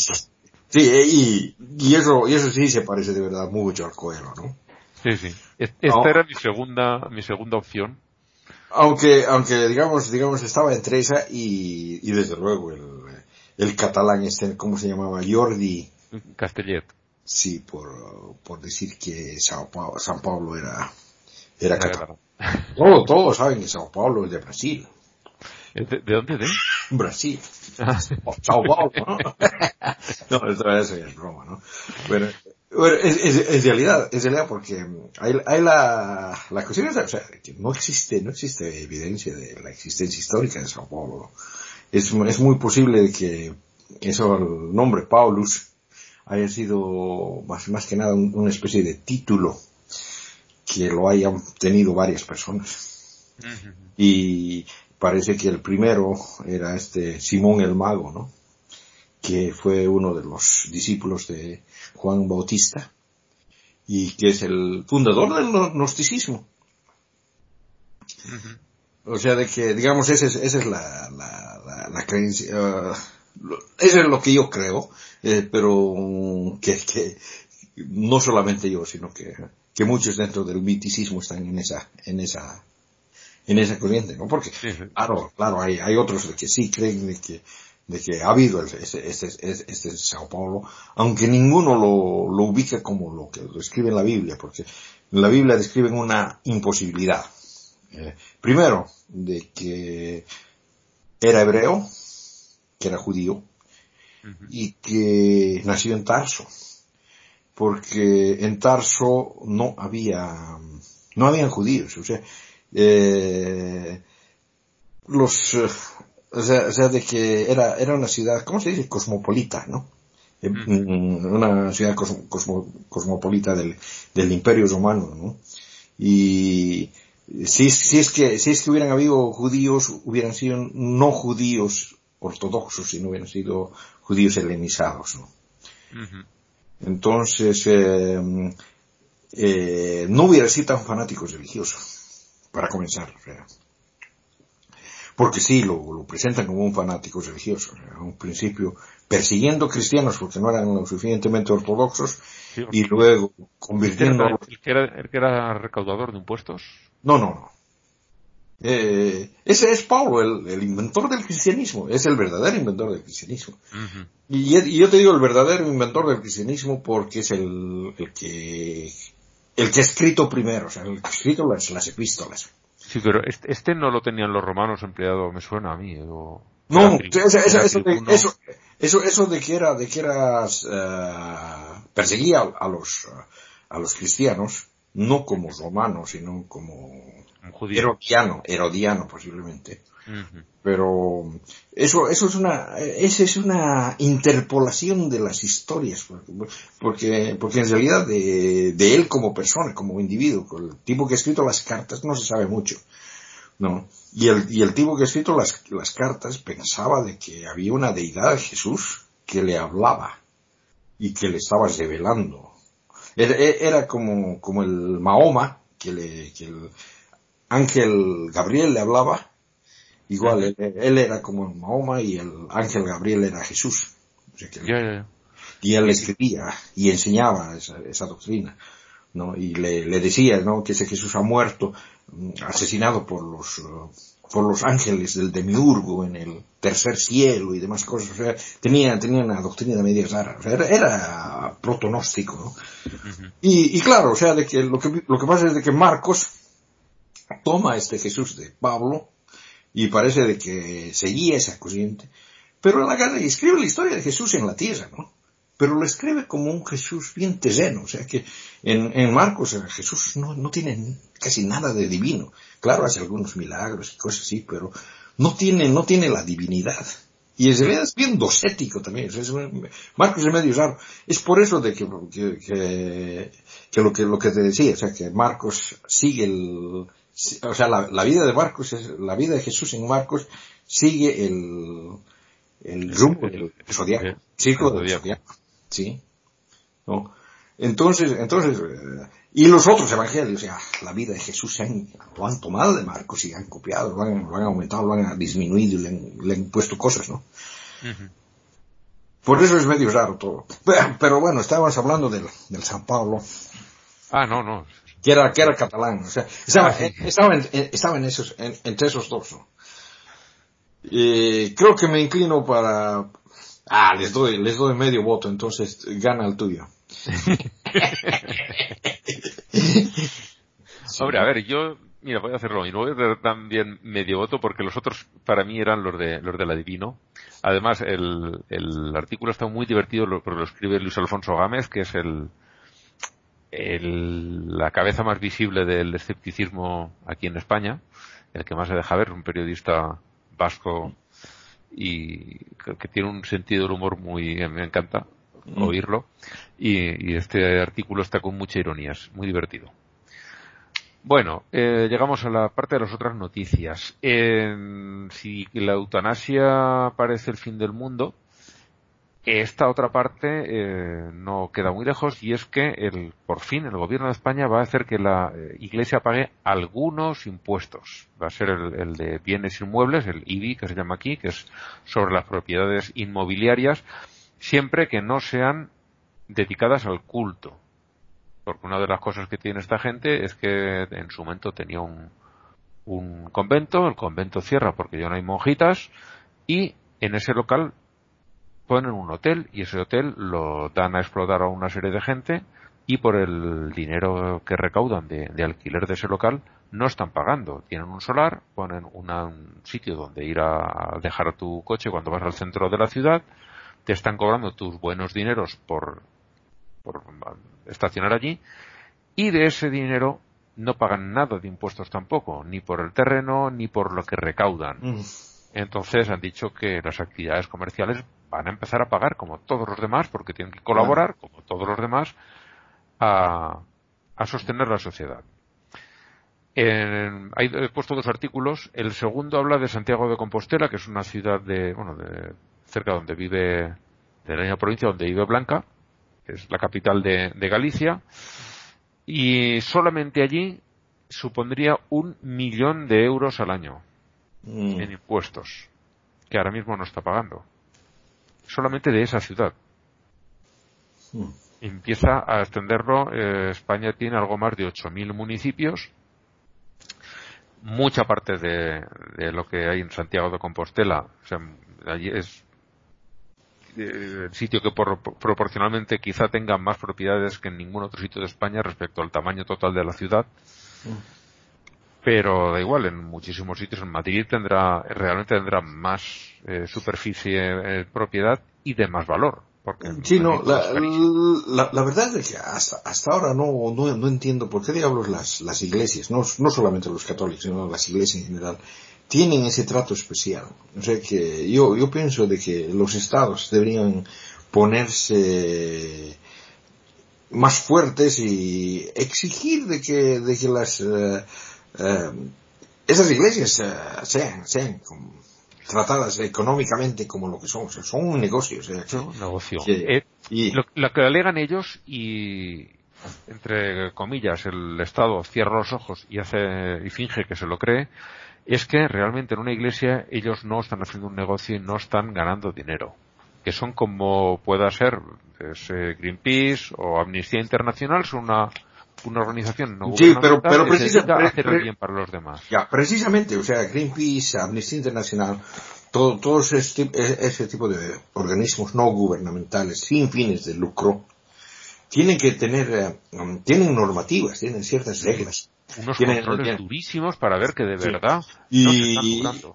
Sí, eh, y, y eso, y eso sí se parece de verdad mucho al Coelho, ¿no? Sí, sí. Esta era mi segunda, mi segunda opción. Aunque, aunque digamos, digamos, estaba entre esa y, y desde luego el, el catalán este, ¿cómo se llamaba? Jordi. Castellet. Sí, por, por decir que Sao Paulo, San Pablo era, era, catalán. Todos, todos saben que Sao Paulo es de Brasil. ¿De, dónde de? Brasil. Ah. Sao Paulo, ¿no? no, esto es broma, ¿no? Bueno, bueno es, es, es, realidad, es realidad porque hay, hay la, la cuestión es, o sea, que no existe, no existe evidencia de la existencia histórica de Sao Paulo. Es, es muy posible que eso, el nombre Paulus haya sido más, más que nada una especie de título que lo hayan tenido varias personas. Y parece que el primero era este Simón el Mago, ¿no? Que fue uno de los discípulos de Juan Bautista y que es el fundador del gnosticismo. O sea, de que, digamos, esa es, esa es la, la, la, creencia, uh, eso es lo que yo creo, eh, pero que, que no solamente yo, sino que que muchos dentro del miticismo están en esa, en esa, en esa corriente, ¿no? Porque, claro, claro, hay, hay otros que sí creen de que, de que ha habido este, este, este, Sao Paulo, aunque ninguno lo, lo ubica como lo que lo escribe en la Biblia, porque en la Biblia describen una imposibilidad. Eh, primero, de que era hebreo, que era judío, y que nació en Tarso porque en Tarso no había, no habían judíos, o sea, eh, los, eh, o, sea, o sea, de que era, era una ciudad, ¿cómo se dice? Cosmopolita, ¿no? Eh, una ciudad cosmopolita del, del Imperio Romano, ¿no? Y si, si es que, si es que hubieran habido judíos, hubieran sido no judíos ortodoxos, sino hubieran sido judíos helenizados, ¿no? Entonces, eh, eh, no hubiera sido tan fanáticos religiosos, para comenzar. porque sí, lo, presentan como un fanático religioso, a un principio persiguiendo cristianos porque no eran lo suficientemente ortodoxos y luego convirtiendo... ¿El que, era, ¿El que era recaudador de impuestos? No, no, no. Eh, ese es Pablo, el, inventor del cristianismo, es el verdadero inventor del cristianismo. y, yo te digo el verdadero inventor del cristianismo porque es el, que el que ha escrito primero, o sea, el que ha escrito las, las epístolas. Sí, pero este, este, no lo tenían los romanos empleado, me suena a mí. no, eso, eso, eso, de que era, de que eras, uh, perseguía a los, a los cristianos, no como romanos, sino como Herodiano, Herodiano posiblemente. Pero eso, eso es una, esa es una interpolación de las historias, porque, porque en realidad de, de él como persona, como individuo, el tipo que ha escrito las cartas no se sabe mucho, ¿no? Y el, y el tipo que ha escrito las, las cartas pensaba de que había una deidad, Jesús, que le hablaba y que le estaba revelando. Era, era como, como el Mahoma, que, le, que el, ángel Gabriel le hablaba, igual él, era como Mahoma y el ángel Gabriel era Jesús. Y él escribía y enseñaba esa, doctrina. ¿no? Y le, decía ¿no? que ese Jesús ha muerto mm, asesinado por los por los ángeles del demiurgo en el tercer cielo y demás cosas. O sea, tenía, tenía una doctrina de medias raras. era, era protonóstico. ¿no? y, y, claro, o sea, de que lo, que lo que pasa es de que Marcos toma este Jesús de Pablo y parece de que seguía esa corriente, pero la y escribe la historia de Jesús en la tierra, ¿no? Pero lo escribe como un Jesús bien terreno, o sea que en, Marcos Jesús no, no tiene casi nada de divino. Claro, hace algunos milagros y cosas así, pero no tiene, no tiene la divinidad. Y es, es bien docético también. Marcos es medio raro. Es por eso de que, que, que, lo que lo que te decía, o sea, que Marcos sigue el, o sea, la, vida de Marcos, la vida de Jesús en Marcos sigue el, el rumbo del zodiaco, chico del zodiaco, sí, ¿no? Entonces, entonces, eh, y los otros evangelios, o sea, la vida de Jesús se han, lo han tomado de Marcos y han copiado, lo han, aumentado, lo han disminuido, le han, le han puesto cosas, ¿no? Por eso es medio raro todo. Pero, bueno, estábamos hablando del, del San Pablo. Ah, no, no que era, que era catalán. O sea, estaba, ah, estaba, en, estaba en esos, entre esos dos. Y creo que me inclino para... Ah, les doy, les doy medio voto, entonces gana el tuyo. Hombre, a ver, yo, mira, voy a hacerlo y voy a dar también medio voto porque los otros para mí eran los de los del adivino. Además, el, el artículo está muy divertido porque lo escribe Luis Alfonso Gámez, que es el, el, la cabeza más visible del escepticismo aquí en España, el que más se deja ver, un periodista vasco y que tiene un sentido del humor muy, me encanta mm. oírlo, y, este artículo está con mucha ironía, es muy divertido. Bueno, eh, llegamos a la parte de las otras noticias. si la eutanasia parece el fin del mundo, esta otra parte eh, no queda muy lejos y es que el, por fin el gobierno de España va a hacer que la eh, Iglesia pague algunos impuestos. Va a ser el, de bienes inmuebles, el IBI que se llama aquí, que es sobre las propiedades inmobiliarias, siempre que no sean dedicadas al culto. Porque una de las cosas que tiene esta gente es que en su momento tenía un, un convento, el convento cierra porque ya no hay monjitas y en ese local ponen un hotel y ese hotel lo dan a explotar a una serie de gente y por el dinero que recaudan de, alquiler de ese local no están pagando. Tienen un solar, ponen un sitio donde ir a dejar tu coche cuando vas al centro de la ciudad, te están cobrando tus buenos dineros por, por estacionar allí y de ese dinero no pagan nada de impuestos tampoco, ni por el terreno ni por lo que recaudan. Mm. Entonces han dicho que las actividades comerciales van a empezar a pagar como todos los demás, porque tienen que colaborar, como todos los demás, a, sostener la sociedad. En, he puesto dos artículos. El segundo habla de Santiago de Compostela, que es una ciudad de, bueno, de cerca donde vive, de la misma provincia donde vive Blanca, que es la capital de, Galicia, y solamente allí supondría un millón de euros al año mm. en impuestos, que ahora mismo no está pagando solamente de esa ciudad. Hmm. Empieza a extenderlo. Eh, España tiene algo más de 8.000 municipios mucha parte de, lo que hay en Santiago de Compostela, o sea, allí es el sitio que proporcionalmente quizá tenga más propiedades que en ningún otro sitio de España respecto al tamaño total de la ciudad. Pero da igual, en muchísimos sitios en Madrid tendrá, realmente tendrá más eh, superficie eh, propiedad y de más valor. Porque sí, no, la, la, verdad es que hasta, hasta ahora no, no, no, entiendo por qué diablos las, las iglesias, no, no solamente los católicos, sino las iglesias en general, tienen ese trato especial. O sea que yo, yo pienso de que los estados deberían ponerse más fuertes y exigir de que, de que las, eh, eh, esas iglesias eh, sean, sean tratadas económicamente como lo que son, o sea, son un negocio. O sea, un negocio. y, lo, que alegan ellos y entre comillas el Estado cierra los ojos y hace y finge que se lo cree es que realmente en una iglesia ellos no están haciendo un negocio y no están ganando dinero. Que son como pueda ser eh, Greenpeace o Amnistía Internacional, son una, una organización no sí, pero, hacer bien para los demás. Ya, precisamente, o sea, Greenpeace, Amnistía Internacional, todo, todos ese, ese tipo de organismos no gubernamentales sin fines de lucro, tienen que tener, eh, tienen normativas, tienen ciertas reglas. Unos controles durísimos para ver que de verdad y, no se están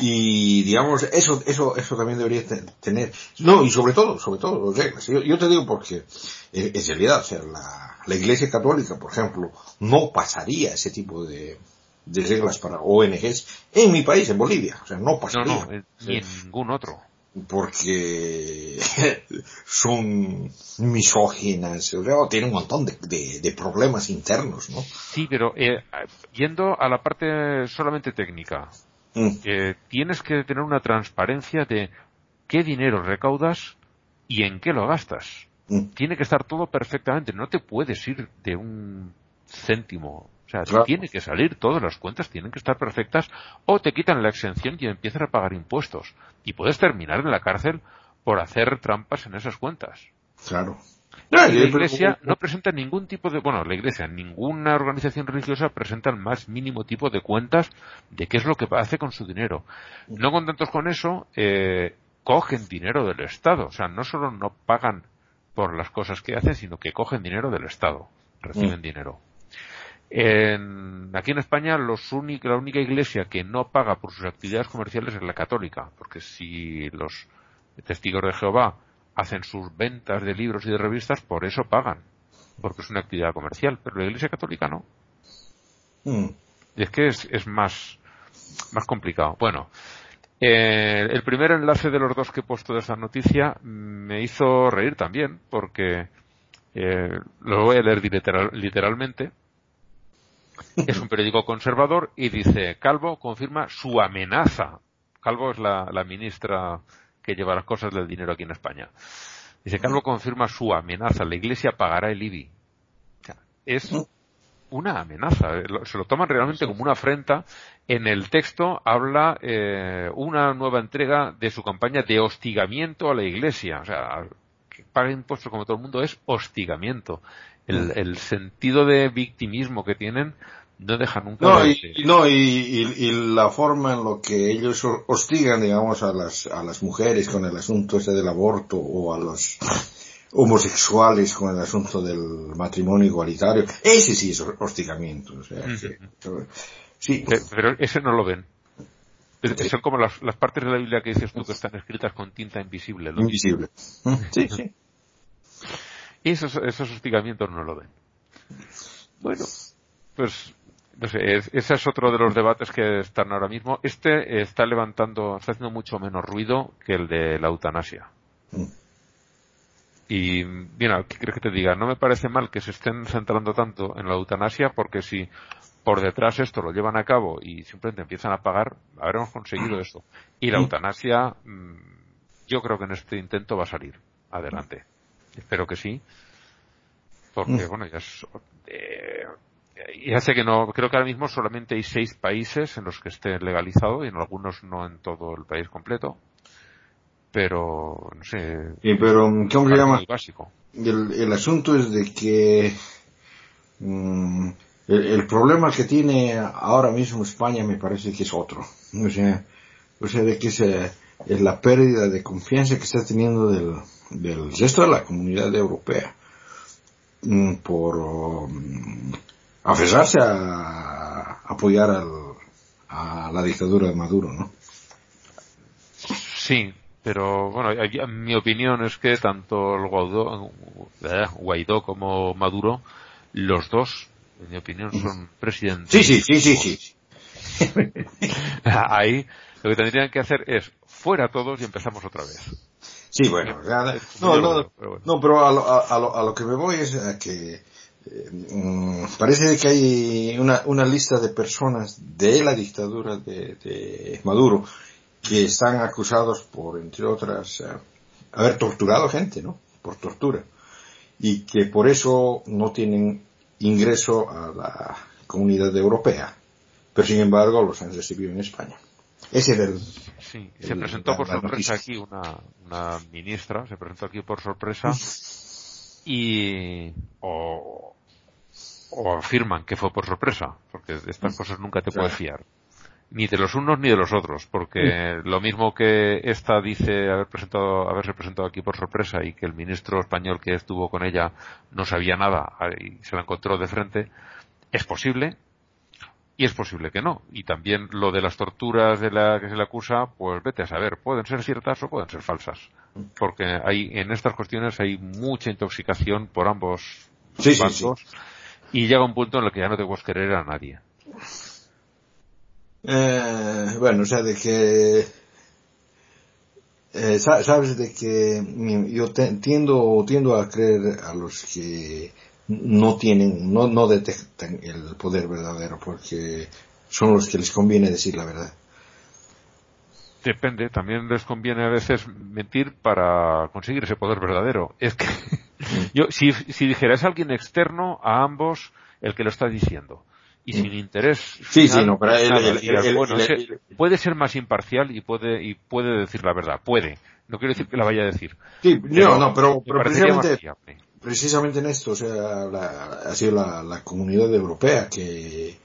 y digamos eso eso eso también debería tener no y sobre todo sobre todo reglas yo, te digo porque eh, en realidad o sea la, la iglesia católica por ejemplo no pasaría ese tipo de de reglas para ONGs en mi país, en Bolivia. O sea, no pasaría. No, no, ni en ningún otro porque son misóginas, o tienen un montón de, problemas internos, ¿no? Sí, pero eh, yendo a la parte solamente técnica, mm. eh, tienes que tener una transparencia de qué dinero recaudas y en qué lo gastas. Mm. Tiene que estar todo perfectamente, no te puedes ir de un céntimo o sea, tiene que salir, todas las cuentas tienen que estar perfectas o te quitan la exención y empiezan a pagar impuestos. Y puedes terminar en la cárcel por hacer trampas en esas cuentas. Claro. La iglesia no presenta ningún tipo de, bueno, la iglesia, ninguna organización religiosa presenta el más mínimo tipo de cuentas de qué es lo que hace con su dinero. No contentos con eso, eh, cogen dinero del Estado. O sea, no solo no pagan por las cosas que hacen, sino que cogen dinero del Estado. Reciben mm. dinero. En, aquí en España los la única iglesia que no paga por sus actividades comerciales es la católica, porque si los testigos de Jehová hacen sus ventas de libros y de revistas, por eso pagan, porque es una actividad comercial, pero la iglesia católica no. Hmm. Y es que es, es más, más complicado. Bueno, eh, el primer enlace de los dos que he puesto de esa noticia me hizo reír también, porque eh, lo voy a leer literalmente es un periódico conservador y dice, Calvo confirma su amenaza. Calvo es la, ministra que lleva las cosas del dinero aquí en España. Dice, Calvo confirma su amenaza, la Iglesia pagará el IBI. es una amenaza, se lo toman realmente como una afrenta. En el texto habla eh, una nueva entrega de su campaña de hostigamiento a la Iglesia. O sea, que paga impuestos como todo el mundo es hostigamiento el, el sentido de victimismo que tienen no deja nunca no, y, no y, la forma en lo que ellos hostigan digamos a las a las mujeres con el asunto ese del aborto o a los homosexuales con el asunto del matrimonio igualitario ese sí es hostigamiento o sea, sí, pero ese no lo ven. Son como las, las partes de la Biblia que dices tú que están escritas con tinta invisible invisible. Sí sí. Y esos, esos hostigamientos no lo ven. Bueno, pues no sé, ese es otro de los debates que están ahora mismo. Este está levantando, está haciendo mucho menos ruido que el de la eutanasia. Mm. Y, mira, ¿qué crees que te diga? No me parece mal que se estén centrando tanto en la eutanasia porque si por detrás esto lo llevan a cabo y simplemente empiezan a pagar, habremos conseguido esto. Y la mm. eutanasia, mm, yo creo que en este intento va a salir adelante. Espero que sí. Porque, bueno, ya, eh, ya sé que no, creo que ahora mismo solamente hay seis países en los que esté legalizado y en algunos no en todo el país completo. Pero, no sé. pero, ¿cómo se llama? básico. El, el, asunto es de que, mm, el, problema que tiene ahora mismo España me parece que es otro. O sea, o sea de que es, es la pérdida de confianza que está teniendo del, del resto de la comunidad europea mm, por um, aferrarse a apoyar al, a la dictadura de Maduro, ¿no? Sí, pero bueno, mi opinión es que tanto el Guaidó, eh, Guaidó como Maduro, los dos, en mi opinión, son presidentes. Sí, sí, sí, sí, sí. Ahí lo que tendrían que hacer es fuera todos y empezamos otra vez. Sí, bueno, no, no, no, pero a lo, a, lo, a lo que me voy es a que eh, parece que hay una, una lista de personas de la dictadura de, de Maduro que están acusados por, entre otras, eh, haber torturado gente, ¿no? Por tortura. Y que por eso no tienen ingreso a la comunidad europea. Pero sin embargo los han recibido en España. Ese es el, Sí, se presentó por sorpresa aquí una, una ministra, se presentó aquí por sorpresa y o, o afirman que fue por sorpresa, porque de estas mm. cosas nunca te puedes fiar. Ni de los unos ni de los otros, porque lo mismo que esta dice haber presentado, haberse presentado aquí por sorpresa y que el ministro español que estuvo con ella no sabía nada y se la encontró de frente, es posible, y es posible que no. Y también lo de las torturas de la que se le acusa, pues vete a saber, pueden ser ciertas o pueden ser falsas. Porque hay, en estas cuestiones hay mucha intoxicación por ambos bandos y llega un punto en el que ya no te puedes querer a nadie. Eh, bueno, o sea, de que eh, sabes de que yo tiendo tiendo a creer a los que no tienen no no detectan el poder verdadero porque son los que les conviene decir la verdad depende también les conviene a veces mentir para conseguir ese poder verdadero es que yo si si dijeras a alguien externo a ambos el que lo está diciendo y sin interés. Sí, sí, no, pero puede ser más imparcial y puede y puede decir la verdad, puede. No quiero decir que la vaya a decir. Sí, no, no, pero, precisamente, precisamente en esto, o sea, ha sido la, comunidad europea que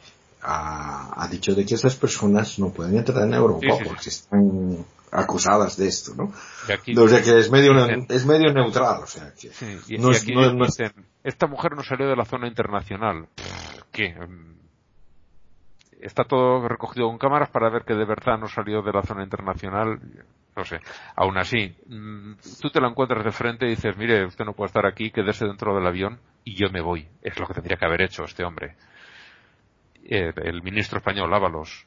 ha, dicho de que esas personas no pueden entrar en Europa porque están acusadas de esto, ¿no? o sea que es medio, es medio neutral, o sea que no, es, esta mujer no salió de la zona internacional. ¿Qué? está todo recogido con cámaras para ver que de verdad no salió de la zona internacional. No sé. Aún así, mm, tú te lo encuentras de frente y dices, mire, usted no puede estar aquí, quédese dentro del avión y yo me voy. Es lo que tendría que haber hecho este hombre. Eh, el ministro español, Ábalos.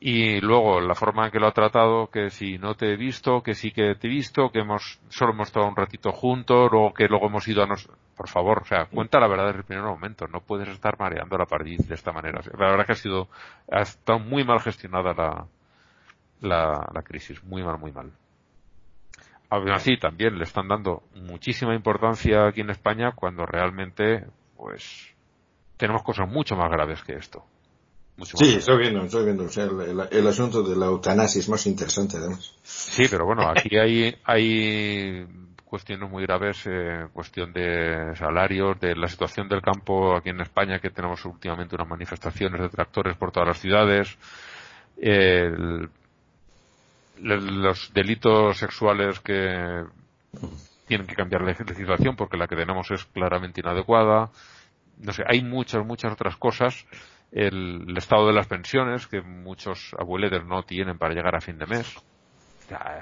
Y luego la forma en que lo ha tratado, que si no te he visto, que sí que te he visto, que hemos, solo hemos estado un ratito juntos, o que luego hemos ido a nos, por favor, o sea, cuenta la verdad desde el primer momento, no puedes estar mareando la perdiz de esta manera. La verdad que ha sido, ha estado muy mal gestionada la, la, la crisis, muy mal, muy mal. Aún así, también le están dando muchísima importancia aquí en España cuando realmente, pues, tenemos cosas mucho más graves que esto sí, estoy viendo, estoy viendo. O sea, el, asunto de la eutanasia es más interesante, además. Sí, pero bueno, aquí hay, hay cuestiones muy graves, eh, cuestión de salarios, de la situación del campo aquí en España, que tenemos últimamente unas manifestaciones de tractores por todas las ciudades, los delitos sexuales que tienen que cambiar la legislación porque la que tenemos es claramente inadecuada. No sé, hay muchas, muchas otras cosas el, estado de las pensiones que muchos abueletes no tienen para llegar a fin de mes.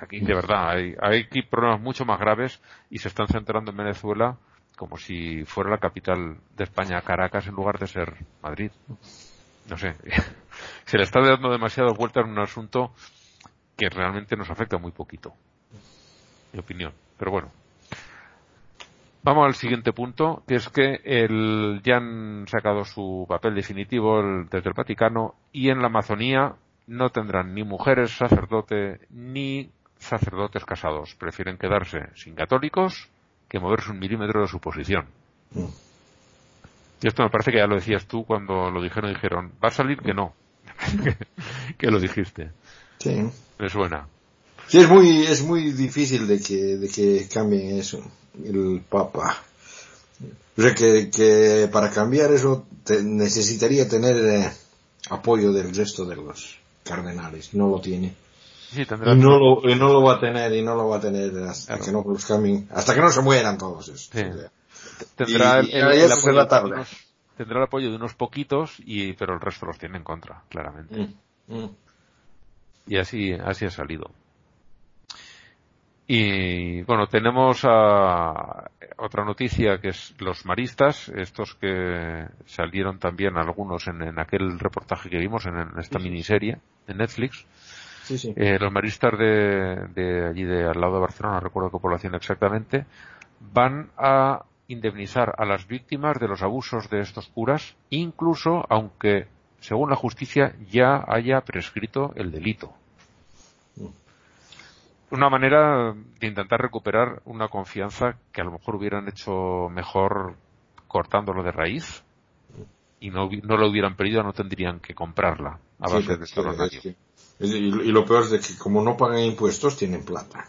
Aquí, de verdad, hay, hay problemas mucho más graves y se están centrando en Venezuela como si fuera la capital de España, Caracas, en lugar de ser Madrid. No sé. se le está dando demasiadas vueltas en un asunto que realmente nos afecta muy poquito. Mi opinión. Pero bueno, Vamos al siguiente punto, que es que el, ya han sacado su papel definitivo desde el Vaticano y en la Amazonía no tendrán ni mujeres sacerdotes ni sacerdotes casados. Prefieren quedarse sin católicos que moverse un milímetro de su posición. Mm. Y esto me parece que ya lo decías tú cuando lo dijeron, dijeron, va a salir que no. que lo dijiste. Sí. Me suena. Sí, es muy, es muy difícil de que, de que cambien eso el Papa. O sea que, que para cambiar eso necesitaría tener eh, apoyo del resto de los cardenales. No lo tiene. Sí, y, no lo, y no lo va a tener y no lo va a tener hasta que no los cambien, hasta que no se mueran todos esos. Tendrá el, el, apoyo de unos, tendrá el apoyo de unos poquitos y pero el resto los tiene en contra, claramente. Mm, mm. Y así así ha salido. Y bueno, tenemos a, otra noticia que es los maristas, estos que salieron también algunos en, aquel reportaje que vimos en, esta miniserie de Netflix. Eh, los maristas de, de, allí de al lado de Barcelona, no recuerdo qué población exactamente, van a indemnizar a las víctimas de los abusos de estos curas, incluso aunque, según la justicia, ya haya prescrito el delito una manera de intentar recuperar una confianza que a lo mejor hubieran hecho mejor cortándolo de raíz y no, no lo hubieran perdido, no tendrían que comprarla a base de estos y, lo peor es de que como no pagan impuestos tienen plata.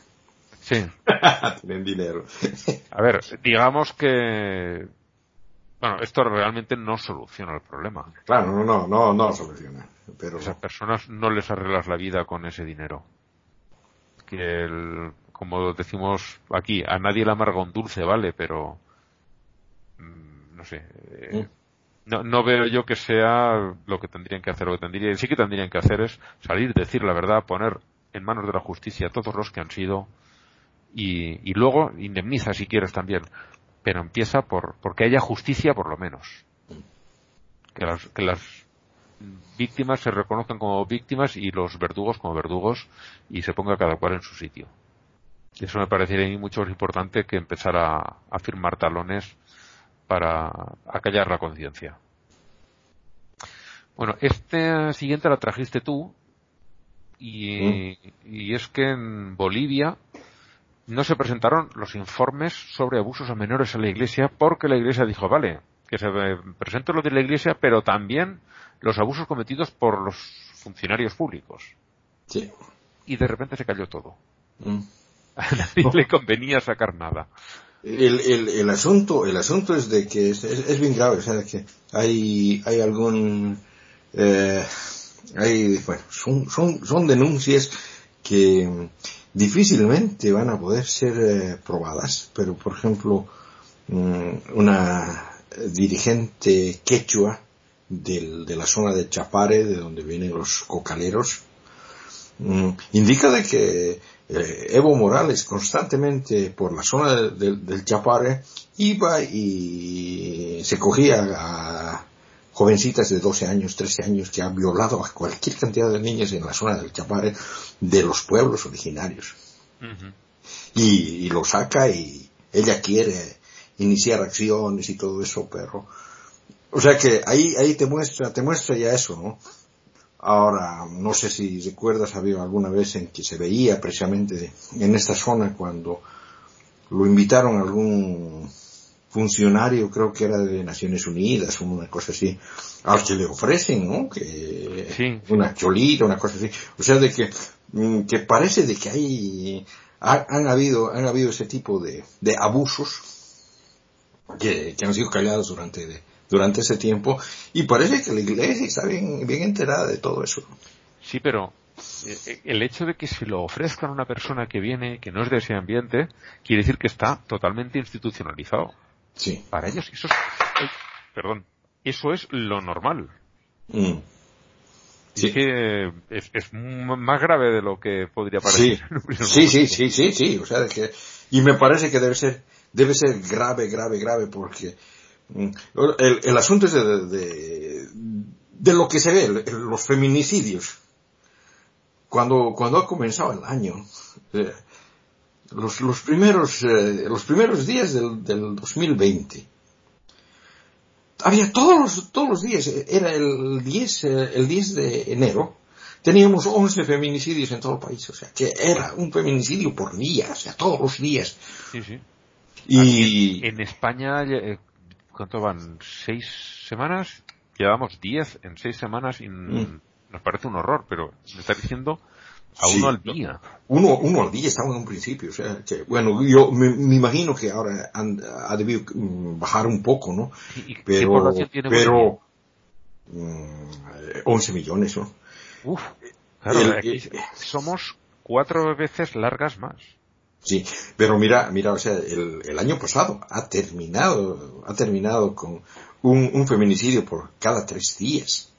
Sí. tienen dinero. a ver, digamos que bueno, esto realmente no soluciona el problema. Claro, no, no, no, no soluciona. Pero... esas personas no les arreglas la vida con ese dinero que el, como decimos aquí, a nadie le amarga un dulce, vale, pero mm, no sé. Eh, no, no veo yo que sea lo que tendrían que hacer. Lo que tendrían, sí que tendrían que hacer es salir, decir la verdad, poner en manos de la justicia a todos los que han sido y, y luego indemniza si quieres también. Pero empieza por porque haya justicia por lo menos. Que las, que las víctimas se reconozcan como víctimas y los verdugos como verdugos y se ponga cada cual en su sitio. Eso me parecería a mí mucho más importante que empezar a, firmar talones para acallar la conciencia. Bueno, este siguiente la trajiste tú y, y, es que en Bolivia no se presentaron los informes sobre abusos a menores en la iglesia porque la iglesia dijo, vale, que se presente lo de la iglesia, pero también los abusos cometidos por los funcionarios públicos. Sí. Y de repente se cayó todo. Mm. A nadie le convenía sacar nada. El, el, el, asunto el asunto es de que es, es, bien grave, o sea, que hay, hay algún, eh, hay, bueno, son, son, son denuncias que difícilmente van a poder ser eh, probadas, pero por ejemplo, mm, una dirigente quechua del, de la zona de Chapare, de donde vienen los cocaleros, mm, indica de que eh, Evo Morales constantemente por la zona del Chapare iba y se cogía a jovencitas de 12 años, 13 años que han violado a cualquier cantidad de niñas en la zona del Chapare de los pueblos originarios. y, y, lo saca y ella quiere iniciar acciones y todo eso, pero o sea que ahí, ahí te muestra, te muestra ya eso, ¿no? Ahora, no sé si recuerdas, había alguna vez en que se veía precisamente en esta zona cuando lo invitaron a algún funcionario, creo que era de Naciones Unidas una cosa así, al que le ofrecen, ¿no? Que una cholita, una cosa así. O sea, de que, mm, que parece de que hay, han habido, han habido ese tipo de, de abusos que, que han sido callados durante de, durante ese tiempo y parece que la iglesia está bien, bien enterada de todo eso. Sí, pero eh, el hecho de que se lo ofrezcan a una persona que viene, que no es de ese ambiente, quiere decir que está totalmente institucionalizado. Sí. Para ellos eso es, perdón, eso es lo normal. Mm. Sí. que es, más grave de lo que podría parecer. Sí, sí, sí, sí, sí, o sea, que, y me parece que debe ser, debe ser grave, grave, grave, porque Mm. El, asunto es de, de, lo que se ve, los feminicidios. Cuando, cuando ha comenzado el año, eh, los, los, primeros, eh, los primeros días del, del 2020, había todos los, todos los días, era el 10, eh, el 10 de enero, teníamos 11 feminicidios en todo el país, o sea, que era un feminicidio por día, o sea, todos los días. Sí, sí. Y en España ¿cuánto van? ¿Seis semanas? Llevamos diez en seis semanas y mm. nos parece un horror, pero me está diciendo A uno al día. Uno, uno al día estaba en un principio. O sea, que, bueno, yo me, imagino que ahora ha debido mm, bajar un poco, ¿no? pero, pero, 11 mm, millones, ¿no? Uf, claro, somos cuatro veces largas más. Sí, pero mira, mira, o sea, el, el año pasado ha terminado, ha terminado con un, un feminicidio por cada tres días.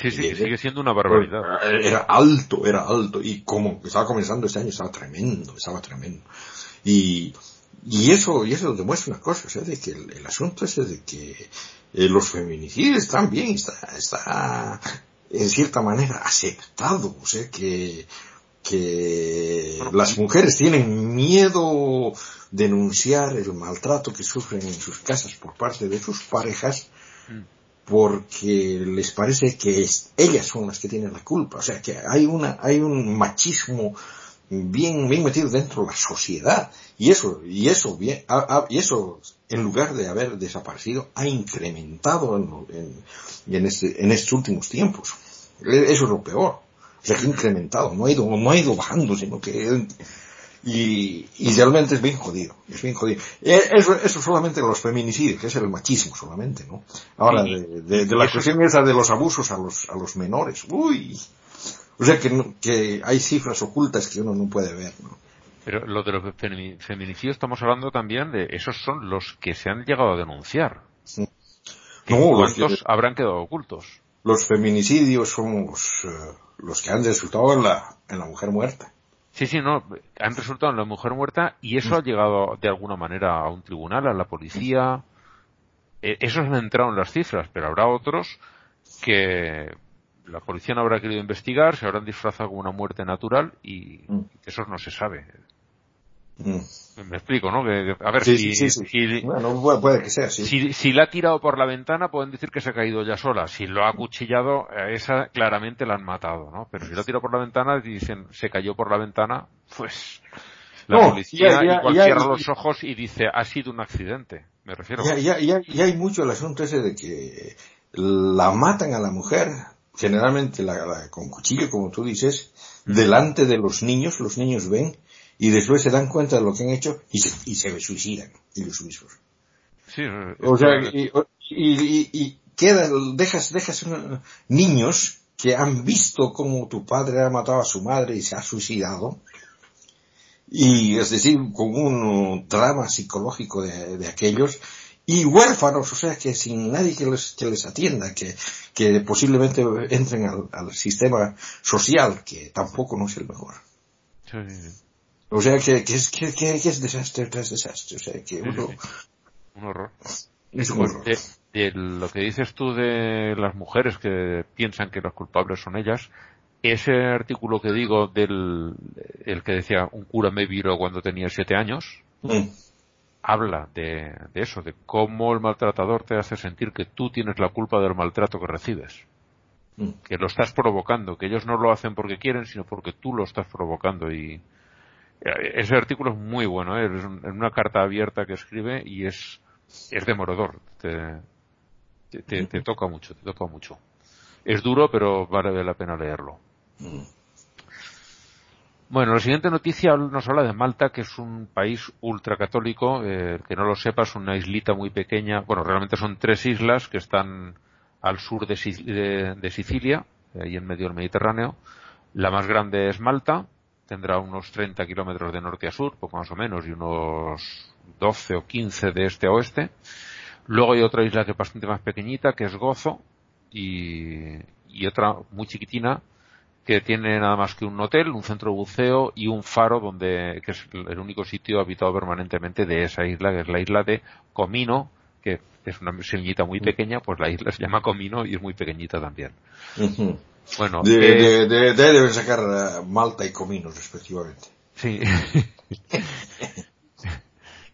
Sí, sí, sigue siendo una barbaridad. Era alto, era alto. Y como estaba comenzando este año, estaba tremendo, estaba tremendo. Y, y eso, y eso demuestra una cosa, o sea, de que el, asunto es de que eh, los feminicidios están bien, está, está en cierta manera aceptado, o sea, que que las mujeres tienen miedo denunciar el maltrato que sufren en sus casas por parte de sus parejas mm. porque les parece que ellas son las que tienen la culpa. O sea que hay una, hay un machismo bien, bien metido dentro de la sociedad y eso, y eso bien, y eso en lugar de haber desaparecido ha incrementado en, en, este, en estos últimos tiempos. Eso es lo peor se ha incrementado, no ha ido, no ha ido bajando, sino que y, y realmente es bien jodido, es bien jodido. Eh, eso, eso solamente los feminicidios, que es el machismo solamente, ¿no? Ahora, de, de, la cuestión esa de los abusos a los, a los menores, uy, o sea que, que hay cifras ocultas que uno no puede ver, ¿no? Pero lo de los feminicidios estamos hablando también de esos son los que se han llegado a denunciar. No, ¿Cuántos habrán quedado ocultos? Los feminicidios son los, eh, los que han resultado en la, en la mujer muerta. Sí, sí, no, han resultado en la mujer muerta y eso ha llegado de alguna manera a un tribunal, a la policía. Eh, esos han entrado en las cifras, pero habrá otros que la policía no habrá querido investigar, se habrán disfrazado como una muerte natural y mm. eso no se sabe. Mm. Me explico, ¿no? Que, a ver, si, si, bueno, puede que sea, si, si, la ha tirado por la ventana, pueden decir que se ha caído ya sola. Si lo ha cuchillado, esa claramente la han matado, ¿no? Pero si la ha tirado por la ventana y dicen se cayó por la ventana, pues la policía igual cierra los ojos y dice ha sido un accidente. Me refiero. Ya, ya, hay mucho el asunto ese de que la matan a la mujer, generalmente la, con cuchillo, como tú dices, delante de los niños, los niños ven y después se dan cuenta de lo que han hecho y se, y se suicidan ellos mismos. Sí, o sea, y, y, y, queda, dejas, dejas niños que han visto cómo tu padre ha matado a su madre y se ha suicidado, y es decir, con un drama psicológico de, de aquellos, y huérfanos, o sea, que sin nadie que les, que les atienda, que, que posiblemente entren al, al sistema social, que tampoco no es el mejor. Sí, sí. O sea, que, que, es, que, que, es desastre tras desastre. O sea, que uno... Un horror. Es un horror. De, lo que dices tú de las mujeres que piensan que los culpables son ellas, ese artículo que digo del el que decía un cura me viró cuando tenía siete años, mm. habla de, de, eso, de cómo el maltratador te hace sentir que tú tienes la culpa del maltrato que recibes. Mm. Que lo estás provocando, que ellos no lo hacen porque quieren, sino porque tú lo estás provocando y, ese artículo es muy bueno, ¿eh? es una carta abierta que escribe y es, es demorador. Te, te, te, toca mucho, te toca mucho. Es duro, pero vale la pena leerlo. Bueno, la siguiente noticia nos habla de Malta, que es un país ultracatólico, eh, que no lo sepa, es una islita muy pequeña. Bueno, realmente son tres islas que están al sur de, de, de Sicilia, ahí en medio del Mediterráneo. La más grande es Malta, tendrá unos 30 kilómetros de norte a sur, poco más o menos, y unos 12 o 15 de este a oeste. Luego hay otra isla que es bastante más pequeñita, que es Gozo, y, y otra muy chiquitina, que tiene nada más que un hotel, un centro de buceo y un faro donde, que es el único sitio habitado permanentemente de esa isla, que es la isla de Comino, que es una semillita muy pequeña, pues la isla se llama Comino y es muy pequeñita también. Bueno, de, de, deben sacar eh, Malta y Comino respectivamente. Sí.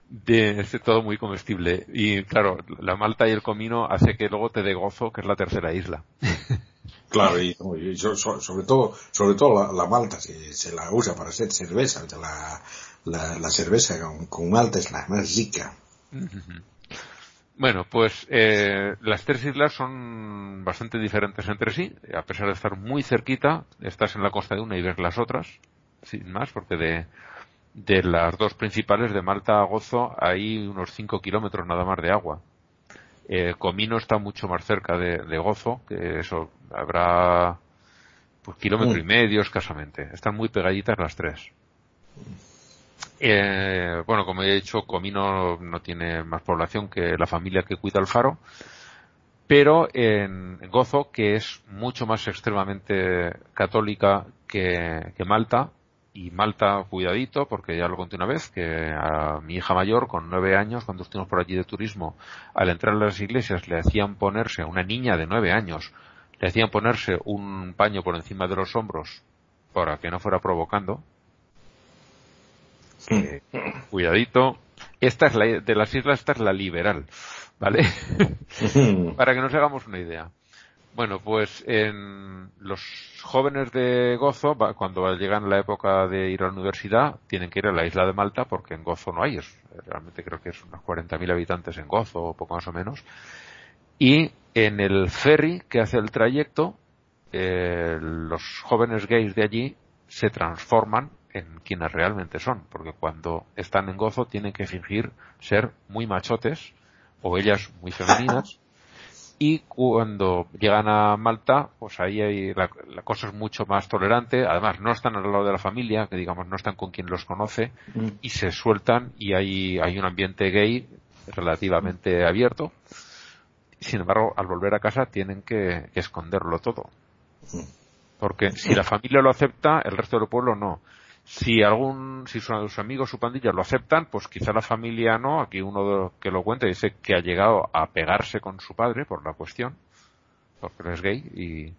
de, es todo muy comestible. Y claro, la Malta y el Comino hace que luego te dé gozo, que es la tercera isla. Claro, y, sobre todo, sobre todo la, Malta se, se, la usa para hacer cerveza. La, la, la cerveza con, Malta es la más rica. Bueno, pues eh, las tres islas son bastante diferentes entre sí, a pesar de estar muy cerquita, estás en la costa de una y ves las otras, sin más, porque de, de las dos principales, de Malta a Gozo, hay unos 5 kilómetros nada más de agua. Eh, Comino está mucho más cerca de, Gozo, que eso habrá pues kilómetro y medio escasamente. Están muy pegaditas las tres. Eh, bueno, como he dicho, Comino no tiene más población que la familia que cuida el faro, pero en, Gozo, que es mucho más extremadamente católica que, que Malta, y Malta, cuidadito, porque ya lo conté una vez, que a mi hija mayor, con nueve años, cuando estuvimos por allí de turismo, al entrar a las iglesias le hacían ponerse, a una niña de nueve años, le hacían ponerse un paño por encima de los hombros para que no fuera provocando. Cuidadito. Esta es la, de las islas, esta es la liberal, ¿vale? para que nos hagamos una idea. Bueno, pues en los jóvenes de Gozo, cuando llegan la época de ir a la universidad, tienen que ir a la isla de Malta porque en Gozo no hay. realmente creo que es unos 40.000 habitantes en Gozo, o poco más o menos. Y en el ferry que hace el trayecto, eh, los jóvenes gays de allí se transforman en quienes realmente son, porque cuando están en Gozo tienen que fingir ser muy machotes o ellas muy femeninas y cuando llegan a Malta, pues ahí hay, la, cosa es mucho más tolerante, además no están al lado de la familia, que digamos no están con quien los conoce, mm. y se sueltan y hay, hay un ambiente gay relativamente abierto. Sin embargo, al volver a casa tienen que, que esconderlo todo. Mm. Porque si la familia lo acepta, el resto del pueblo no si algún, si sus amigos, su pandilla lo aceptan, pues quizá la familia no. Aquí uno que lo cuenta dice que ha llegado a pegarse con su padre por la cuestión, porque es gay y,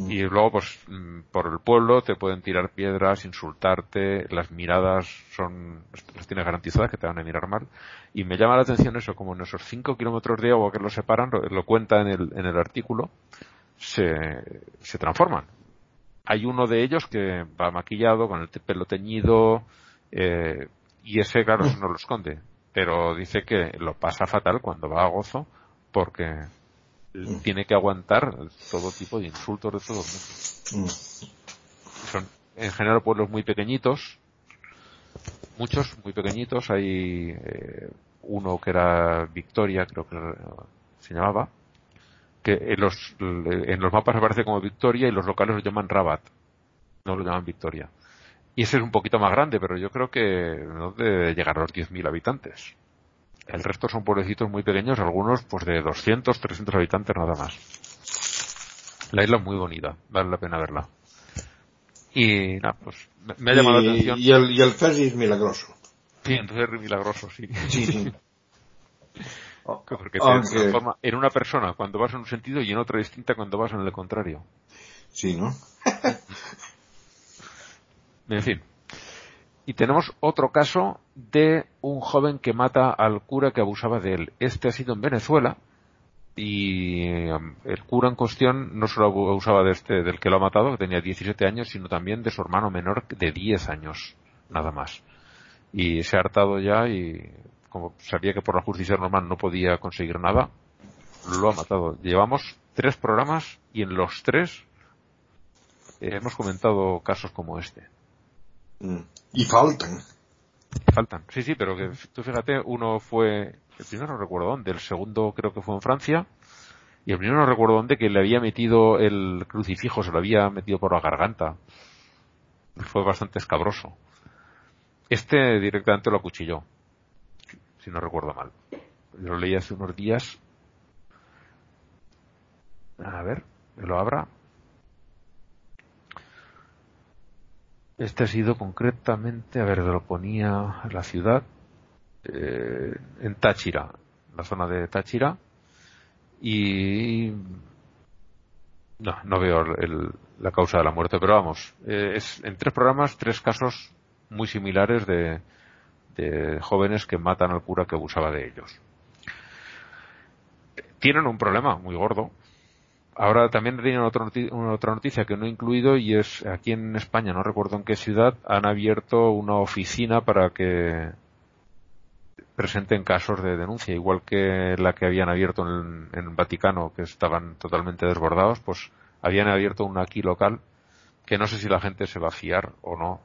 mm. y luego pues mm, por el pueblo te pueden tirar piedras, insultarte, las miradas son, las tienes garantizadas que te van a mirar mal. Y me llama la atención eso, como en esos cinco kilómetros de agua que lo separan, lo, cuenta en el, en el artículo, se, se transforman hay uno de ellos que va maquillado, con el pelo teñido, eh, y ese, claro, no lo esconde. Pero dice que lo pasa fatal cuando va a gozo, porque tiene que aguantar todo tipo de insultos de todos Son, en general, pueblos muy pequeñitos, muchos muy pequeñitos. Hay eh, uno que era Victoria, creo que se llamaba, que en los, en los mapas aparece como Victoria y los locales lo llaman Rabat, no lo llaman Victoria. Y ese es un poquito más grande, pero yo creo que no debe llegar a los 10.000 habitantes. El resto son pueblecitos muy pequeños, algunos pues de 200, 300 habitantes nada más. La isla es muy bonita, vale la pena verla. Y nada, pues me, ha llamado la atención. Y el, y el ferry es milagroso. Sí, el ferry milagroso, sí. Sí, sí. Porque te transforma en una persona cuando vas en un sentido y en otra distinta cuando vas en el contrario. Sí, ¿no? en fin. Y tenemos otro caso de un joven que mata al cura que abusaba de él. Este ha sido en Venezuela y um, el cura en cuestión no solo abusaba de este, del que lo ha matado, que tenía 17 años, sino también de su hermano menor de 10 años, nada más. Y se ha hartado ya y como sabía que por la justicia normal no podía conseguir nada, lo ha matado. Llevamos tres programas y en los tres hemos comentado casos como este. Mm. Y faltan. Faltan, sí, sí, pero que tú fíjate, uno fue, el primero no recuerdo dónde, el segundo creo que fue en Francia, y el primero no recuerdo dónde, que le había metido el crucifijo, se lo había metido por la garganta. Fue bastante escabroso. Este directamente lo acuchilló si no recuerdo mal. Lo leí hace unos días. A ver, lo abra. Este ha sido concretamente, a ver, lo ponía la ciudad, eh, en Táchira, la zona de Táchira, y no, no veo la causa de la muerte, pero vamos, eh, es en tres programas, tres casos muy similares de, de jóvenes que matan al cura que abusaba de ellos. Tienen un problema muy gordo. Ahora también tienen otra noticia, otra noticia que no he incluido y es aquí en España, no recuerdo en qué ciudad, han abierto una oficina para que presenten casos de denuncia, igual que la que habían abierto en, el Vaticano, que estaban totalmente desbordados, pues habían abierto una aquí local que no sé si la gente se va a fiar o no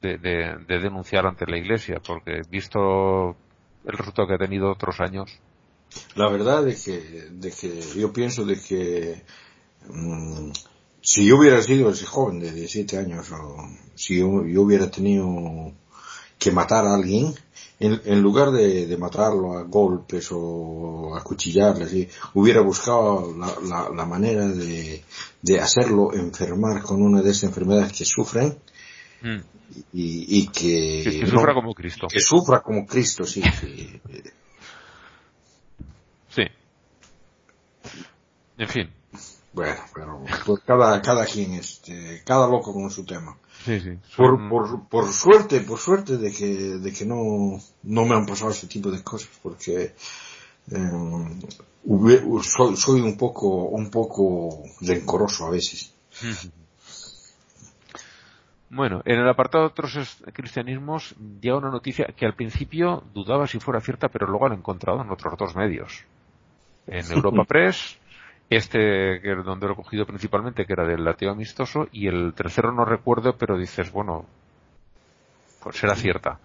de, de denunciar ante la Iglesia, porque visto el resultado que ha tenido otros años, la verdad es que, de que yo pienso de que mm, si yo hubiera sido ese joven de 17 años o si yo, hubiera tenido que matar a alguien, en, lugar de, matarlo a golpes o a cuchillarle, hubiera buscado la, manera de, hacerlo enfermar con una de esas enfermedades que sufren mm. y, que, que, sufra como Cristo. Que sufra como Cristo, sí. sí. Sí. En fin. Bueno, pero pues cada, cada quien, este, cada loco con su tema. Sí, sí. Por, por, por, suerte, por suerte de que, de que no, no me han pasado ese tipo de cosas, porque eh, soy, soy, un poco, un poco rencoroso a veces. Bueno, en el apartado de otros cristianismos llega una noticia que al principio dudaba si fuera cierta, pero luego la he encontrado en otros dos medios en Europa Press, este que donde lo he cogido principalmente, que era del lateo amistoso, y el tercero no recuerdo, pero dices, bueno, pues será cierta.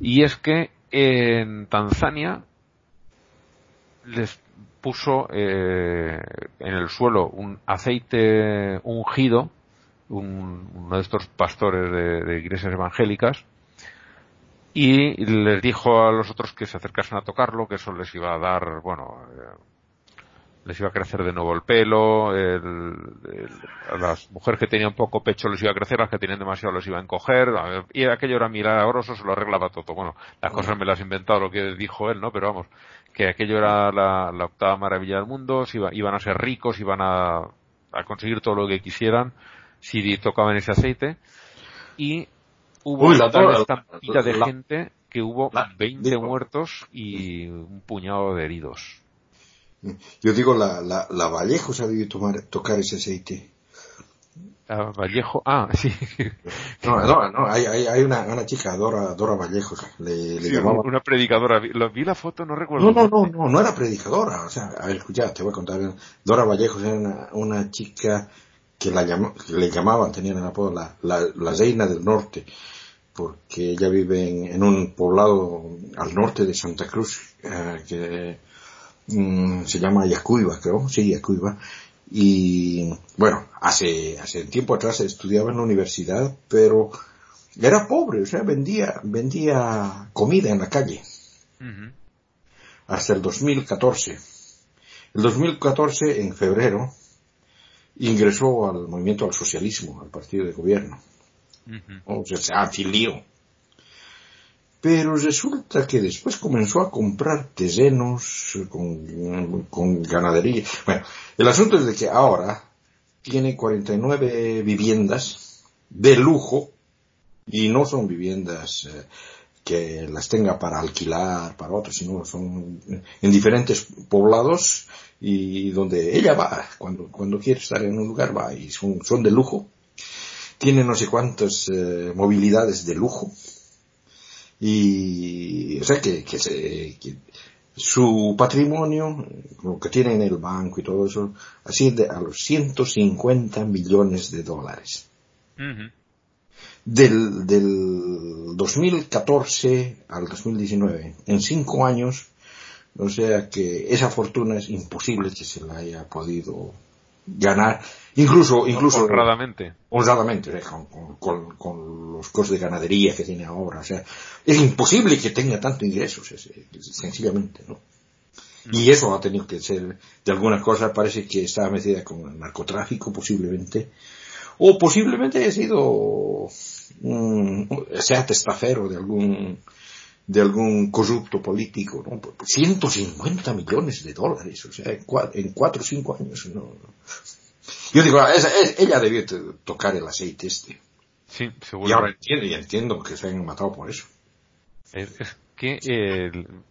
Y es que en Tanzania les puso eh, en el suelo un aceite ungido, uno de estos pastores de, de, iglesias evangélicas, y les dijo a los otros que se acercasen a tocarlo, que eso les iba a dar, bueno, eh, les iba a crecer de nuevo el pelo, a las mujeres que tenían poco pecho les iba a crecer, las que tenían demasiado les iba a encoger, y aquello era milagroso, se lo arreglaba todo. Bueno, las cosas me las he inventado lo que dijo él, ¿no? Pero vamos, que aquello era la, octava maravilla del mundo, iban a ser ricos, iban a, a conseguir todo lo que quisieran si tocaban ese aceite, y hubo una tal estampida de gente que hubo 20 muertos y un puñado de heridos. Yo digo, la, la, la Vallejo debido tomar, tocar ese aceite. La Vallejo, ah, sí. No, no, no hay, hay, hay una, una, chica, Dora, Dora Vallejo, le, le llamaba... Una predicadora, lo, vi la foto, no recuerdo. No, no, no, no, no era predicadora, o sea, a ver, escucha, te voy a contar. Dora Vallejo era una, una chica que la le llamaban, tenían el apodo la, la, la reina del norte porque ella vive en, un poblado al norte de Santa Cruz, eh, que mm, se llama Yacuiba, creo, sí, Yacuiba, y bueno, hace, hace tiempo atrás estudiaba en la universidad, pero era pobre, o sea, vendía, vendía comida en la calle. Hasta el 2014. El 2014, en febrero, ingresó al movimiento al socialismo, al partido de gobierno o sea, se afilió. Pero resulta que después comenzó a comprar terrenos con, con ganadería. Bueno, el asunto es de que ahora tiene 49 viviendas de lujo y no son viviendas eh, que las tenga para alquilar para otros, sino son en diferentes poblados y donde ella va, cuando, cuando quiere estar en un lugar va y son, son de lujo tiene no sé cuántas eh, movilidades de lujo. Y, o sea, que, que, se, su patrimonio, lo que tiene en el banco y todo eso, asciende a los 150 millones de dólares. Del, del 2014 al 2019, en cinco años, o sea que esa fortuna es imposible que se la haya podido ganar, incluso, incluso honradamente, honradamente, con, con, los costos de ganadería que tiene ahora, o sea, es imposible que tenga tanto ingresos, sencillamente, ¿no? Y eso ha tenido que ser, de alguna cosa parece que estaba metida con el narcotráfico, posiblemente, o posiblemente haya sido, sea testafero de algún, de algún corrupto político, ¿no? 150 millones de dólares, o sea, en cuatro, o cinco años, ¿no? Yo digo, ella debió tocar el aceite este. Sí, seguro. Y ahora entiendo, y entiendo que se hayan matado por eso. Es, que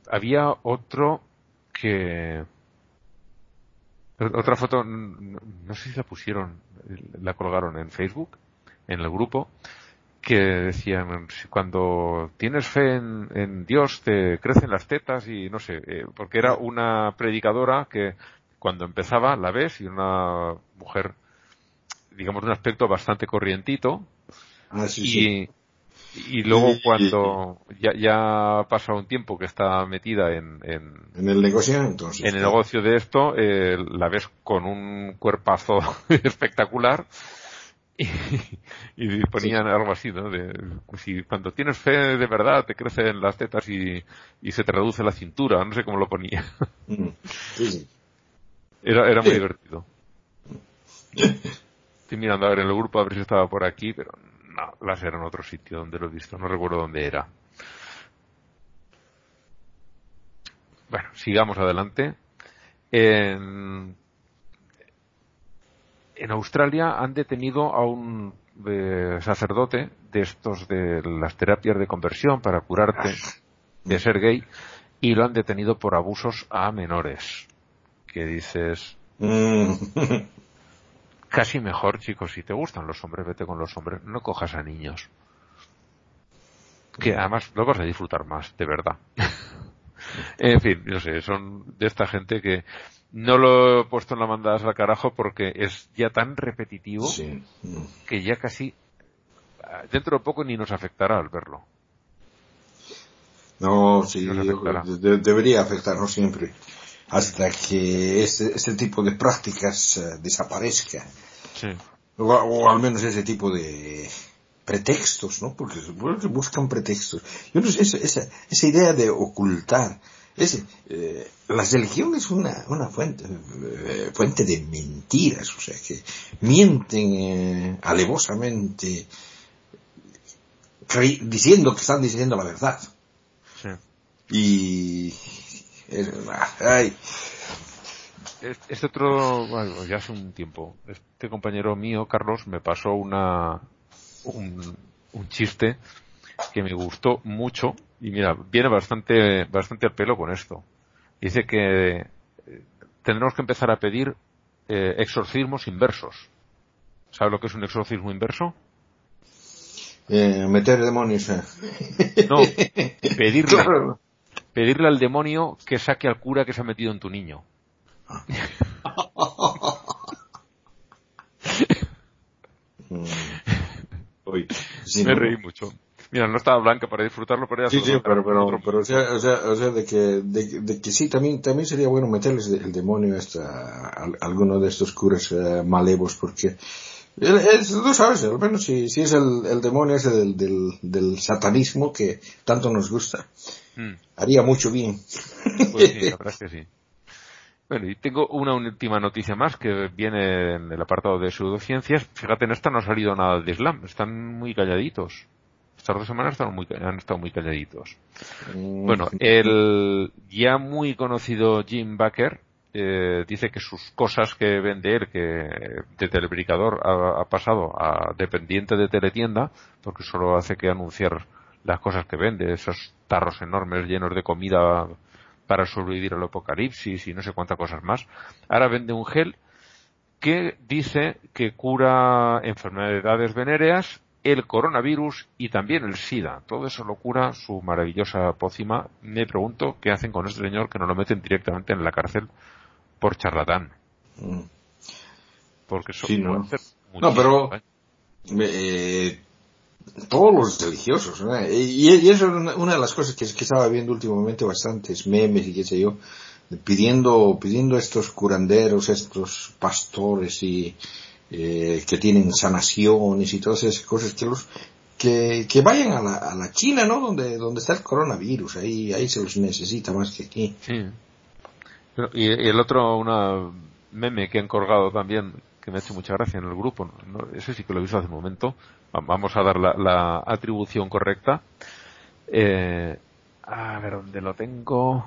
había otro que... Otra foto, no sé si la pusieron, la colgaron en Facebook, en el grupo, que decían cuando tienes fe en, Dios te crecen las tetas y no sé eh, porque era una predicadora que cuando empezaba la ves y una mujer digamos de un aspecto bastante corrientito ah, y, y luego cuando ya, ya ha pasado un tiempo que está metida en, en, el negocio entonces en el negocio de esto eh, la ves con un cuerpazo espectacular y, ponían algo así, ¿no? De, si cuando tienes fe de verdad te crecen las tetas y, y se te reduce la cintura, no sé cómo lo ponía. Mm, era, era muy divertido. Estoy mirando a ver en el grupo a ver si estaba por aquí, pero no, las era en otro sitio donde lo he visto, no recuerdo dónde era. Bueno, sigamos adelante. En, Australia han detenido a un eh, sacerdote de estos de las terapias de conversión para curarte de ser gay y lo han detenido por abusos a menores. Que dices, mm. casi mejor, chicos, si te gustan los hombres, vete con los hombres, no cojas a niños. Que además lo vas a disfrutar más, de verdad. en fin, no sé, son de esta gente que no lo he puesto en la mandada al carajo porque es ya tan repetitivo que ya casi dentro de poco ni nos afectará al verlo. No, sí, debería afectarnos siempre hasta que ese, ese tipo de prácticas uh, desaparezca. Sí. O, al menos ese tipo de pretextos, ¿no? Porque buscan pretextos. Yo no sé, esa, esa idea de ocultar es, eh, la religión es una, una fuente, eh, fuente de mentiras, o sea, que mienten eh, alevosamente diciendo que están diciendo la verdad. Sí. Y... ay. Este otro, bueno, ya hace un tiempo, este compañero mío, Carlos, me pasó una, un, un chiste que me gustó mucho y mira, viene bastante, bastante al pelo con esto. Dice que eh, tendremos que empezar a pedir eh, exorcismos inversos. ¿Sabe lo que es un exorcismo inverso? Eh, meter demonios. No, pedirle, pedirle al demonio que saque al cura que se ha metido en tu niño. Hoy, Me reí mucho. Mira, no estaba blanca para disfrutarlo, pero ya Sí, sí, pero, pero, pero, o sea, o sea, o sea de, que, de, que sí, también, también sería bueno meterles el demonio a, alguno de estos curas uh, malevos, porque es, tú sabes, al menos si, si es el, el demonio ese del, del, del, satanismo que tanto nos gusta, hmm. haría mucho bien. Pues sí, la verdad es que sí. Bueno, y tengo una última noticia más que viene en el apartado de pseudociencias. Fíjate, en esta no ha salido nada de Islam, están muy calladitos estas dos semanas muy, han estado muy calladitos. Mm. Bueno, el ya muy conocido Jim Baker eh, dice que sus cosas que vende él, que de telebricador ha, pasado a dependiente de teletienda, porque solo hace que anunciar las cosas que vende, esos tarros enormes llenos de comida para sobrevivir al apocalipsis y no sé cuántas cosas más. Ahora vende un gel que dice que cura enfermedades venéreas el coronavirus y también el SIDA. Todo eso lo cura su maravillosa pócima. Me pregunto qué hacen con este señor que no lo meten directamente en la cárcel por charlatán. Mm. Porque eso sí, no. no, pero eh, todos los religiosos. Y, eso es una, de las cosas que, estaba viendo últimamente bastantes memes y qué sé yo, pidiendo, pidiendo estos curanderos, estos pastores y eh, que tienen sanaciones y todas esas cosas que los que, vayan a la, a la China, ¿no? Donde, donde está el coronavirus, ahí, ahí se los necesita más que aquí. Sí. y, el otro, una meme que han colgado también, que me ha hecho mucha gracia en el grupo, ¿no? ese sí que lo he visto hace un momento, vamos a dar la, atribución correcta. Eh, a ver, ¿dónde lo tengo?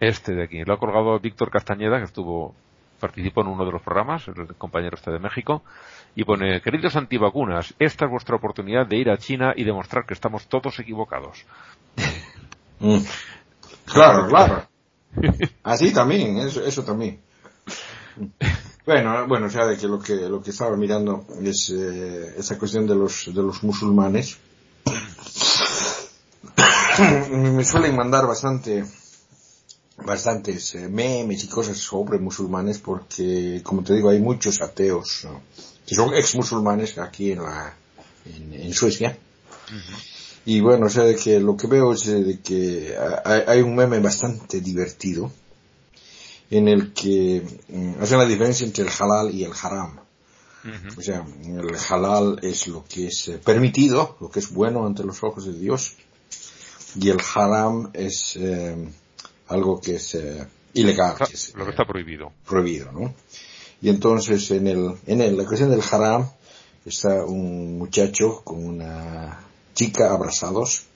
Este de aquí, lo ha colgado Víctor Castañeda, que estuvo participó en uno de los programas, el compañero este de México, y pone, queridos antivacunas, esta es vuestra oportunidad de ir a China y demostrar que estamos todos equivocados. Mm. Claro, claro. Así también, eso también. Bueno, bueno, o sea, de que lo que lo que estaba mirando es eh, esa cuestión de los de los musulmanes. Me suelen mandar bastante bastantes eh, memes y cosas sobre musulmanes porque, como te digo, hay muchos ateos que son ex musulmanes aquí en la en, Suecia. Y bueno, o sea, de que lo que veo es de que hay, un meme bastante divertido en el que mm, hace la diferencia entre el halal y el haram. O sea, el halal es lo que es eh, permitido, lo que es bueno ante los ojos de Dios, y el haram es eh, algo que es eh, ilegal. lo que está prohibido. Prohibido, ¿no? Y entonces en el, en la cuestión del haram está un muchacho con una chica abrazados,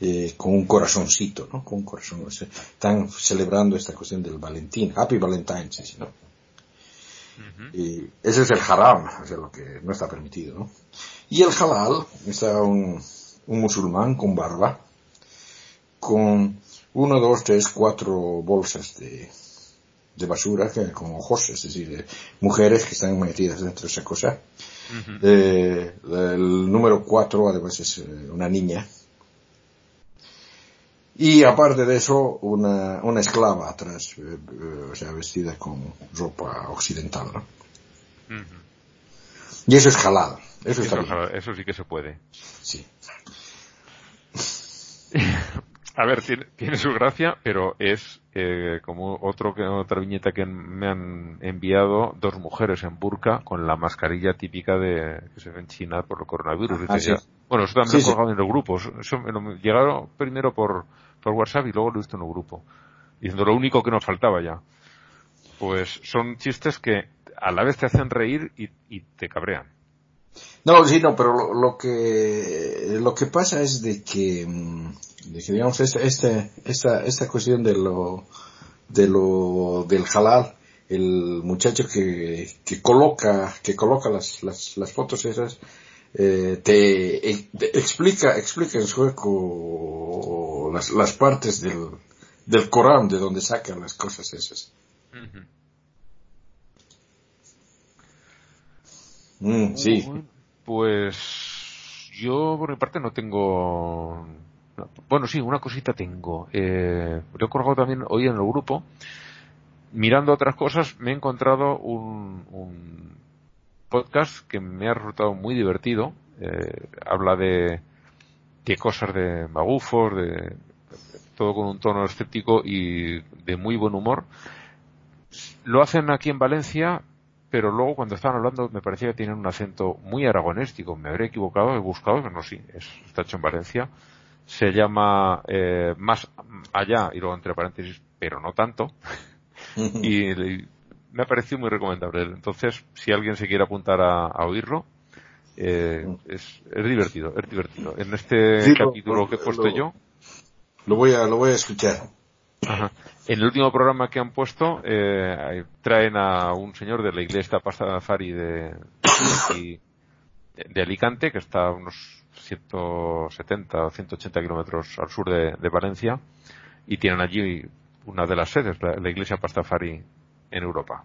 eh, con un corazoncito, ¿no? Con un corazón. están celebrando esta cuestión del Valentín. Happy Valentine's, ¿no? Y ese es el haram, o sea, lo que no está permitido, ¿no? Y el halal está un, un musulmán con barba, con uno, dos, tres, cuatro bolsas de, de basura que, con ojos, es decir, mujeres que están metidas dentro de esa cosa. Eh, el número cuatro además es eh, una niña. Y aparte de eso, una, una esclava atrás, eh, o sea, vestida con ropa occidental, ¿no? Y eso es halal. Eso, eso sí que se puede. Sí. A ver, tiene, su gracia, pero es eh, como otro que otra viñeta que me han enviado dos mujeres en burka con la mascarilla típica de que se ve en China por el coronavirus. Ah, bueno, eso también lo he colgado en los grupos. Eso me llegaron primero por, por WhatsApp y luego lo he visto en el grupo. Diciendo lo único que nos faltaba ya. Pues son chistes que a la vez te hacen reír y, y te cabrean. No, sí, no, pero lo, que lo que pasa es de que, mm, de que digamos este, este, esta esta cuestión de lo de lo del halal, el muchacho que, que coloca que coloca las, las, las fotos esas eh, te, explica explica en sueco las, las partes del del Corán de donde sacan las cosas esas. Mm, sí. Pues yo por mi parte no tengo... Bueno, sí, una cosita tengo. Eh, lo he colgado también hoy en el grupo. Mirando otras cosas, me he encontrado un, un podcast que me ha resultado muy divertido. Eh, habla de, de cosas de magufos, de todo con un tono escéptico y de muy buen humor. Lo hacen aquí en Valencia, pero luego cuando estaban hablando me parecía que tienen un acento muy aragonéstico. Me habré equivocado, he buscado, pero no, sí, está hecho en Valencia. Se llama eh, Más Allá, y luego entre paréntesis, pero no tanto. y, me ha parecido muy recomendable. Entonces, si alguien se quiere apuntar a, oírlo, eh, es, es, divertido, es divertido. En este capítulo que he puesto yo. Lo voy a, lo voy a escuchar. En el último programa que han puesto, eh, traen a un señor de la iglesia Pastafari de, de Alicante, que está a unos 170 o 180 kilómetros al sur de, Valencia, y tienen allí una de las sedes, la, iglesia Pastafari en Europa.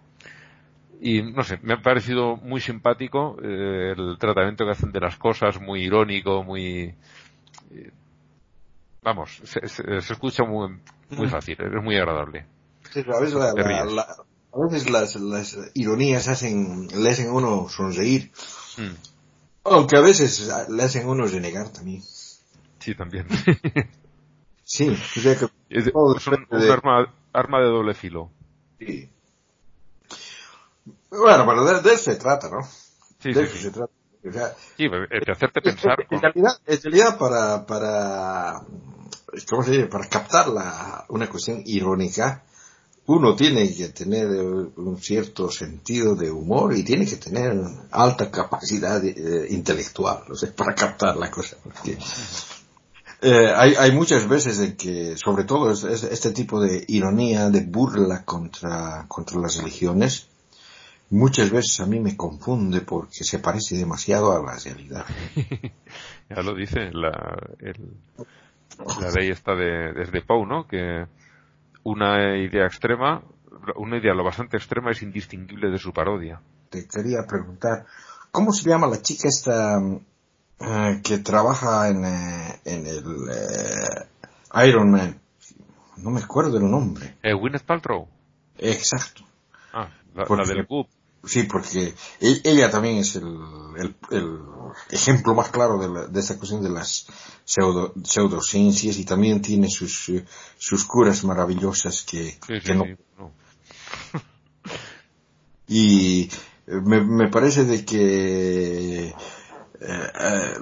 Y no sé, me ha parecido muy simpático eh, el tratamiento que hacen de las cosas, muy irónico, muy. Eh, vamos, se, se, escucha muy, muy fácil, es muy agradable. a veces, las, las, ironías hacen, le hacen a uno sonreír. Mm. Aunque a veces le hacen a uno renegar también. Sí, también. sí, es un, arma, arma de doble filo. Sí. Bueno, pero de, eso se trata, ¿no? Sí, de eso se trata. sí, de hacerte pensar. En, realidad, en realidad para, para ¿cómo se dice? Para captar la, una cuestión irónica, uno tiene que tener un cierto sentido de humor y tiene que tener alta capacidad eh, intelectual, o sea, para captar la cosa. Eh, hay, hay muchas veces en que, sobre todo este tipo de ironía, de burla contra, contra las religiones, muchas veces a mí me confunde porque se parece demasiado a la realidad. ya lo dice la, el, la ley está de, desde Pau, ¿no? Que una idea extrema una idea lo bastante extrema es indistinguible de su parodia. Te quería preguntar, ¿cómo se llama la chica esta eh, que trabaja en, eh, en el eh, Iron Man? No me acuerdo del nombre. Gwyneth Paltrow. Exacto. Ah, la, del Coop. Sí, porque e, ella también es el, el, ejemplo más claro de, la, de esta cuestión de las pseudo, pseudociencias y también tiene sus, sus curas maravillosas que, que no. y me, me, parece de que eh, eh,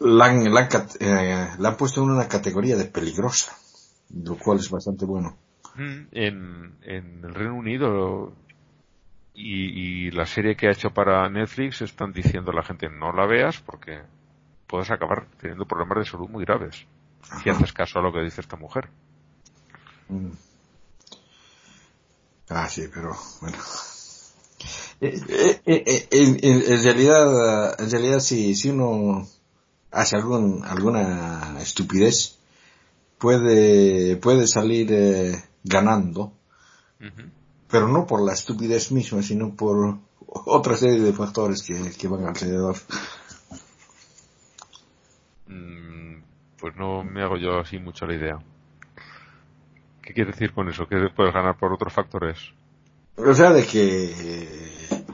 la, han, la, eh, la, han, puesto en una categoría de peligrosa, lo cual es bastante bueno. Mm, en, en el Reino Unido y, y, la serie que ha hecho para Netflix están diciendo a la gente no la veas porque puedes acabar teniendo problemas de salud muy graves si haces caso a lo que dice esta mujer. Mm. Ah, sí, pero bueno. Eh, eh, eh, en, en, realidad, en realidad si, si uno hace algún, alguna estupidez, puede, puede salir ganando pero no por la estupidez misma, sino por otra serie de factores que, que van alrededor. Mm, pues no me hago yo así mucho la idea. ¿Qué quiere decir con eso? ¿Que puedes ganar por otros factores? O sea, de que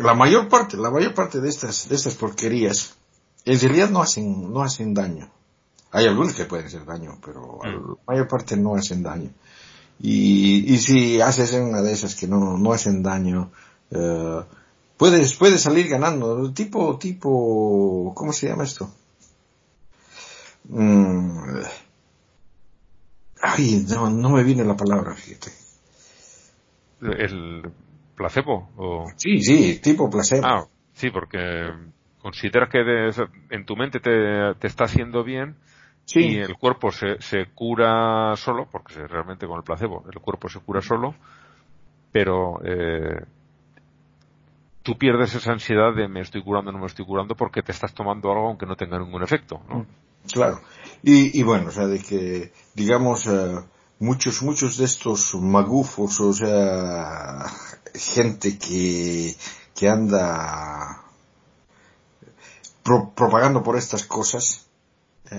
la mayor parte, la mayor parte de estas, de estas porquerías, en realidad no hacen, no hacen daño. Hay algunos que pueden hacer daño, pero la mm. mayor parte no hacen daño. Y, y si haces una de esas que no, no hacen daño, eh, puedes, puedes salir ganando. Tipo, tipo, ¿cómo se llama esto? Mm, ay, no, no me viene la palabra, fíjate. ¿El placebo? O... Sí, sí, tipo placebo. Ah, sí, porque consideras que en tu mente te, te está haciendo bien y el cuerpo se, se cura solo, porque realmente con el placebo el cuerpo se cura solo, pero eh, tú pierdes esa ansiedad de me estoy curando o no me estoy curando porque te estás tomando algo aunque no tenga ningún efecto. ¿no? Mm, claro. Y, y bueno, o sea, de que, digamos, eh, muchos, muchos de estos magufos, o sea, gente que, que anda propagando por estas cosas,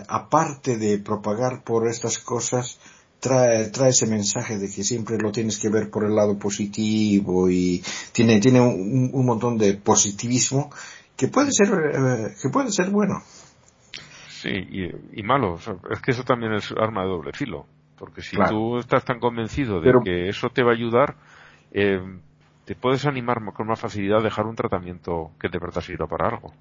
aparte de propagar por estas cosas, trae, trae ese mensaje de que siempre lo tienes que ver por el lado positivo y tiene, tiene un, un montón de positivismo que puede ser, eh, que puede ser bueno. Sí, y, y malo. es que eso también es arma de doble filo. Porque si tú estás tan convencido de que eso te va a ayudar, eh, te puedes animar con más facilidad a dejar un tratamiento que de verdad sirva para algo.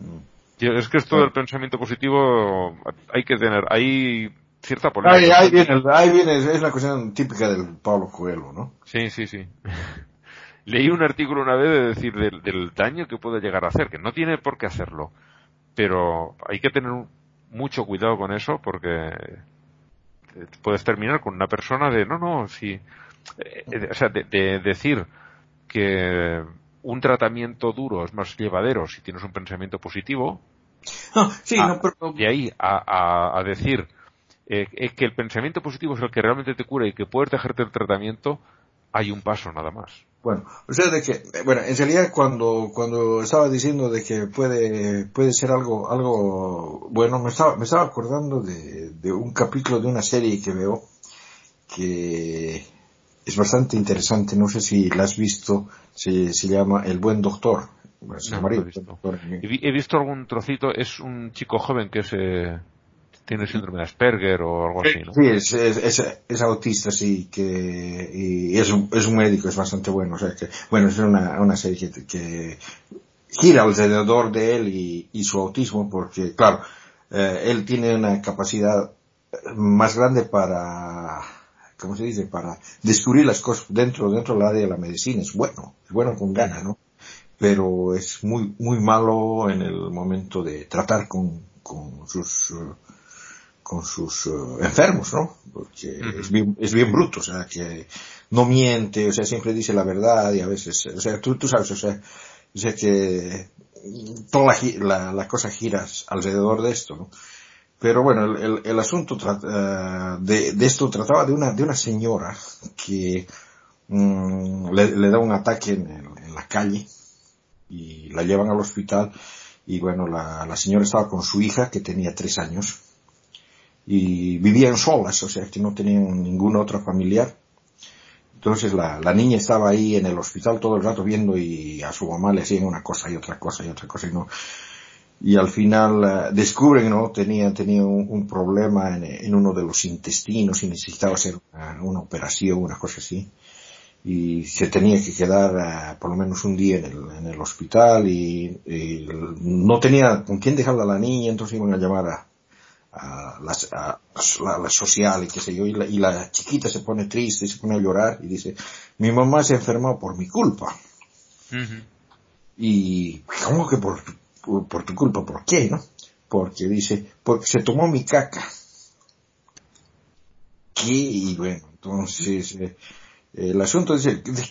Mm. Es que esto del pensamiento positivo hay que tener, hay cierta polémica. Ahí, viene, ahí viene, es la cuestión típica del Pablo Coelho, ¿no? Sí, sí, sí. Leí un artículo una vez de decir del, daño que puede llegar a hacer, que no tiene por qué hacerlo, pero hay que tener mucho cuidado con eso porque puedes terminar con una persona de, no, no, sí, eh, eh, o sea, de decir que un tratamiento duro es más llevadero si tienes un pensamiento positivo. No, sí, a, no, pero... De ahí a, a, decir eh, que el pensamiento positivo es el que realmente te cura y que puedes dejarte el tratamiento, hay un paso nada más. Bueno, o sea, de que, bueno, en realidad cuando, cuando estaba diciendo de que puede, puede ser algo, algo, bueno, me estaba, me estaba acordando de, de un capítulo de una serie que veo que es bastante interesante, no sé si la has visto, se, se llama El Buen Doctor. He, visto. algún trocito, es un chico joven que se tiene síndrome de Asperger o algo así, ¿no? Sí, es, es, es, autista, sí, que, y es un, es un médico, es bastante bueno, o sea que, bueno, es una, una serie que, que gira alrededor de él y, y su autismo, porque, claro, eh, él tiene una capacidad más grande para ¿cómo se dice? Para descubrir las cosas dentro, dentro del área de la medicina. Es bueno, es bueno con ganas, ¿no? Pero es muy, muy malo en el momento de tratar con, con sus, con sus uh, enfermos, ¿no? Porque es bien, es bien bruto, o sea, que no miente, o sea, siempre dice la verdad y a veces, o sea, tú, tú sabes, o sea, o sea que toda la, la, la cosa gira alrededor de esto, ¿no? Pero bueno, el, el, asunto uh, de, de, esto trataba de una, de una señora que mm, le, da un ataque en, la calle y la llevan al hospital y bueno, la, la señora estaba con su hija que tenía tres años y vivían solas, o sea que no tenían ningún otro familiar. Entonces la, la, niña estaba ahí en el hospital todo el rato viendo y a su mamá le hacían una cosa y otra cosa y otra cosa y no. Y al final uh, descubren, ¿no? Tenía, tenía un, un problema en, en, uno de los intestinos y necesitaba hacer una, una operación, una cosa así. Y se tenía que quedar uh, por lo menos un día en el, en el hospital y, y, no tenía con quién dejarla a la niña, entonces iban a llamar a, a la, a la, social y qué sé yo, y la, y la, chiquita se pone triste, se pone a llorar y dice, mi mamá se ha enfermado por mi culpa. Uh -huh. Y, ¿cómo que por, por, por, tu culpa? ¿Por qué, no? Porque dice, porque se tomó mi caca. ¿Qué? Y bueno, entonces, eh, el asunto es,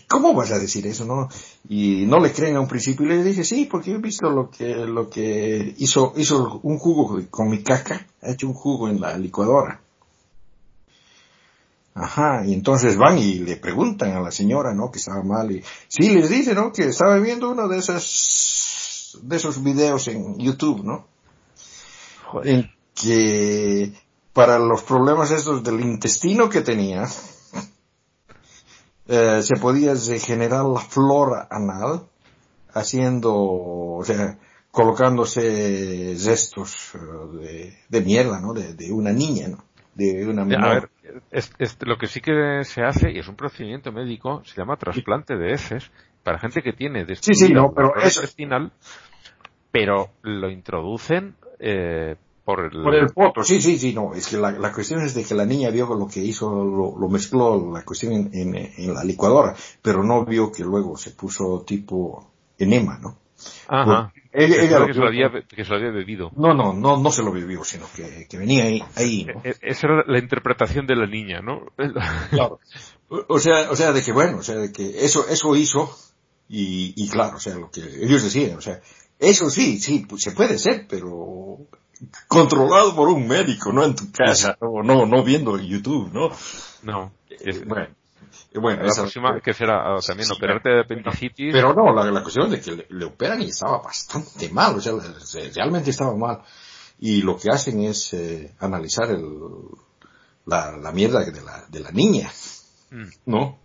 ¿cómo vas a decir eso, no? Y no le creen a un principio y le dice, sí, porque he visto lo que, lo que hizo, hizo un jugo con mi caca, ha hecho un jugo en la licuadora. Ajá, y entonces van y le preguntan a la señora, ¿no? Que estaba mal y, sí, les dice, ¿no? Que estaba viendo uno de esos, de esos videos en YouTube, ¿no? Joder. En que para los problemas estos del intestino que tenía, eh, se podía regenerar la flora anal haciendo, o sea, colocándose restos de, de mierda, ¿no? De, de, una niña, ¿no? De una menor. A ver, es, es, lo que sí que se hace, y es un procedimiento médico, se llama trasplante de heces, para gente que tiene sí, sí, no, pero eso... intestinal, pero lo introducen eh, por el... Por el poto, sí, sí, sí, no, es que la, la cuestión es de que la niña vio lo que hizo, lo, lo mezcló la cuestión en, en, en, la licuadora, pero no vio que luego se puso tipo enema, ¿no? Ajá. Pues, ella, ella lo que, se lo había, que se lo había bebido. No, no, no, no se lo bebió, sino que, que venía ahí, ahí ¿no? Esa era la interpretación de la niña, ¿no? claro. O sea, o sea, de que bueno, o sea, de que eso, eso hizo, y, y claro, o sea, lo que ellos decían, o sea, eso sí, sí, pues se puede ser, pero controlado por un médico, no en tu casa, o no, no viendo en YouTube, ¿no? No. Es, bueno. Bueno, la próxima que será también sí, operarte de apendicitis. Pero no, la, la cuestión es de que le, le, operan y estaba bastante mal, o sea, realmente estaba mal. Y lo que hacen es eh, analizar el, la, la mierda de la, de la niña, mm. ¿no?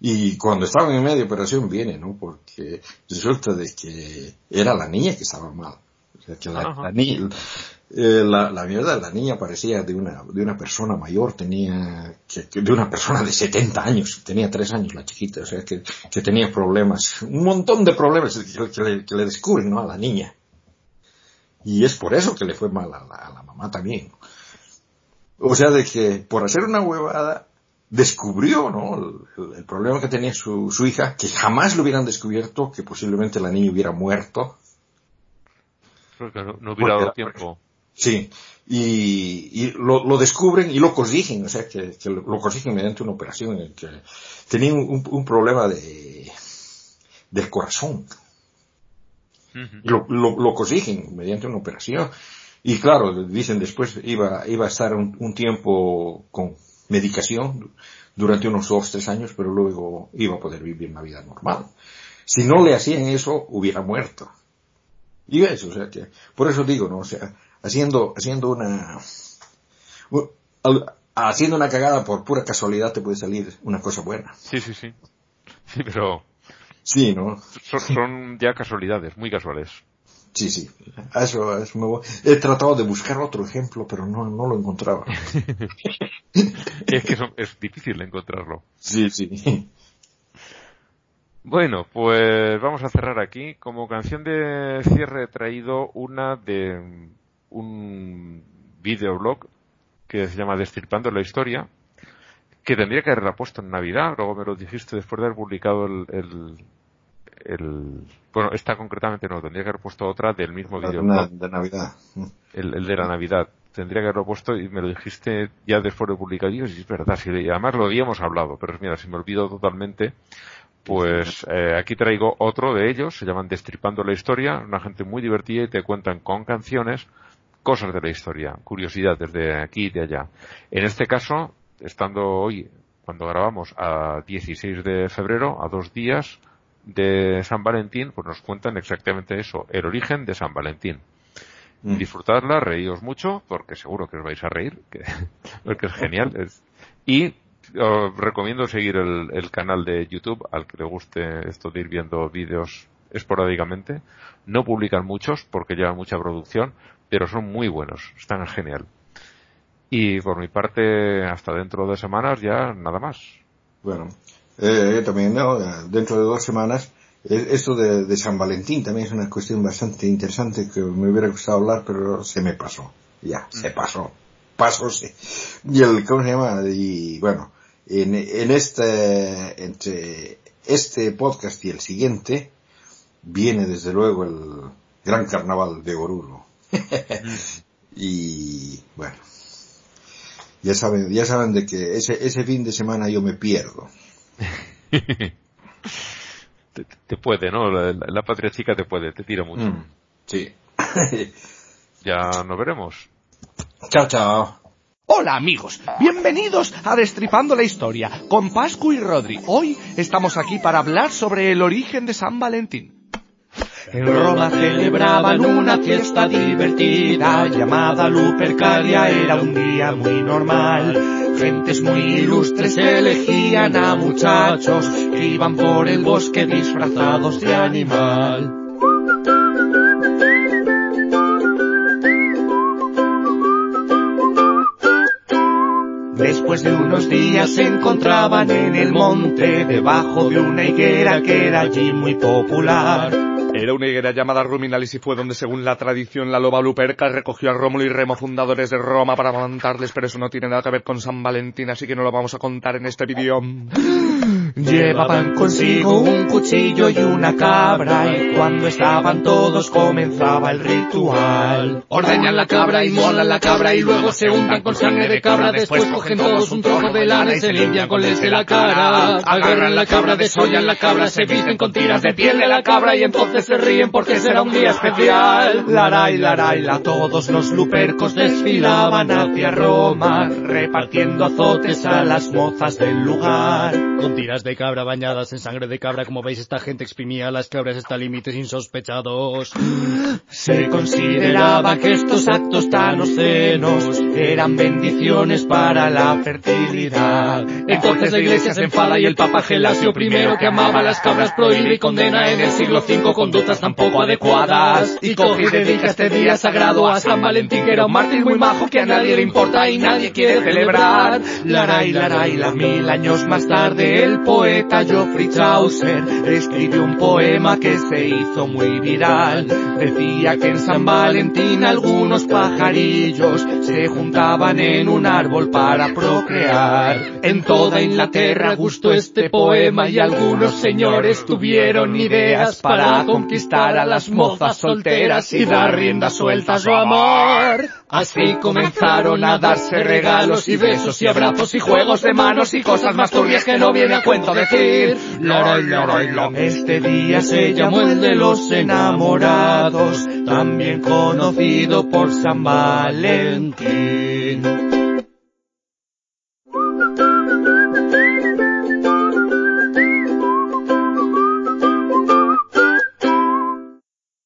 Y cuando estaban en medio de operación viene, ¿no? Porque resulta de que era la niña que estaba mal. Que la, la, niña, eh, la, la, mierda de la niña parecía de una, de una persona mayor, tenía, que, que de una persona de 70 años, tenía 3 años la chiquita, o sea, que, que tenía problemas, un montón de problemas que, que, le, que le descubren, ¿no? A la niña. Y es por eso que le fue mal a la, a la mamá también. O sea, de que por hacer una huevada, descubrió, ¿no? El, el, problema que tenía su, su hija, que jamás lo hubieran descubierto, que posiblemente la niña hubiera muerto. Porque no, no hubiera dado tiempo. Sí, y, y lo, lo, descubren y lo corrigen, o sea, que, que, lo corrigen mediante una operación en que tenía un, un problema de, del corazón. Uh -huh. lo, lo, lo, corrigen mediante una operación. Y claro, dicen después iba, iba a estar un, un tiempo con medicación durante unos dos, tres años, pero luego iba a poder vivir una vida normal. Si no le hacían eso, hubiera muerto. Y eso, o sea que, por eso digo, ¿no? O sea, haciendo, haciendo una, haciendo una cagada por pura casualidad te puede salir una cosa buena. Sí, sí, sí. Sí, pero. Sí, ¿no? Son, son ya casualidades, muy casuales. Sí, sí. Eso, eso me... He tratado de buscar otro ejemplo, pero no, no lo encontraba. es que son, es difícil encontrarlo. Sí, sí. Bueno, pues vamos a cerrar aquí. Como canción de cierre he traído una de un videoblog que se llama Destirpando la Historia, que tendría que haberla puesto en Navidad, luego me lo dijiste después de haber publicado el, el, el bueno, esta concretamente no, tendría que haber puesto otra del mismo la videoblog. De, Navidad. El, el, de la Navidad. Tendría que haberlo puesto y me lo dijiste ya después de publicar. Y es verdad, si, además lo habíamos hablado, pero mira, si me olvido totalmente, pues eh, aquí traigo otro de ellos, se llaman Destripando la Historia, una gente muy divertida y te cuentan con canciones cosas de la historia, curiosidades de aquí y de allá. En este caso, estando hoy cuando grabamos a 16 de febrero, a dos días de San Valentín, pues nos cuentan exactamente eso, el origen de San Valentín. Mm. Disfrutadla, reíos mucho, porque seguro que os vais a reír, que, porque es genial. y os recomiendo seguir el, el, canal de YouTube al que le guste esto de ir viendo vídeos esporádicamente. No publican muchos porque llevan mucha producción, pero son muy buenos, están genial. Y por mi parte, hasta dentro de semanas ya nada más. Bueno, eh, también, ¿no? Dentro de dos semanas, eh, esto de, de, San Valentín también es una cuestión bastante interesante que me hubiera gustado hablar, pero se me pasó. Ya, se mm. pasó. Pasó, sí. Y el, ¿cómo se llama? Y bueno, en, en este, entre este podcast y el siguiente, viene desde luego el gran carnaval de Oruro. y bueno, ya saben, ya saben de que ese, ese fin de semana yo me pierdo. te, puede, ¿no? La, patria chica te puede, te tira mucho. Mm, sí. ya nos veremos. Chao, chao. Hola amigos, bienvenidos a Destripando la Historia con Pascu y Rodri. Hoy estamos aquí para hablar sobre el origen de San Valentín. En Roma celebraban una fiesta divertida llamada Lupercalia, era un día muy normal. Gentes muy ilustres elegían a muchachos que iban por el bosque disfrazados de animal. Después de unos días se encontraban en el monte, debajo de una higuera que era allí muy popular. Era una higuera llamada Ruminalis y fue donde, según la tradición, la loba Luperca recogió a Rómulo y Remo, fundadores de Roma, para amamantarles, pero eso no tiene nada que ver con San Valentín, así que no lo vamos a contar en este vídeo. Llevaban consigo un cuchillo y una cabra y cuando estaban todos comenzaba el ritual. Ordeñan la cabra y molan la cabra y luego se untan con sangre de cabra. Después cogen todos un trozo de lana y se limpian con les de la cara. Agarran la cabra, desollan la cabra, se visten con tiras de piel de la cabra y entonces se ríen porque será un día especial. Laray, laray, la todos los lupercos desfilaban hacia Roma, repartiendo azotes a las mozas del lugar. Con tiras de de cabra bañadas en sangre de cabra. Como veis, esta gente exprimía las cabras hasta límites insospechados. Se consideraba que estos actos tan obscenos eran bendiciones para la fertilidad. Entonces la iglesia se enfada y el papa Gelasio primero que amaba las cabras prohíbe y condena en el siglo V conductas tan poco adecuadas. Y coge y dedica este día sagrado a San Valentín que era un mártir muy majo que a nadie le importa y nadie quiere celebrar. Laray, laray, la mil años más tarde el poeta Geoffrey Chaucer escribió un poema que se hizo muy viral. Decía que en San Valentín algunos pajarillos se juntaban en un árbol para procrear. En toda Inglaterra gustó este poema y algunos señores tuvieron ideas para conquistar a las mozas solteras y dar rienda suelta a su amor. Así comenzaron a darse regalos y besos y abrazos y juegos de manos y cosas más turbias que no viene a cuento decir. Loroy, loroy, lo. Este día se llamó el de los enamorados, también conocido por San Valentín.